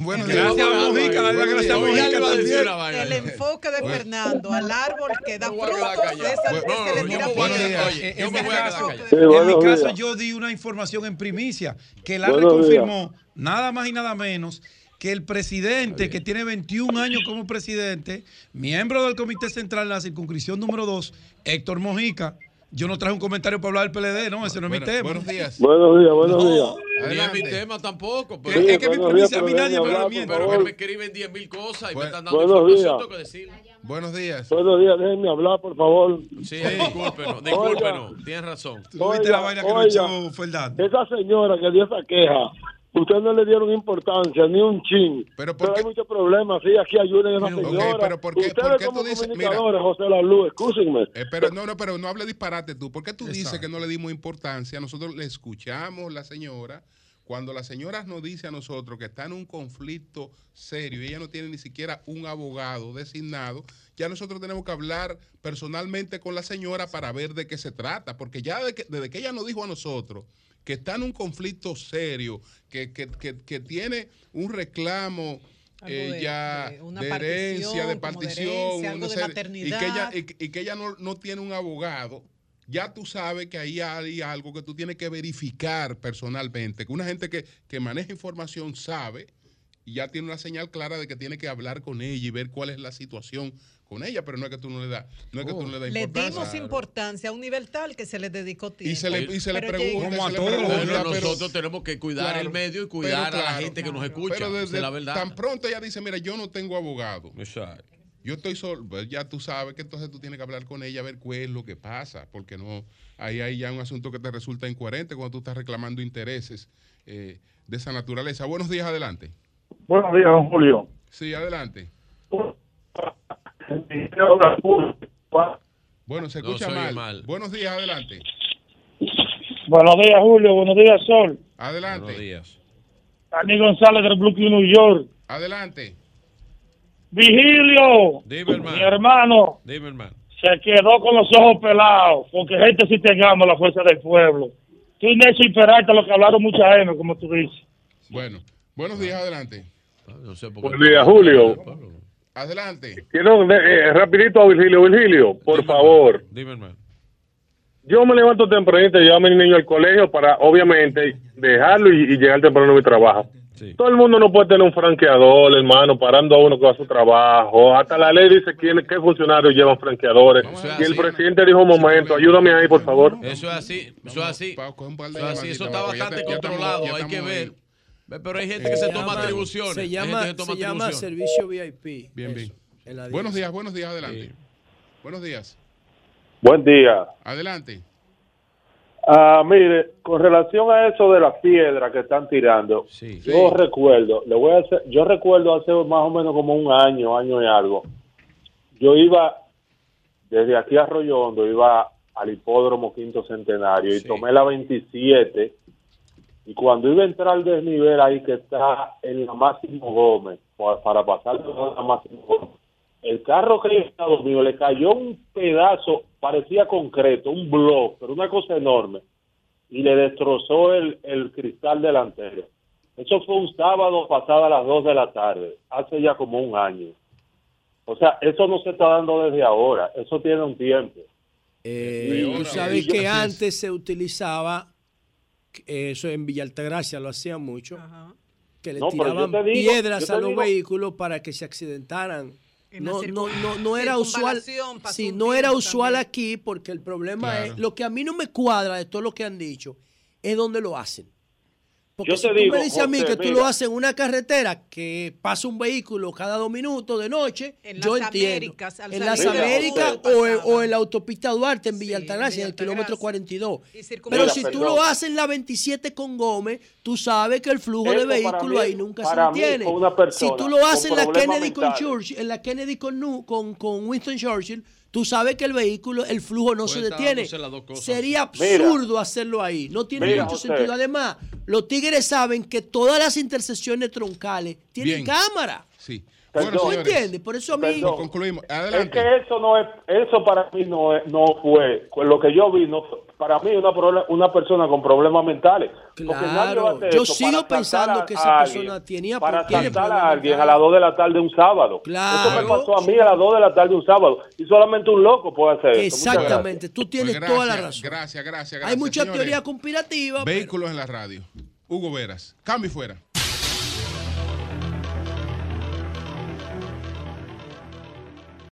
Bueno, Gracias a Mojica, dale gracias a Mojica. El enfoque de Fernando al árbol que da frutos es Bueno, el que le no, tira yo me por voy a el- quedar- Oye, yo en mi caso, en mi caso yo di una información en primicia que la Buenos confirmó nada más y nada menos que el presidente que tiene 21 años como presidente, miembro del Comité Central de la circunscripción número 2, Héctor Mojica. Yo no traje un comentario para hablar del PLD, no, ese no es mi tema. Buenos días. Buenos días, buenos días. Ni es mi tema tampoco. Es- Pero, es que mi días, a mí pero nadie me miente. pero que me escriben 10 mil cosas y me están dando Buenos información, días. tengo que decirla. Buenos días. Buenos días, déjenme hablar, por favor. Sí, discúlpenos, discúlpenos, tienes razón. Tú viste la vaina que nos echó Fernando. esa señora que dio esa queja, ustedes no le dieron importancia, ni un chin. Pero, hay muchos problemas, sí, aquí ayuden a esa señora. pero ¿por qué- ustedes por qué como tú dices- mira. comunicadores, José Lalu, escúchenme. Eh, pero no, no, pero no hable disparate tú. ¿Por qué tú dices que no le dimos importancia? Nosotros le escuchamos la señora. Cuando la señora nos dice a nosotros que está en un conflicto serio y ella no tiene ni siquiera un abogado designado, ya nosotros tenemos que hablar personalmente con la señora para ver de qué se trata. Porque ya de que- desde que ella nos dijo a nosotros que está en un conflicto serio, que, que- que- que tiene un reclamo eh, de- ya de una de herencia, de partición, de herencia, algo maternidad. y que ella, y, y que ella no, no tiene un abogado, ya tú sabes que ahí hay algo que tú tienes que verificar personalmente, que una gente que, que maneja información sabe y ya tiene una señal clara de que tiene que hablar con ella y ver cuál es la situación con ella, pero no es que tú no le das, no es que tú no le das Le importancia. dimos importancia a un nivel tal que se le dedicó tiempo. Y se le, y se le pregunta, Como a le todos nosotros tenemos que cuidar Claro, el medio y pero cuidar a la claro, gente que nos escucha. Pero desde es la verdad. tan pronto ella dice, mira, yo no tengo abogado. Exacto. Yo estoy solo, pues ya tú sabes que entonces tú tienes que hablar con ella a ver qué es lo que pasa, porque no, ahí hay ya un asunto que te resulta incoherente cuando tú estás reclamando intereses eh, de esa naturaleza. Buenos días, adelante. Buenos días, don Julio. Sí, adelante. Bueno, se escucha mal. mal. Buenos días, adelante. Buenos días, Julio. Buenos días, Sol. Adelante. Buenos días. Dani González del Brooklyn, New York. Adelante. Vigilio, Dime, hermano. mi hermano, Dime, hermano. se quedó con los ojos pelados, porque gente sí tengamos la fuerza del pueblo. Sí, Nelson y Peralta, lo que hablaron mucha gente, como tú dices. Bueno, buenos días, adelante. Buen día, Julio. Adelante. Quiero eh, rapidito a Virgilio. Virgilio, por favor. Dime, hermano. Yo me levanto tempranito y llevo a mi niño al colegio para, obviamente, dejarlo y, y llegar temprano a mi trabajo. Todo el mundo no puede tener un franqueador, hermano, parando a uno que va a su trabajo. Hasta la ley dice quién, qué funcionarios llevan franqueadores. y el presidente dijo un momento, ayúdame ahí, por favor. Eso es así, eso es así. Eso es así, eso está bastante controlado, hay que ver. Pero hay gente que se toma atribuciones. Se llama, toma se llama servicio VIP. Bien, bien. Buenos días, buenos días, adelante. Buenos días. Buen día. Adelante. Ah, mire, con relación a eso de las piedras que están tirando, yo recuerdo, le voy a hacer, yo recuerdo hace más o menos como un año, año y algo, yo iba desde aquí a Arroyo Hondo, iba al hipódromo Quinto Centenario y tomé la 27 y cuando iba a entrar al desnivel ahí que está en la Máximo Gómez, pa- para pasar a la Máximo Gómez, el carro que estaba mío le cayó un pedazo, parecía concreto, un blog, pero una cosa enorme, y le destrozó el, el cristal delantero. Eso fue un sábado pasado a las 2 de la tarde, hace ya como un año. O sea, eso no se está dando desde ahora, eso tiene un tiempo. Eh, tú sabes que antes se utilizaba, eso en Villa Altagracia lo hacían mucho, que le No, tiraban digo, piedras a los digo- vehículos para que se accidentaran. No, no, no, no era usual. Sí, no era usual también. aquí porque el problema Claro. es, lo que a mí no me cuadra de todo lo que han dicho, es donde lo hacen. Porque Yo si te tú digo, me dices a mí que tú mira. lo haces en una carretera que pasa un vehículo cada dos minutos de noche, En yo entiendo. Américas, en las Américas José, o, en- o en la autopista Duarte en Villa Altagracia, en el Villa kilómetro Altagracia. 42. Y Pero si tú lo haces en la 27 con Gómez, tú sabes que el flujo de vehículos mí- ahí nunca se una Si tú lo haces en la Kennedy con. Churchill, en la Kennedy con, con, con Winston Churchill, tú sabes que el vehículo, el flujo no se detiene. Sería Mira. absurdo hacerlo ahí. No tiene Mira, mucho José. sentido. Además, los tigres saben que todas las intersecciones troncales tienen Bien. cámara. Sí. Perdón. ¿Tú señores, entiendes? Por eso. Perdón. Concluimos. Es que eso no es, eso para mí no es- no fue, lo que yo vi, no fue- para mí una, una persona con problemas mentales. Porque nadie va a Claro, hacer yo eso sigo pensando a- que esa alguien, persona tenía para saltar a alguien a las 2 de la tarde un sábado. Claro. Eso me pasó a mí a las 2 de la tarde un sábado. Y solamente un loco puede hacer eso. Exactamente, tú tienes Pues toda la razón. Gracias, gracias, gracias. Hay mucha señores. teoría conspirativa. pero- Vehículos en la radio. Hugo Veras. Cambio y fuera.